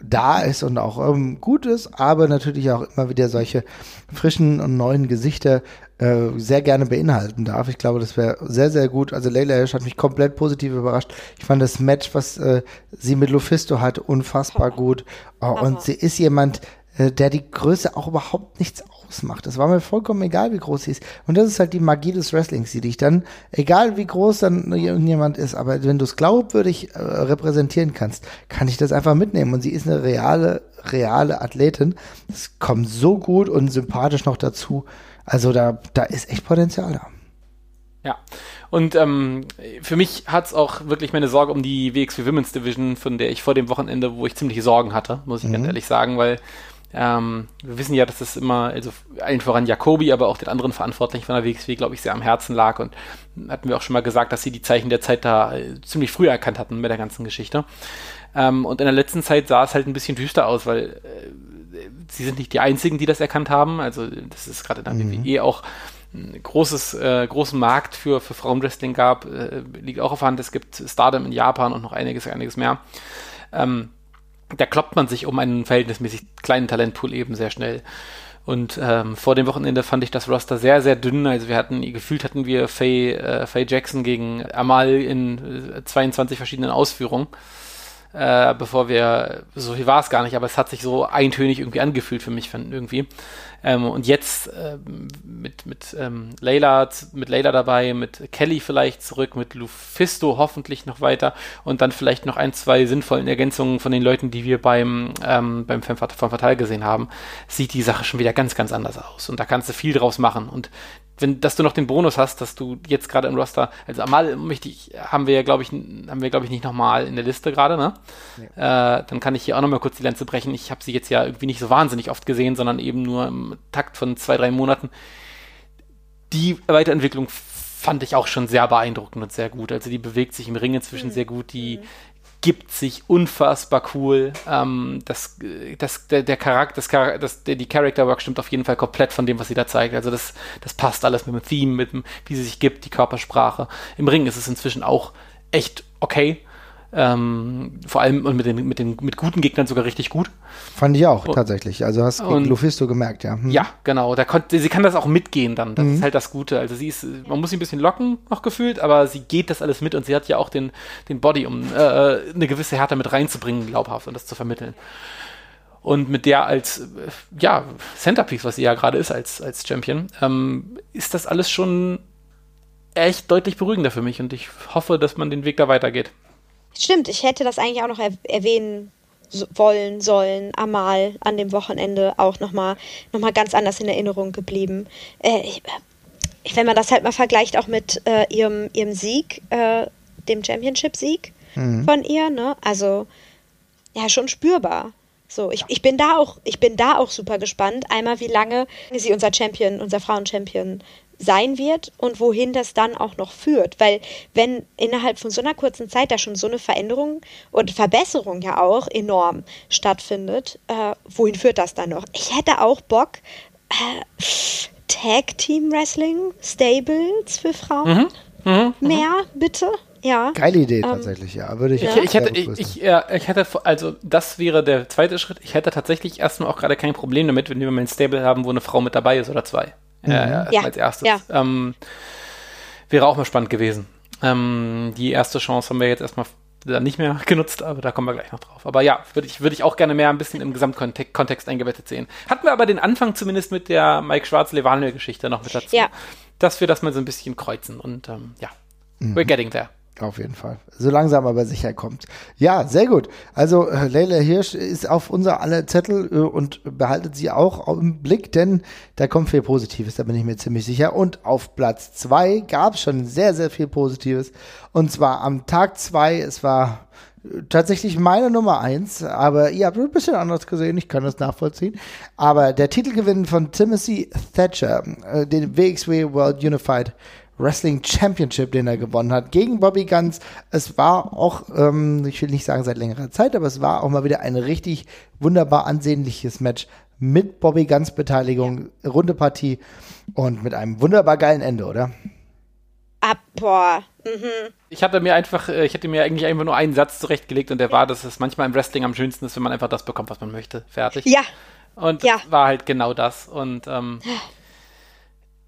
da ist und auch ähm, gut ist, aber natürlich auch immer wieder solche frischen und neuen Gesichter äh, sehr gerne beinhalten darf. Ich glaube, das wäre sehr, sehr gut. Also Leila Hirsch hat mich komplett positiv überrascht. Ich fand das Match, was äh, sie mit Lufisto hatte, unfassbar gut. Oh, und sie ist jemand, der die Größe auch überhaupt nichts ausmacht. Das war mir vollkommen egal, wie groß sie ist. Und das ist halt die Magie des Wrestlings, die dich dann, egal wie groß dann irgendjemand ist, aber wenn du es glaubwürdig äh, repräsentieren kannst, kann ich das einfach mitnehmen. Und sie ist eine reale, reale Athletin. Es kommt so gut und sympathisch noch dazu. Also da, da ist echt Potenzial da. Ja, und ähm, für mich hat es auch wirklich meine Sorge um die WXW Women's Division, von der ich vor dem Wochenende, wo ich ziemliche Sorgen hatte, muss ich mhm. ganz ehrlich sagen, weil ähm, wir wissen ja, dass das immer, also allen voran Jacobi, aber auch den anderen Verantwortlichen von der WXW, glaube ich, sehr am Herzen lag. Und hatten wir auch schon mal gesagt, dass sie die Zeichen der Zeit da äh, ziemlich früh erkannt hatten mit der ganzen Geschichte. Ähm, und in der letzten Zeit sah es halt ein bisschen düster aus, weil äh, sie sind nicht die einzigen, die das erkannt haben. Also das ist gerade in der mhm. WWE auch ein großes, äh, großen Markt für, für Frauenwrestling gab, äh, liegt auch auf Hand. Es gibt Stardom in Japan und noch einiges, einiges mehr. Ähm, da kloppt man sich um einen verhältnismäßig kleinen Talentpool eben sehr schnell. Und ähm, vor dem Wochenende fand ich das Roster sehr, sehr dünn. Also wir hatten, gefühlt hatten wir Faye, äh, Faye Jackson gegen Amal in äh, 22 verschiedenen Ausführungen. Äh, bevor wir, so viel war es gar nicht, aber es hat sich so eintönig irgendwie angefühlt für mich irgendwie. Ähm, und jetzt äh, mit, mit, ähm, Layla, mit Layla dabei, mit Kelly vielleicht zurück, mit Lufisto hoffentlich noch weiter und dann vielleicht noch ein, zwei sinnvollen Ergänzungen von den Leuten, die wir beim, ähm, beim Femme Fatale gesehen haben, sieht die Sache schon wieder ganz, ganz anders aus. Und da kannst du viel draus machen. Und wenn, dass du noch den Bonus hast, dass du jetzt gerade im Roster, also Amal möchte ich, haben wir ja, glaube ich, haben wir, glaube ich, nicht nochmal in der Liste gerade, ne? Ja. Äh, dann kann ich hier auch nochmal kurz die Lanze brechen. Ich habe sie jetzt ja irgendwie nicht so wahnsinnig oft gesehen, sondern eben nur im Takt von zwei, drei Monaten. Die Weiterentwicklung fand ich auch schon sehr beeindruckend und sehr gut. Also die bewegt sich im Ring inzwischen mhm. sehr gut, die gibt sich unfassbar cool. Ähm, das, das, der, der Charakter, das, das, die Character Work stimmt auf jeden Fall komplett von dem, was sie da zeigt. Also das, das passt alles mit dem Theme, mit dem, wie sie sich gibt, die Körpersprache. Im Ring ist es inzwischen auch echt okay. Ähm, vor allem und mit den, mit den mit guten Gegnern sogar richtig gut. Fand ich auch, und, tatsächlich. Also hast du Lufisto gemerkt, ja. Hm. Ja, genau. Da konnte, sie kann das auch mitgehen dann. Das mhm. ist halt das Gute. Also sie ist, man muss sie ein bisschen locken, noch gefühlt, aber sie geht das alles mit und sie hat ja auch den, den Body, um äh, eine gewisse Härte mit reinzubringen, glaubhaft und das zu vermitteln. Und mit der als, äh, ja, Centerpiece, was sie ja gerade ist als, als Champion, ähm, ist das alles schon echt deutlich beruhigender für mich und ich hoffe, dass man den Weg da weitergeht. Stimmt, ich hätte das eigentlich auch noch er erwähnen wollen, sollen, Amal an dem Wochenende auch nochmal noch mal ganz anders in Erinnerung geblieben. Äh, ich, wenn man das halt mal vergleicht auch mit äh, ihrem, ihrem Sieg, äh, dem Championship-Sieg mhm. von ihr, ne? Also, ja, schon spürbar. So, ich, ich bin da auch, ich bin da auch super gespannt. Einmal, wie lange sie unser Champion, unser Frauen-Champion sein wird und wohin das dann auch noch führt. Weil wenn innerhalb von so einer kurzen Zeit da schon so eine Veränderung und Verbesserung ja auch enorm stattfindet, äh, wohin führt das dann noch? Ich hätte auch Bock, äh, Tag Team Wrestling, Stables für Frauen. Mhm. Mhm. mhm. Mehr, bitte. Ja. Geile Idee ähm, tatsächlich, ja. Würde ich, ich, ich hätte, ich, ich, ja, ich hätte, also das wäre der zweite Schritt. Ich hätte tatsächlich erstmal auch gerade kein Problem damit, wenn wir mal ein Stable haben, wo eine Frau mit dabei ist oder zwei. Mhm. Äh, ja. als erstes. Ja. Ähm, wäre auch mal spannend gewesen. Ähm, die erste Chance haben wir jetzt erstmal nicht mehr genutzt, aber da kommen wir gleich noch drauf. Aber ja, würde ich, würd ich auch gerne mehr ein bisschen im Gesamtkontext eingebettet sehen. Hatten wir aber den Anfang zumindest mit der Mike Schwarz-Levanel-Geschichte noch mit dazu. Ja. Dass wir das mal so ein bisschen kreuzen und ähm, ja, mhm. we're getting there. Auf jeden Fall. So langsam aber sicher kommt. Ja, sehr gut. Also äh, Leila Hirsch ist auf unser aller Zettel äh, und behaltet sie auch im Blick, denn da kommt viel Positives, da bin ich mir ziemlich sicher. Und auf Platz zwei gab es schon sehr, sehr viel Positives. Und zwar am Tag zwei, es war äh, tatsächlich meine Nummer eins, aber ihr habt ein bisschen anders gesehen, ich kann das nachvollziehen. Aber der Titelgewinn von Timothy Thatcher, den WXW World Unified Wrestling Championship, den er gewonnen hat, gegen Bobby Guns. Es war auch, ähm, ich will nicht sagen seit längerer Zeit, aber es war auch mal wieder ein richtig wunderbar ansehnliches Match mit Bobby Guns Beteiligung, runde Partie und mit einem wunderbar geilen Ende, oder? Ab, boah. Mhm. Ich hatte mir einfach, äh, ich hätte mir eigentlich einfach nur einen Satz zurechtgelegt und der war, dass es manchmal im Wrestling am schönsten ist, wenn man einfach das bekommt, was man möchte. Fertig. Ja. Und ja. war halt genau das. Und ähm,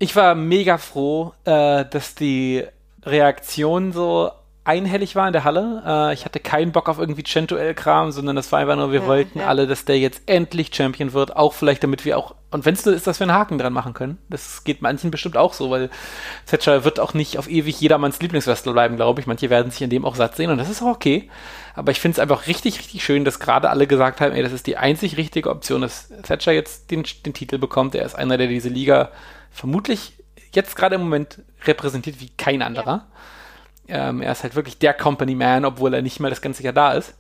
ich war mega froh, äh, dass die Reaktion so einhellig war in der Halle. Äh, ich hatte keinen Bock auf irgendwie Centuel-Kram, sondern das war einfach nur, wir ja, wollten ja. alle, dass der jetzt endlich Champion wird. Auch vielleicht, damit wir auch, und wenn es so ist, dass wir einen Haken dran machen können. Das geht manchen bestimmt auch so, weil Thatcher wird auch nicht auf ewig jedermanns Lieblingswrestler bleiben, glaube ich. Manche werden sich in dem auch satt sehen und das ist auch okay. Aber ich finde es einfach richtig, richtig schön, dass gerade alle gesagt haben, ey, das ist die einzig richtige Option, dass Thatcher jetzt den, den Titel bekommt. Er ist einer, der diese Liga vermutlich jetzt gerade im Moment repräsentiert wie kein anderer. Ja. Ähm, er ist halt wirklich der Company Man, obwohl er nicht mal das ganze Jahr da ist.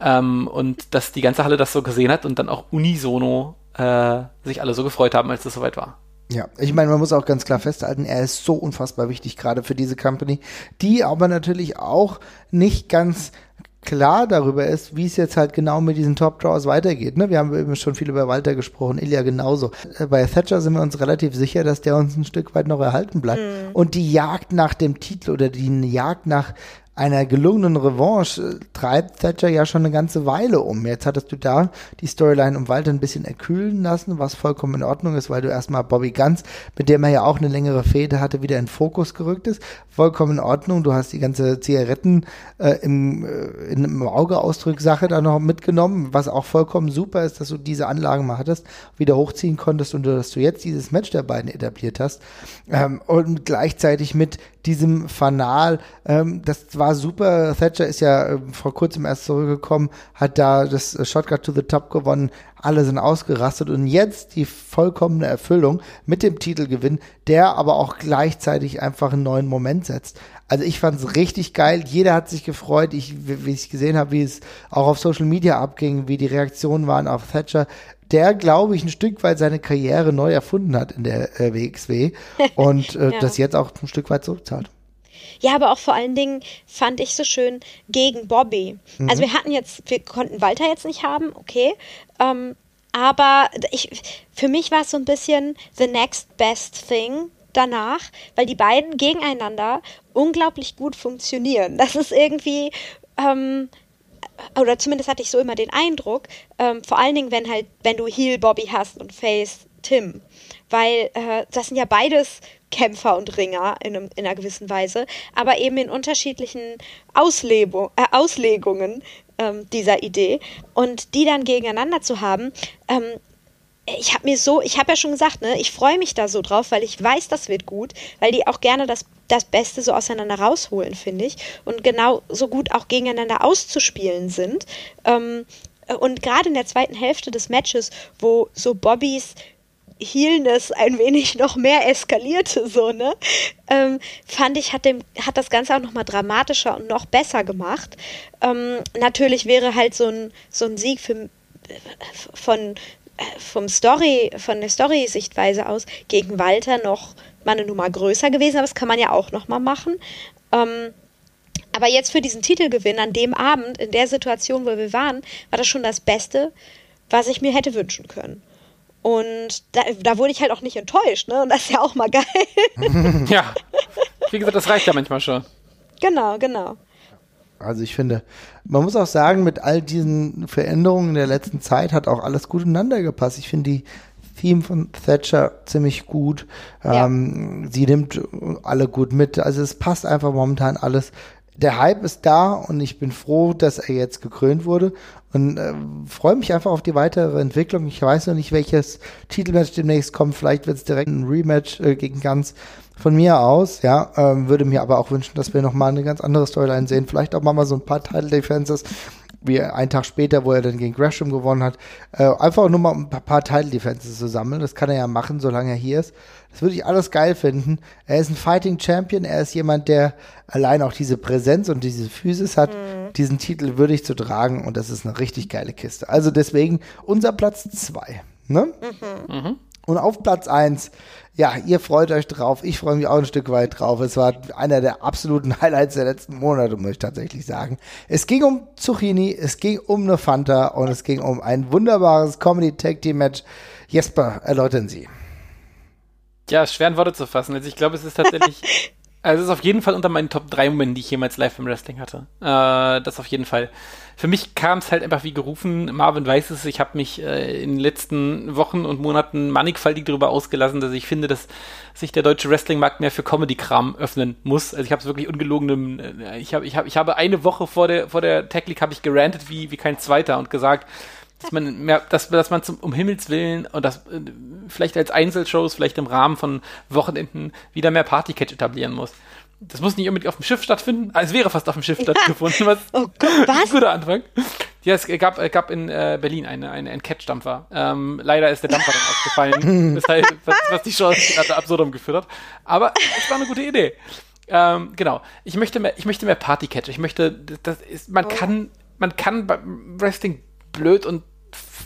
Ähm, und dass die ganze Halle das so gesehen hat und dann auch unisono äh, sich alle so gefreut haben, als es soweit war. Ja, ich meine, man muss auch ganz klar festhalten, er ist so unfassbar wichtig, gerade für diese Company, die aber natürlich auch nicht ganz klar darüber ist, wie es jetzt halt genau mit diesen Top Draws weitergeht. Ne? Wir haben eben schon viel über Walter gesprochen, Ilya genauso. Äh, bei Thatcher sind wir uns relativ sicher, dass der uns ein Stück weit noch erhalten bleibt. Mhm. Und die Jagd nach dem Titel oder die Jagd nach einer gelungenen Revanche äh, treibt Thatcher ja schon eine ganze Weile um. Jetzt hattest du da die Storyline um Walter ein bisschen erkühlen lassen, was vollkommen in Ordnung ist, weil du erstmal Bobby Guns, mit dem er ja auch eine längere Fehde hatte, wieder in Fokus gerückt ist. Vollkommen in Ordnung. Du hast die ganze Zigaretten äh, im, äh, im Augeausdruck-Sache da noch mitgenommen, was auch vollkommen super ist, dass du diese Anlagen mal hattest, wieder hochziehen konntest und dass du jetzt dieses Match der beiden etabliert hast. Ähm, und gleichzeitig mit diesem Fanal, ähm, das war super. Thatcher ist ja äh, vor kurzem erst zurückgekommen, hat da das äh, Shotgun to the Top gewonnen. Alle sind ausgerastet und jetzt die vollkommene Erfüllung mit dem Titelgewinn, der aber auch gleichzeitig einfach einen neuen Moment setzt. Also ich fand es richtig geil. Jeder hat sich gefreut. Ich, wie ich gesehen habe, wie es auch auf Social Media abging, wie die Reaktionen waren auf Thatcher der, glaube ich, ein Stück weit seine Karriere neu erfunden hat in der äh, WXW und äh, ja. das jetzt auch ein Stück weit zurückzahlt. Ja, aber auch vor allen Dingen fand ich so schön gegen Bobby. Mhm. Also wir hatten jetzt, wir konnten Walter jetzt nicht haben, okay. Ähm, aber ich, für mich war es so ein bisschen the next best thing danach, weil die beiden gegeneinander unglaublich gut funktionieren. Das ist irgendwie, ähm, oder zumindest hatte ich so immer den Eindruck, ähm, vor allen Dingen, wenn halt, wenn du Heel Bobby hast und Face Tim, weil äh, das sind ja beides Kämpfer und Ringer in, einem, in einer gewissen Weise, aber eben in unterschiedlichen Auslebo äh, Auslegungen ähm, dieser Idee. Und die dann gegeneinander zu haben, ähm, ich habe mir so, ich habe ja schon gesagt, ne, ich freue mich da so drauf, weil ich weiß, das wird gut, weil die auch gerne das, das Beste so auseinander rausholen, finde ich, und genau so gut auch gegeneinander auszuspielen sind. Ähm, und gerade in der zweiten Hälfte des Matches, wo so Bobbys Healness ein wenig noch mehr eskalierte, so, ne? Ähm, fand ich, hat, dem, hat das Ganze auch nochmal dramatischer und noch besser gemacht. Ähm, natürlich wäre halt so ein, so ein Sieg für, von, vom Story, von der Story-Sichtweise aus gegen Walter noch mal eine Nummer größer gewesen, aber das kann man ja auch noch mal machen. Ähm, aber jetzt für diesen Titelgewinn an dem Abend, in der Situation, wo wir waren, war das schon das Beste, was ich mir hätte wünschen können. Und da, da wurde ich halt auch nicht enttäuscht, ne? Und das ist ja auch mal geil. ja. Wie gesagt, das reicht ja manchmal schon. Genau, genau. Also ich finde, man muss auch sagen, mit all diesen Veränderungen in der letzten Zeit hat auch alles gut ineinander gepasst. Ich finde die Theme von Thatcher ziemlich gut. Ja. Ähm, sie nimmt alle gut mit. Also es passt einfach momentan alles. Der Hype ist da und ich bin froh, dass er jetzt gekrönt wurde und äh, freue mich einfach auf die weitere Entwicklung. Ich weiß noch nicht, welches Titelmatch demnächst kommt. Vielleicht wird es direkt ein Rematch äh, gegen Ganz von mir aus, ja, ähm, würde mir aber auch wünschen, dass wir nochmal eine ganz andere Storyline sehen. Vielleicht auch mal so ein paar Title Defenses, wie einen Tag später, wo er dann gegen Gresham gewonnen hat. Äh, einfach nur mal ein paar, paar Title Defenses zu sammeln. Das kann er ja machen, solange er hier ist. Das würde ich alles geil finden. Er ist ein Fighting Champion. Er ist jemand, der allein auch diese Präsenz und diese Physis hat, mhm. diesen Titel würdig zu tragen. Und das ist eine richtig geile Kiste. Also deswegen unser Platz zwei. Ne? Mhm. Mhm. Und auf Platz eins ja, ihr freut euch drauf. Ich freue mich auch ein Stück weit drauf. Es war einer der absoluten Highlights der letzten Monate, muss ich tatsächlich sagen. Es ging um Zucchini, es ging um eine Fanta und es ging um ein wunderbares Comedy Tag Team Match. Jesper, erläutern Sie. Ja, schwer in Worte zu fassen. Also ich glaube, es ist tatsächlich Also es ist auf jeden Fall unter meinen Top 3 Momenten, die ich jemals live im Wrestling hatte. Äh, das auf jeden Fall. Für mich kam es halt einfach wie gerufen. Marvin weiß es, ich habe mich äh, in den letzten Wochen und Monaten mannigfaltig darüber ausgelassen, dass ich finde, dass sich der deutsche Wrestlingmarkt mehr für Comedy-Kram öffnen muss. Also ich habe es wirklich ungelogen. Äh, ich, hab, ich, hab, ich habe eine Woche vor der, vor der Tech League habe ich gerantet wie, wie kein Zweiter und gesagt, dass man mehr, dass, dass man zum, um Himmels Willen und das äh, vielleicht als Einzelshows, vielleicht im Rahmen von Wochenenden wieder mehr Partycatch etablieren muss. Das muss nicht unbedingt auf dem Schiff stattfinden. Ah, es wäre fast auf dem Schiff ja. stattgefunden. Was, oh Gott, was? Guter Anfang. Ja, es gab, äh, gab in äh, Berlin eine, eine, einen Catch-Dampfer. Ähm, leider ist der Dampfer dann ausgefallen, weshalb, was, was die Chance gerade absurdum geführt hat. Aber es war eine gute Idee. Ähm, genau. Ich möchte mehr, ich möchte mehr Partycatch. Ich möchte, das ist, man oh. kann, man kann beim Wrestling blöd und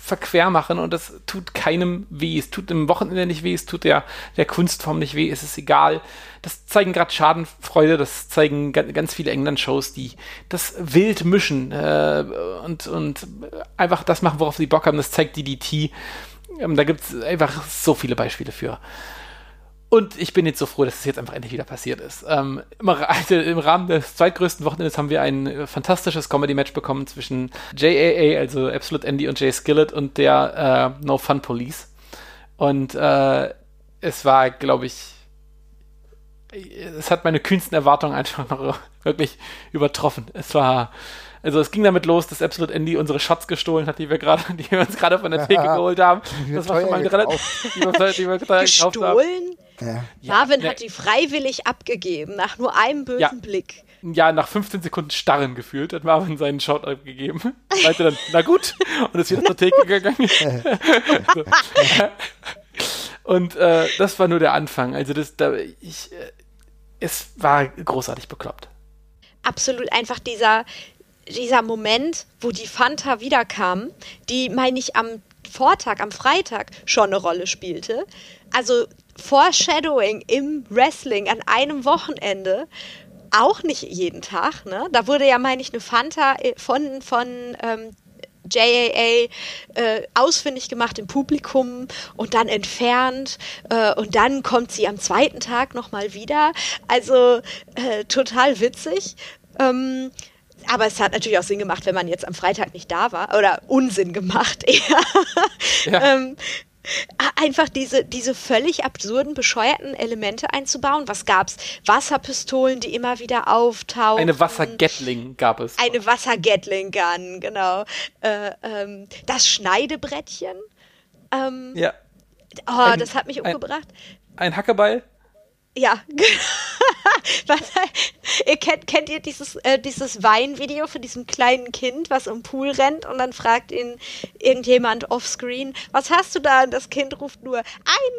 verquer machen und das tut keinem weh. Es tut dem Wochenende nicht weh, es tut der, der Kunstform nicht weh, es ist egal. Das zeigen gerade Schadenfreude, das zeigen ganz viele England-Shows, die das wild mischen äh, und, und einfach das machen, worauf sie Bock haben. Das zeigt DDT. Ähm, da gibt es einfach so viele Beispiele für. Und ich bin jetzt so froh, dass es jetzt einfach endlich wieder passiert ist. Ähm, im, also Im Rahmen des zweitgrößten Wochenendes haben wir ein fantastisches Comedy-Match bekommen zwischen JAA, also Absolute Andy und Jay Skillett und der äh, No Fun Police. Und äh, es war, glaube ich, es hat meine kühnsten Erwartungen einfach wirklich übertroffen. Es war also es ging damit los, dass Absolute Andy unsere Shots gestohlen hat, die wir gerade, die wir uns gerade von der Theke geholt haben. Das war schon mal relativ, die wir, die wir Gestohlen? Ja. Marvin ja, hat die freiwillig abgegeben, nach nur einem bösen ja. Blick. Ja, nach 15 Sekunden Starren gefühlt, hat Marvin seinen Shot abgegeben. Meinte dann, na gut, und ist wieder zur Theke gegangen. und äh, das war nur der Anfang. Also das, da, ich, äh, es war großartig bekloppt. Absolut, einfach dieser, dieser Moment, wo die Fanta wiederkam, die, meine ich, am Vortag, am Freitag schon eine Rolle spielte. Also Foreshadowing im Wrestling an einem Wochenende auch nicht jeden Tag. Ne? Da wurde ja, meine ich, eine Fanta äh, von, von ähm, JAA äh, ausfindig gemacht im Publikum und dann entfernt äh, und dann kommt sie am zweiten Tag nochmal wieder. Also äh, total witzig. Ähm, aber es hat natürlich auch Sinn gemacht, wenn man jetzt am Freitag nicht da war. Oder Unsinn gemacht eher. Ja. ähm, einfach diese, diese völlig absurden, bescheuerten Elemente einzubauen. Was gab's? Wasserpistolen, die immer wieder auftauchen. Eine Wassergatling gab es. Eine Wassergatling-Gun, genau. Äh, ähm, das Schneidebrettchen. Ähm, ja. Oh, ein, das hat mich umgebracht. Ein, ein Hackebeil? Ja, was, ihr kennt, kennt ihr dieses, äh, dieses Weinvideo von diesem kleinen Kind, was im Pool rennt und dann fragt ihn irgendjemand offscreen, was hast du da? Und das Kind ruft nur, ein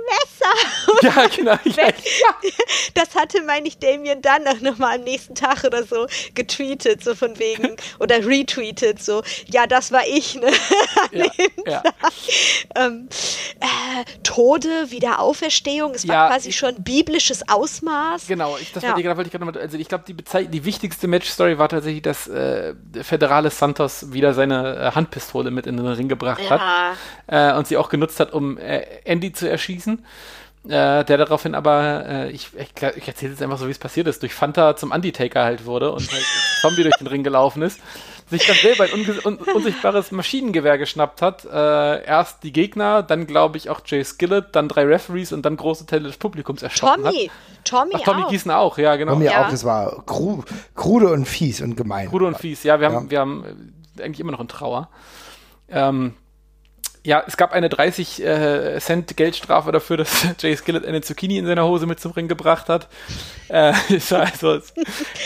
Messer! ja, genau. Ja, Das hatte, meine ich, Damien dann noch mal am nächsten Tag oder so getweetet, so von wegen, oder retweetet, so, ja, das war ich, ne? ja, ja. Ähm, äh, Tode, Wiederauferstehung, es war quasi schon biblisches Ausmaß. Genau, ich, das ja. wollte ich gerade mal, also ich glaube, die, die wichtigste Match-Story war tatsächlich, dass äh, Federale Santos wieder seine äh, Handpistole mit in den Ring gebracht ja. hat äh, und sie auch genutzt hat, um äh, Andy zu erschießen. Äh, der daraufhin aber, äh, ich, ich, ich erzähle jetzt einfach so, wie es passiert ist, durch Fanta zum Undertaker halt wurde und halt Zombie durch den Ring gelaufen ist sich dann selber ein un unsichtbares Maschinengewehr geschnappt hat. Äh, erst die Gegner, dann glaube ich auch Jay Skillett, dann drei Referees und dann große Teile des Publikums erschossen Tommy, hat. Tommy, Ach, Tommy auch. Gießen auch, ja genau. Tommy ja. auch, das war kru krude und fies und gemein. Krude und fies, ja, wir haben, ja. wir haben eigentlich immer noch in Trauer. Ähm, ja, es gab eine 30 äh, Cent Geldstrafe dafür, dass Jay Skillett eine Zucchini in seiner Hose mit zum Ring gebracht hat. Äh, also, es,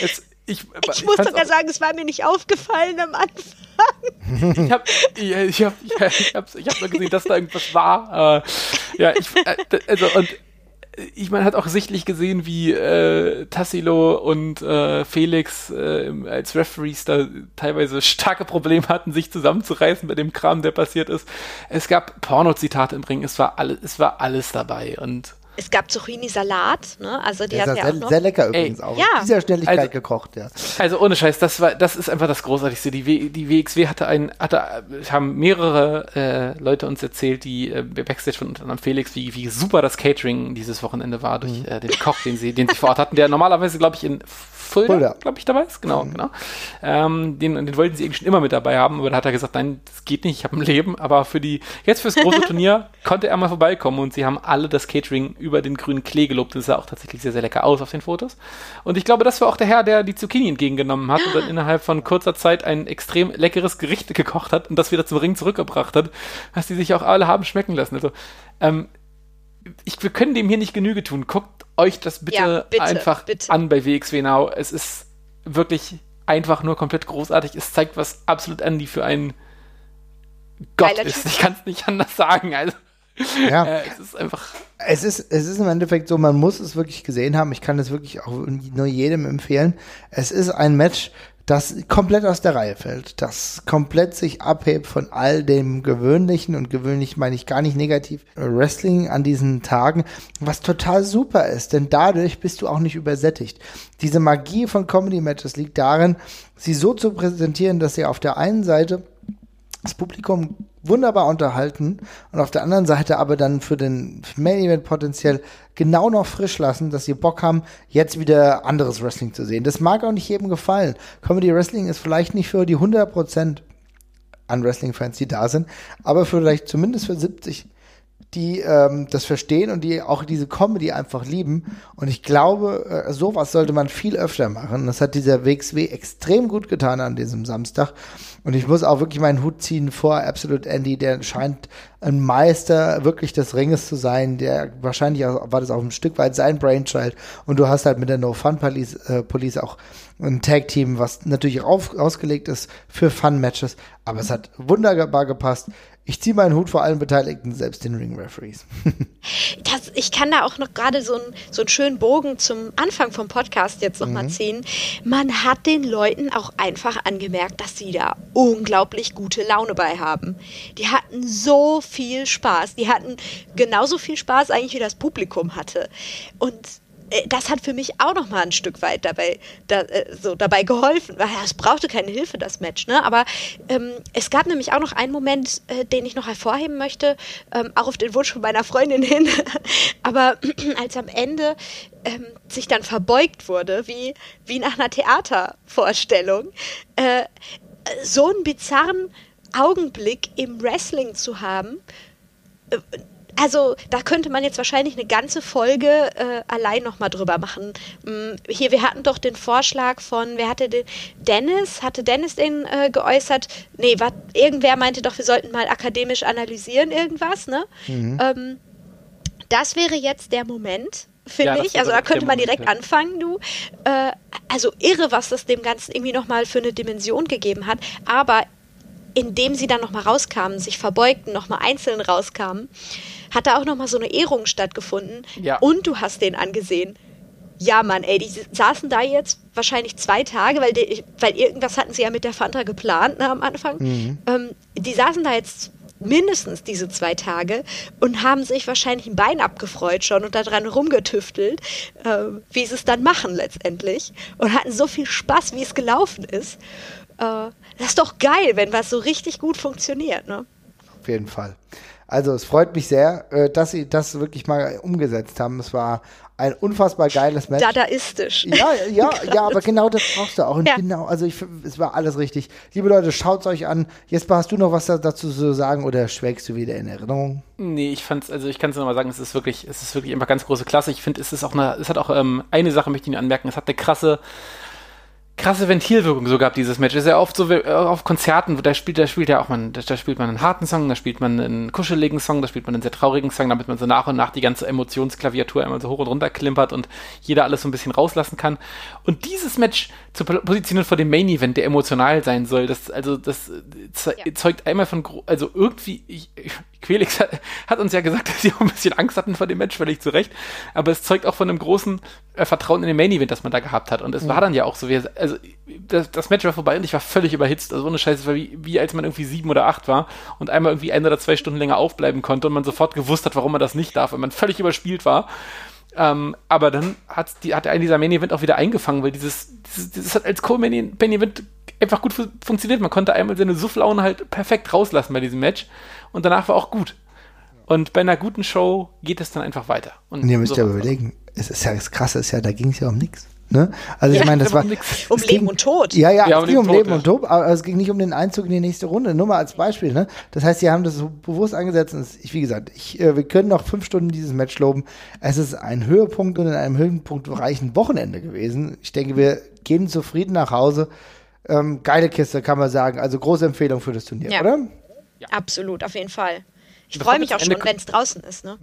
es, ich, ich muss sogar sagen, es war mir nicht aufgefallen am Anfang. ich habe ich hab, ich hab, ich hab nur gesehen, dass da irgendwas war. Äh, ja, ich, äh, also und ich meine, hat auch sichtlich gesehen, wie äh, Tassilo und äh, Felix äh, als Referees da teilweise starke Probleme hatten, sich zusammenzureißen bei dem Kram, der passiert ist. Es gab Porno-Zitate im Ring, es war alles, es war alles dabei und es gab Zucchini-Salat, ne? Also die hatten ja sehr, auch noch. Sehr lecker übrigens Ey, auch. Ja. In dieser Schnelligkeit also, gekocht, ja. Also ohne Scheiß, das war, das ist einfach das Großartigste. Die, w, die WXW hatte ein, hatte, haben mehrere äh, Leute uns erzählt, die äh, Backstage von unter anderem Felix, wie, wie super das Catering dieses Wochenende war durch mhm. äh, den Koch, den sie, den sie vor Ort hatten, der normalerweise, glaube ich, in Fulda, Fulda. glaube ich, dabei ist. Genau, mhm. genau. Ähm, den, den wollten sie eigentlich schon immer mit dabei haben, aber da hat er gesagt, nein, das geht nicht, ich habe ein Leben. Aber für die, jetzt fürs große Turnier konnte er mal vorbeikommen und sie haben alle das Catering über den grünen Klee gelobt. Das sah auch tatsächlich sehr, sehr lecker aus auf den Fotos. Und ich glaube, das war auch der Herr, der die Zucchini entgegengenommen hat und dann innerhalb von kurzer Zeit ein extrem leckeres Gericht gekocht hat und das wieder zum Ring zurückgebracht hat, was die sich auch alle haben schmecken lassen. Also, ähm, ich, wir können dem hier nicht Genüge tun. Guckt euch das bitte, ja, bitte einfach bitte. an bei WXW Now. Es ist wirklich einfach nur komplett großartig. Es zeigt, was absolut Andy für ein Gott Geiler ist. Ich kann es nicht anders sagen. Also, ja. Äh, es ist einfach. Es ist, es ist im Endeffekt so, man muss es wirklich gesehen haben. Ich kann es wirklich auch nur jedem empfehlen. Es ist ein Match, das komplett aus der Reihe fällt, das komplett sich abhebt von all dem Gewöhnlichen und gewöhnlich meine ich gar nicht negativ Wrestling an diesen Tagen, was total super ist, denn dadurch bist du auch nicht übersättigt. Diese Magie von Comedy Matches liegt darin, sie so zu präsentieren, dass sie auf der einen Seite das Publikum wunderbar unterhalten und auf der anderen Seite aber dann für den Main Event potenziell genau noch frisch lassen, dass sie Bock haben, jetzt wieder anderes Wrestling zu sehen. Das mag auch nicht jedem gefallen. Comedy Wrestling ist vielleicht nicht für die 100% an Wrestling-Fans, die da sind, aber vielleicht zumindest für 70 die ähm, das verstehen und die auch diese Comedy einfach lieben. Und ich glaube, äh, sowas sollte man viel öfter machen. Das hat dieser WXW extrem gut getan an diesem Samstag. Und ich muss auch wirklich meinen Hut ziehen vor Absolute Andy, der scheint ein Meister wirklich des Ringes zu sein. Der wahrscheinlich auch, war das auch ein Stück weit sein Brainchild. Und du hast halt mit der No Fun Police, äh, Police auch ein Tag-Team, was natürlich auf, ausgelegt ist für Fun-Matches. Aber es hat wunderbar gepasst. Ich ziehe meinen Hut vor allen Beteiligten, selbst den Ring-Referees. ich kann da auch noch gerade so, ein, so einen schönen Bogen zum Anfang vom Podcast jetzt nochmal mhm. ziehen. Man hat den Leuten auch einfach angemerkt, dass sie da unglaublich gute Laune bei haben. Die hatten so viel Spaß. Die hatten genauso viel Spaß eigentlich, wie das Publikum hatte. Und das hat für mich auch noch mal ein Stück weit dabei, da, äh, so dabei geholfen, es brauchte keine Hilfe, das Match. Ne? Aber ähm, es gab nämlich auch noch einen Moment, äh, den ich noch hervorheben möchte, ähm, auch auf den Wunsch von meiner Freundin hin. Aber als am Ende ähm, sich dann verbeugt wurde, wie, wie nach einer Theatervorstellung, äh, so einen bizarren Augenblick im Wrestling zu haben, äh, also da könnte man jetzt wahrscheinlich eine ganze Folge äh, allein nochmal drüber machen. Hm, hier, wir hatten doch den Vorschlag von, wer hatte den? Dennis? Hatte Dennis den äh, geäußert? Nee, wat, irgendwer meinte doch, wir sollten mal akademisch analysieren, irgendwas, ne? Mhm. Ähm, das wäre jetzt der Moment, finde ja, ich. Also da könnte man direkt Moment, anfangen, du. Äh, also irre, was das dem Ganzen irgendwie nochmal für eine Dimension gegeben hat. Aber indem sie dann nochmal rauskamen, sich verbeugten, nochmal einzeln rauskamen, hat da auch nochmal so eine Ehrung stattgefunden. Ja. Und du hast den angesehen. Ja, Mann, ey, die saßen da jetzt wahrscheinlich zwei Tage, weil, die, weil irgendwas hatten sie ja mit der Fanta geplant ne, am Anfang. Mhm. Ähm, die saßen da jetzt mindestens diese zwei Tage und haben sich wahrscheinlich ein Bein abgefreut schon und daran rumgetüftelt, äh, wie sie es dann machen letztendlich und hatten so viel Spaß, wie es gelaufen ist. Äh, das ist doch geil, wenn was so richtig gut funktioniert, ne? Auf jeden Fall. Also es freut mich sehr, äh, dass sie das wirklich mal umgesetzt haben. Es war ein unfassbar geiles Match. Dadaistisch. Ja, ja, ja, aber genau das brauchst du auch. Und ja. genau, also ich, es war alles richtig. Liebe Leute, schaut es euch an. Jesper, hast du noch was dazu zu sagen oder schwelgst du wieder in Erinnerung? Nee, ich fand's, also ich kann es nochmal sagen, es ist wirklich, es ist wirklich einfach ganz große Klasse. Ich finde, es ist auch eine, es hat auch ähm, eine Sache, möchte ich Ihnen anmerken, es hat eine krasse krasse Ventilwirkung so gehabt, dieses Match. ist ja oft so äh, auf Konzerten, da spielt, da spielt ja auch man, da, spielt man einen harten Song, da spielt man einen kuscheligen Song, da spielt man einen sehr traurigen Song, damit man so nach und nach die ganze Emotionsklaviatur einmal so hoch und runter klimpert und jeder alles so ein bisschen rauslassen kann. Und dieses Match zu positionieren vor dem Main Event, der emotional sein soll, das, also, das ze ja. zeugt einmal von, also irgendwie, ich, Quelix hat, hat, uns ja gesagt, dass sie auch ein bisschen Angst hatten vor dem Match, völlig zu Recht. Aber es zeugt auch von einem großen äh, Vertrauen in den Main Event, das man da gehabt hat. Und es ja. war dann ja auch so, wie, also das, das, Match war vorbei und ich war völlig überhitzt. Also ohne Scheiße, es war wie, wie als man irgendwie sieben oder acht war und einmal irgendwie ein oder zwei Stunden länger aufbleiben konnte und man sofort gewusst hat, warum man das nicht darf, weil man völlig überspielt war. Ähm, aber dann hat, die, hat ein dieser Main Event auch wieder eingefangen, weil dieses, dieses, dieses hat als Co-Main Event einfach gut fu funktioniert. Man konnte einmal seine Sufflaune halt perfekt rauslassen bei diesem Match und danach war auch gut. Und bei einer guten Show geht es dann einfach weiter. Und, und ihr müsst ja überlegen, es ist ja das Krasse, ist ja, da ging es ja um nichts. Ne? Also ich meine, das war um Leben ging, und Tod. Ja, ja, ja es um ging um Leben und Tod, aber es ging nicht um den Einzug in die nächste Runde. Nur mal als Beispiel. Ne? Das heißt, sie haben das so bewusst angesetzt. Und ich, wie gesagt, ich, äh, wir können noch fünf Stunden dieses Match loben. Es ist ein Höhepunkt und in einem Höhepunkt reichen Wochenende gewesen. Ich denke, wir gehen zufrieden nach Hause. Ähm, geile Kiste, kann man sagen. Also große Empfehlung für das Turnier, ja. oder? Ja. Absolut, auf jeden Fall. Ich freue mich auch schon, wenn es draußen ist. Ne?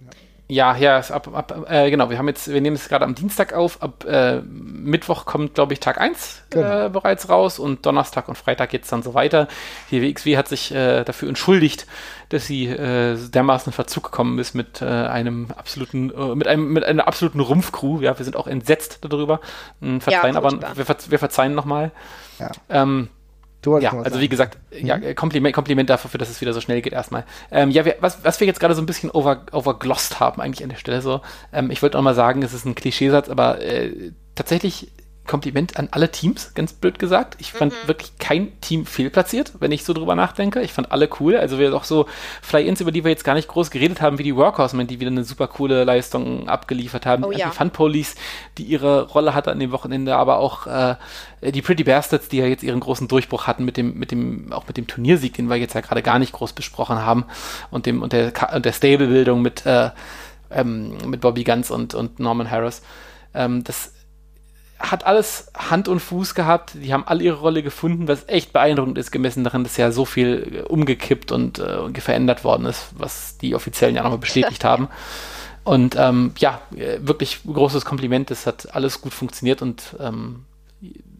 Ja. Ja, ab, ab, äh, genau, wir haben jetzt, wir nehmen es gerade am Dienstag auf, ab äh, Mittwoch kommt, glaube ich, Tag 1 äh, genau. äh, bereits raus und Donnerstag und Freitag geht es dann so weiter. Die WXW hat sich äh, dafür entschuldigt, dass sie äh, dermaßen Verzug gekommen ist mit äh, einem absoluten, äh, mit einem, mit einer absoluten Rumpfcrew. Ja, wir sind auch entsetzt darüber. Hm, verzeihen, ja, aber wir, wir verzeihen nochmal. Ja. Ähm, ja, also wie gesagt, mhm. ja, Kompliment, Kompliment dafür, dass es wieder so schnell geht erstmal. Ähm, ja, wir, was, was wir jetzt gerade so ein bisschen over, overglossed haben eigentlich an der Stelle so, ähm, ich wollte auch mal sagen, es ist ein Klischeesatz, aber äh, tatsächlich Kompliment an alle Teams, ganz blöd gesagt. Ich fand mhm. wirklich kein Team fehlplatziert, wenn ich so drüber nachdenke. Ich fand alle cool. Also wir auch so Fly-Ins, über die wir jetzt gar nicht groß geredet haben, wie die Workhorsemen, die wieder eine super coole Leistung abgeliefert haben. Oh, ja. Die Fun Police, die ihre Rolle hatte an dem Wochenende, aber auch äh, die Pretty Bastards, die ja jetzt ihren großen Durchbruch hatten mit dem, mit dem, auch mit dem Turniersieg, den wir jetzt ja gerade gar nicht groß besprochen haben und dem und der, und der Stable-Bildung mit, äh, ähm, mit Bobby Guns und, und Norman Harris. Ähm, das hat alles Hand und Fuß gehabt. Die haben alle ihre Rolle gefunden, was echt beeindruckend ist, gemessen daran, dass ja so viel umgekippt und äh, verändert worden ist, was die Offiziellen ja nochmal bestätigt haben. Und ähm, ja, wirklich großes Kompliment. Es hat alles gut funktioniert und ähm,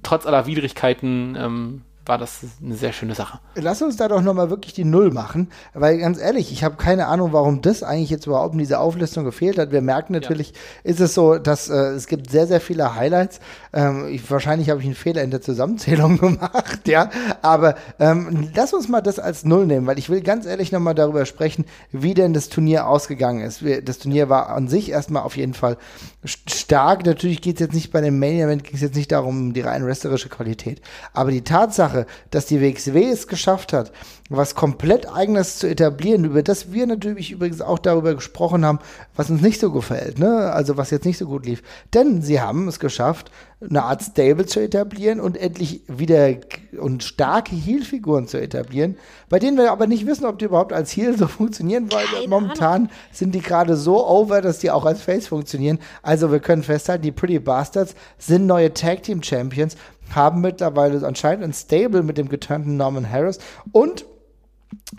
trotz aller Widrigkeiten ähm, war das eine sehr schöne Sache. Lass uns da doch nochmal wirklich die Null machen, weil ganz ehrlich, ich habe keine Ahnung, warum das eigentlich jetzt überhaupt in dieser Auflistung gefehlt hat. Wir merken natürlich, ja. ist es so, dass äh, es gibt sehr, sehr viele Highlights. Ähm, ich, wahrscheinlich habe ich einen Fehler in der Zusammenzählung gemacht, ja. Aber ähm, lass uns mal das als Null nehmen, weil ich will ganz ehrlich nochmal darüber sprechen, wie denn das Turnier ausgegangen ist. Das Turnier war an sich erstmal auf jeden Fall stark. Natürlich geht es jetzt nicht bei dem Main Event, ging es jetzt nicht darum, die rein wrestlerische Qualität. Aber die Tatsache, dass die WXW es geschafft hat, was komplett eigenes zu etablieren, über das wir natürlich übrigens auch darüber gesprochen haben, was uns nicht so gefällt, ne? Also was jetzt nicht so gut lief. Denn sie haben es geschafft, eine Art Stable zu etablieren und endlich wieder und starke Heel-Figuren zu etablieren, bei denen wir aber nicht wissen, ob die überhaupt als Heel so funktionieren, weil Keine momentan Ahnung. sind die gerade so over, dass die auch als Face funktionieren. Also wir können festhalten, die Pretty Bastards sind neue Tag Team Champions, haben mittlerweile anscheinend ein Stable mit dem geturnten Norman Harris und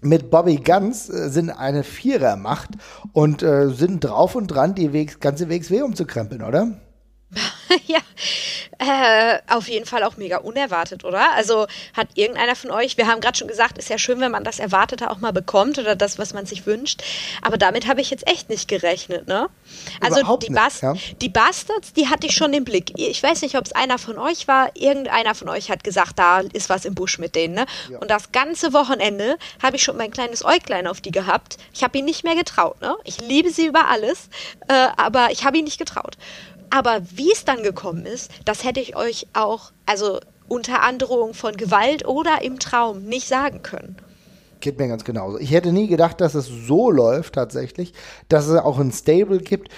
mit Bobby Guns äh, sind eine Vierermacht und äh, sind drauf und dran, die Wegs, ganze WXW umzukrempeln, oder? ja, äh, auf jeden Fall auch mega unerwartet, oder? Also hat irgendeiner von euch, wir haben gerade schon gesagt, ist ja schön, wenn man das Erwartete auch mal bekommt oder das, was man sich wünscht. Aber damit habe ich jetzt echt nicht gerechnet, ne? Also Überhaupt die, Bas ja. die Bastards, die hatte ich schon im Blick. Ich weiß nicht, ob es einer von euch war. Irgendeiner von euch hat gesagt, da ist was im Busch mit denen, ne? Ja. Und das ganze Wochenende habe ich schon mein kleines Äuglein auf die gehabt. Ich habe ihn nicht mehr getraut, ne? Ich liebe sie über alles, äh, aber ich habe ihn nicht getraut. Aber wie es dann gekommen ist, das hätte ich euch auch, also unter Androhung von Gewalt oder im Traum nicht sagen können. Geht mir ganz genauso. Ich hätte nie gedacht, dass es so läuft tatsächlich, dass es auch ein Stable gibt.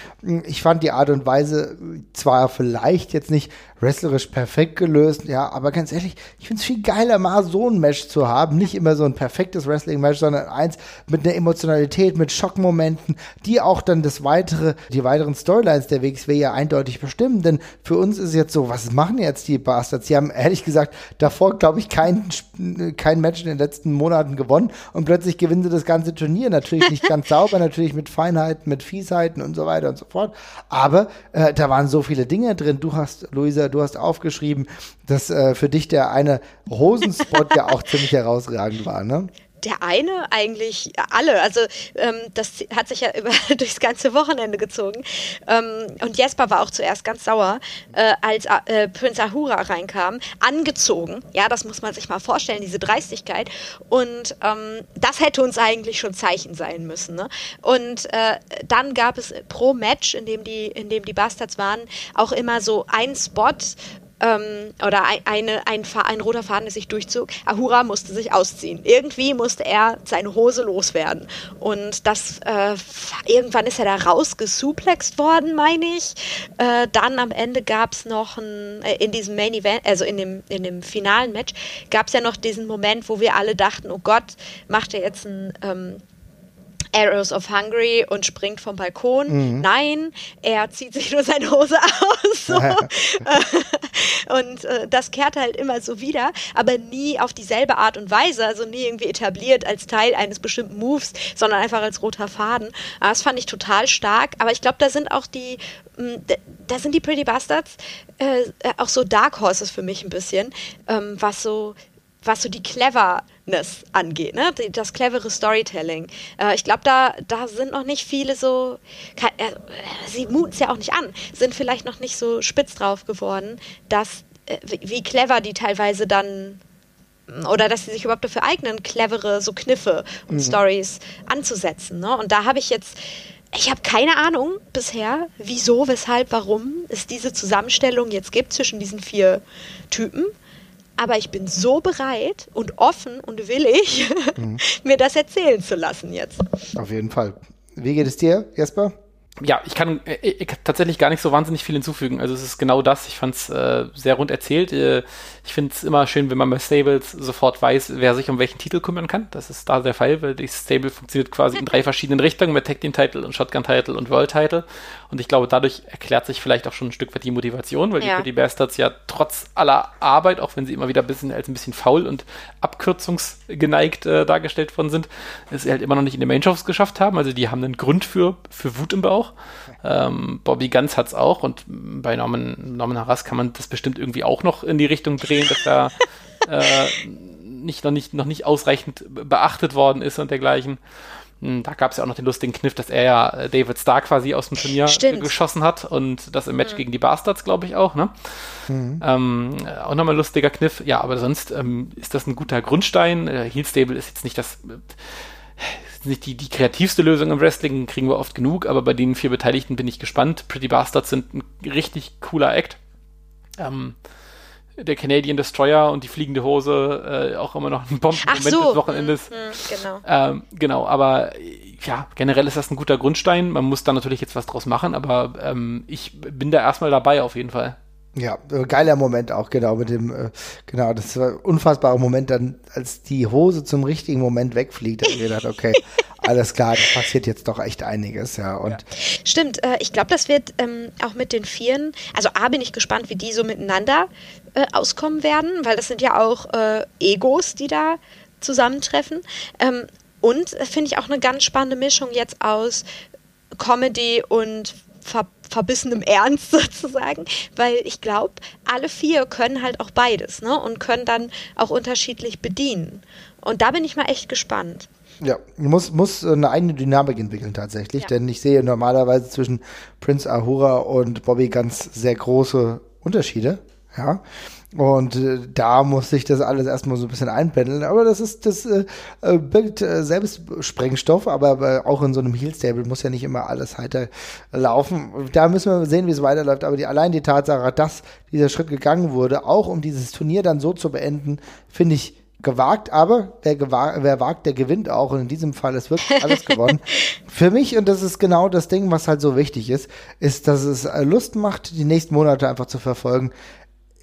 Ich fand die Art und Weise zwar vielleicht jetzt nicht wrestlerisch perfekt gelöst, ja, aber ganz ehrlich, ich finde es viel geiler, mal so ein Match zu haben. Nicht immer so ein perfektes Wrestling-Match, sondern eins mit einer Emotionalität, mit Schockmomenten, die auch dann das weitere, die weiteren Storylines der WXW ja eindeutig bestimmen. Denn für uns ist jetzt so, was machen jetzt die Bastards? Sie haben ehrlich gesagt davor, glaube ich, kein, kein Match in den letzten Monaten gewonnen und plötzlich gewinnen sie das ganze Turnier. Natürlich nicht ganz sauber, natürlich mit Feinheiten, mit Fiesheiten und so weiter und so fort. Aber äh, da waren so viele Dinge drin. Du hast, Luisa, du hast aufgeschrieben, dass äh, für dich der eine Hosenspot ja auch ziemlich herausragend war, ne? Der eine eigentlich alle. Also ähm, das hat sich ja über, durchs ganze Wochenende gezogen. Ähm, und Jesper war auch zuerst ganz sauer, äh, als äh, Prince Ahura reinkam, angezogen. Ja, das muss man sich mal vorstellen, diese Dreistigkeit. Und ähm, das hätte uns eigentlich schon Zeichen sein müssen. Ne? Und äh, dann gab es pro Match, in dem die, in dem die Bastards waren, auch immer so ein Spot, ähm, oder ein, eine, ein, ein roter Faden, der sich durchzog. Ahura musste sich ausziehen. Irgendwie musste er seine Hose loswerden. Und das, äh, irgendwann ist er da rausgesuplext worden, meine ich. Äh, dann am Ende gab es noch ein, äh, in diesem Main Event, also in dem, in dem finalen Match, gab es ja noch diesen Moment, wo wir alle dachten, oh Gott, macht er jetzt ein ähm, Arrows of Hungary und springt vom Balkon. Mhm. Nein, er zieht sich nur seine Hose aus. So. und äh, das kehrt halt immer so wieder, aber nie auf dieselbe Art und Weise, also nie irgendwie etabliert als Teil eines bestimmten Moves, sondern einfach als roter Faden. Das fand ich total stark, aber ich glaube, da sind auch die hm, da sind die Pretty Bastards äh, auch so Dark Horses für mich ein bisschen, ähm, was so was so die Cleverness angeht, ne? das clevere Storytelling. Äh, ich glaube, da, da sind noch nicht viele so, kann, äh, sie muten es ja auch nicht an, sind vielleicht noch nicht so spitz drauf geworden, dass, äh, wie, clever die teilweise dann oder dass sie sich überhaupt dafür eignen, clevere so Kniffe und mhm. Stories anzusetzen. Ne? Und da habe ich jetzt, ich habe keine Ahnung bisher, wieso, weshalb, warum es diese Zusammenstellung jetzt gibt zwischen diesen vier Typen aber ich bin so bereit und offen und willig, mhm. mir das erzählen zu lassen jetzt. Auf jeden Fall. Wie geht es dir, Jesper? ja, ich kann äh, ich, tatsächlich gar nicht so wahnsinnig viel hinzufügen. Also es ist genau das. Ich fand es äh, sehr rund erzählt. Äh, ich finde es immer schön, wenn man bei Stables sofort weiß, wer sich um welchen Titel kümmern kann. Das ist da der Fall, weil das Stable funktioniert quasi in drei verschiedenen Richtungen mit Tag Team Title und Shotgun Title und World Title. Und ich glaube, dadurch erklärt sich vielleicht auch schon ein Stück weit die Motivation, weil ja. die, die Bastards ja trotz aller Arbeit, auch wenn sie immer wieder ein bisschen als ein bisschen faul und abkürzungsgeneigt äh, dargestellt worden sind, es halt immer noch nicht in den Main Shows geschafft haben. Also die haben einen Grund für, für Wut im Bauch auch. Ähm, Bobby Ganz hat es auch und bei Norman, Norman Harras kann man das bestimmt irgendwie auch noch in die Richtung drehen, dass er äh, nicht, noch, nicht, noch nicht ausreichend beachtet worden ist und dergleichen. Hm, Da gab es ja auch noch den lustigen Kniff, dass er ja äh, David Starr quasi aus dem Turnier Stimmt. geschossen hat und das im Match gegen die Bastards, glaube ich, auch. Ne? Ähm, äh, auch nochmal ein lustiger Kniff. Ja, aber sonst ähm, ist das ein guter Grundstein. Äh, Heel Stable ist jetzt nicht das. Äh, ist nicht die, die kreativste Lösung im Wrestling, kriegen wir oft genug, aber bei den vier Beteiligten bin ich gespannt. Pretty Bastards sind ein richtig cooler Act. Ähm, der Canadian Destroyer und die fliegende Hose äh, auch immer noch ein Bombenmoment so. des Wochenendes. Hm, genau. Ähm, genau, aber äh, ja, generell ist das ein guter Grundstein. Man muss da natürlich jetzt was draus machen, aber ähm, ich bin da erstmal dabei auf jeden Fall. Ja, äh, geiler Moment auch, genau, mit dem, äh, genau, das war ein unfassbarer Moment dann, als die Hose zum richtigen Moment wegfliegt, da hab ich gedacht, okay, alles klar, da passiert jetzt doch echt einiges, ja, und Stimmt, äh, ich glaube, das wird ähm, auch mit den Vieren, also A bin ich gespannt, wie die so miteinander äh, auskommen werden, weil das sind ja auch äh, Egos, die da zusammentreffen. Ähm, und äh, finde ich auch eine ganz spannende Mischung jetzt aus Comedy und ver verbissenem Ernst sozusagen, weil ich glaube, alle vier können halt auch beides, ne? Und können dann auch unterschiedlich bedienen. Und da bin ich mal echt gespannt. Ja, muss, muss eine eigene Dynamik entwickeln tatsächlich, Ja. denn ich sehe normalerweise zwischen Prince Ahura und Bobby ganz sehr große Unterschiede, ja. Und äh, da muss sich das alles erstmal so ein bisschen einpendeln. Aber das ist, das äh, äh, birgt äh, selbst Sprengstoff, aber, aber auch in so einem Heel-Stable muss ja nicht immer alles heiter laufen. Da müssen wir sehen, wie es weiterläuft. Aber die, allein die Tatsache, dass dieser Schritt gegangen wurde, auch um dieses Turnier dann so zu beenden, finde ich gewagt, aber wer, gewa wer wagt, der gewinnt auch. Und in diesem Fall ist wirklich alles gewonnen. Für mich, und das ist genau das Ding, was halt so wichtig ist, ist, dass es äh, Lust macht, die nächsten Monate einfach zu verfolgen.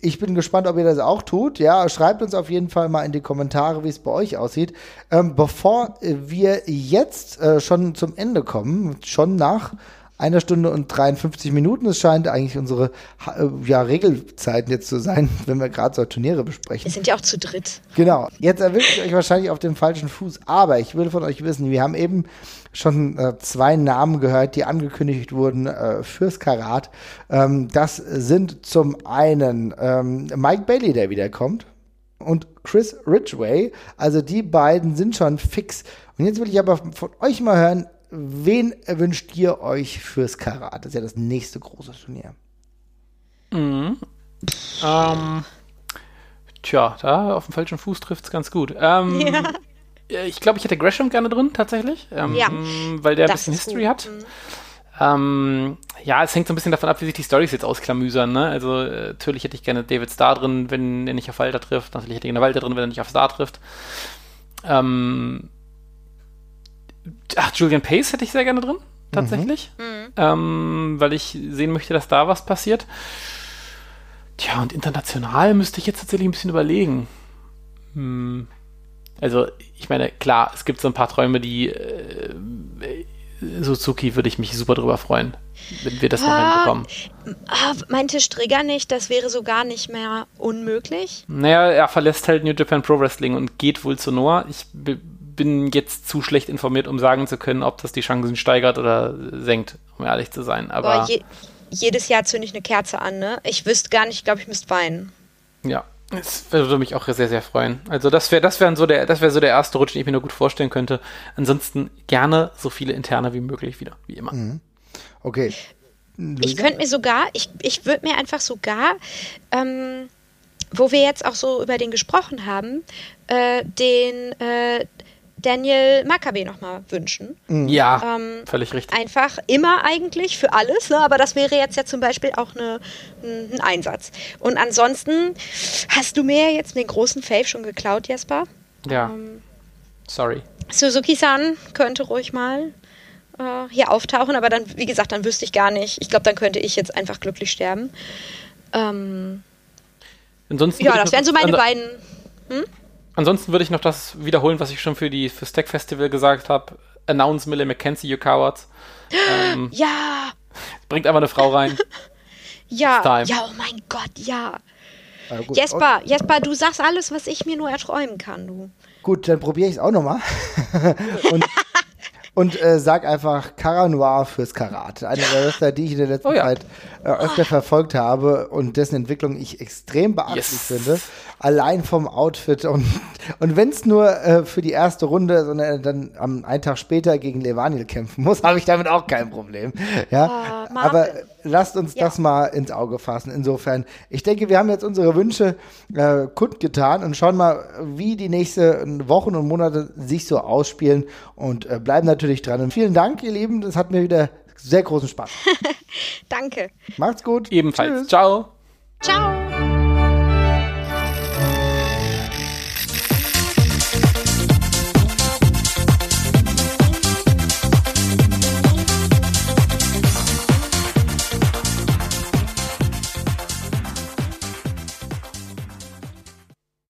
Ich bin gespannt, ob ihr das auch tut. Ja, schreibt uns auf jeden Fall mal in die Kommentare, wie es bei euch aussieht. Ähm, bevor wir jetzt äh, schon zum Ende kommen, schon nach einer Stunde und 53 Minuten. Es scheint eigentlich unsere äh, ja, Regelzeiten jetzt zu sein, wenn wir gerade so Turniere besprechen. Wir sind ja auch zu dritt. Genau. Jetzt erwische ich euch wahrscheinlich auf dem falschen Fuß. Aber ich will von euch wissen, wir haben eben schon äh, zwei Namen gehört, die angekündigt wurden äh, fürs Karat. Ähm, das sind zum einen ähm, Mike Bailey, der wiederkommt. Und Chris Ridgway. Also die beiden sind schon fix. Und jetzt will ich aber von euch mal hören, wen wünscht ihr euch fürs Karat? Das ist ja das nächste große Turnier. Ähm, tja, da auf dem falschen Fuß trifft es ganz gut. Ähm, Ja. äh, Ich glaube, ich hätte Gresham gerne drin, tatsächlich. Ähm, Ja. Weil der ein Das bisschen ist History gut. hat. Ähm, ja, es hängt so ein bisschen davon ab, wie sich die Storys jetzt ausklamüsern. Ne? Also äh, natürlich hätte ich gerne David Starr drin, wenn er nicht auf Walter trifft. Natürlich hätte ich gerne Walter drin, wenn er nicht auf Starr trifft. Ähm, ach, Julian Pace hätte ich sehr gerne drin, tatsächlich. Ähm, weil ich sehen möchte, dass da was passiert. Tja, und international müsste ich jetzt tatsächlich ein bisschen überlegen. Hm. Also, ich meine, klar, es gibt so ein paar Träume, die äh, Suzuki würde ich mich super drüber freuen, wenn wir das noch Ah. hinbekommen. Ah, meinte Strigger nicht, das wäre so gar nicht mehr unmöglich. Naja, er verlässt halt New Japan Pro Wrestling und geht wohl zu Noah. Ich bin jetzt zu schlecht informiert, um sagen zu können, ob das die Chancen steigert oder senkt, um ehrlich zu sein. Aber Boah, je, jedes Jahr zünde ich eine Kerze an, ne? Ich wüsste gar nicht, ich glaube, ich müsste weinen. Ja, es würde mich auch sehr, sehr freuen. Also das wäre das wär so der, das wäre so der erste Rutsch, den ich mir nur gut vorstellen könnte. Ansonsten gerne so viele interne wie möglich wieder, wie immer. Okay. Ich könnte mir sogar, ich, ich würde mir einfach sogar, ähm, wo wir jetzt auch so über den gesprochen haben, äh, den äh, Daniel Maccabi nochmal wünschen. Ja, Ähm, völlig richtig. Einfach immer eigentlich für alles, ne? aber das wäre jetzt ja zum Beispiel auch eine, ein ein Einsatz. Und ansonsten hast du mir jetzt den großen Fave schon geklaut, Jesper. Ja. ähm, Sorry. Suzuki-san könnte ruhig mal äh, hier auftauchen, aber dann, wie gesagt, dann wüsste ich gar nicht. Ich glaube, dann könnte ich jetzt einfach glücklich sterben. Ähm, Ansonsten ja, das wären so meine beiden. Ansonsten würde ich noch das wiederholen, was ich schon für die für Stack Festival gesagt habe. Announce Millie McKenzie, you cowards. Ähm, Ja, bringt einfach eine Frau rein. ja, ja, oh mein Gott, ja. Gut. Jesper, Jesper, du sagst alles, was ich mir nur erträumen kann, du. Gut, dann probiere ich es auch nochmal. und und äh, sag einfach Cara Noir fürs Karat. Eine der Wrestler, die ich in der letzten Oh ja. Zeit äh, öfter verfolgt habe und dessen Entwicklung ich extrem beachtlich Yes. finde. Allein vom Outfit und, und wenn es nur äh, für die erste Runde, sondern er dann am einen Tag später gegen Levanil kämpfen muss, habe ich damit auch kein Problem. Ja, Ah, aber lasst uns Ja. das mal ins Auge fassen. Insofern, ich denke, wir haben jetzt unsere Wünsche äh, kundgetan und schauen mal, wie die nächsten Wochen und Monate sich so ausspielen und äh, bleiben natürlich dran. Und vielen Dank, ihr Lieben. Das hat mir wieder sehr großen Spaß. Danke. Macht's gut. Ebenfalls. Tschüss. Ciao. Ciao.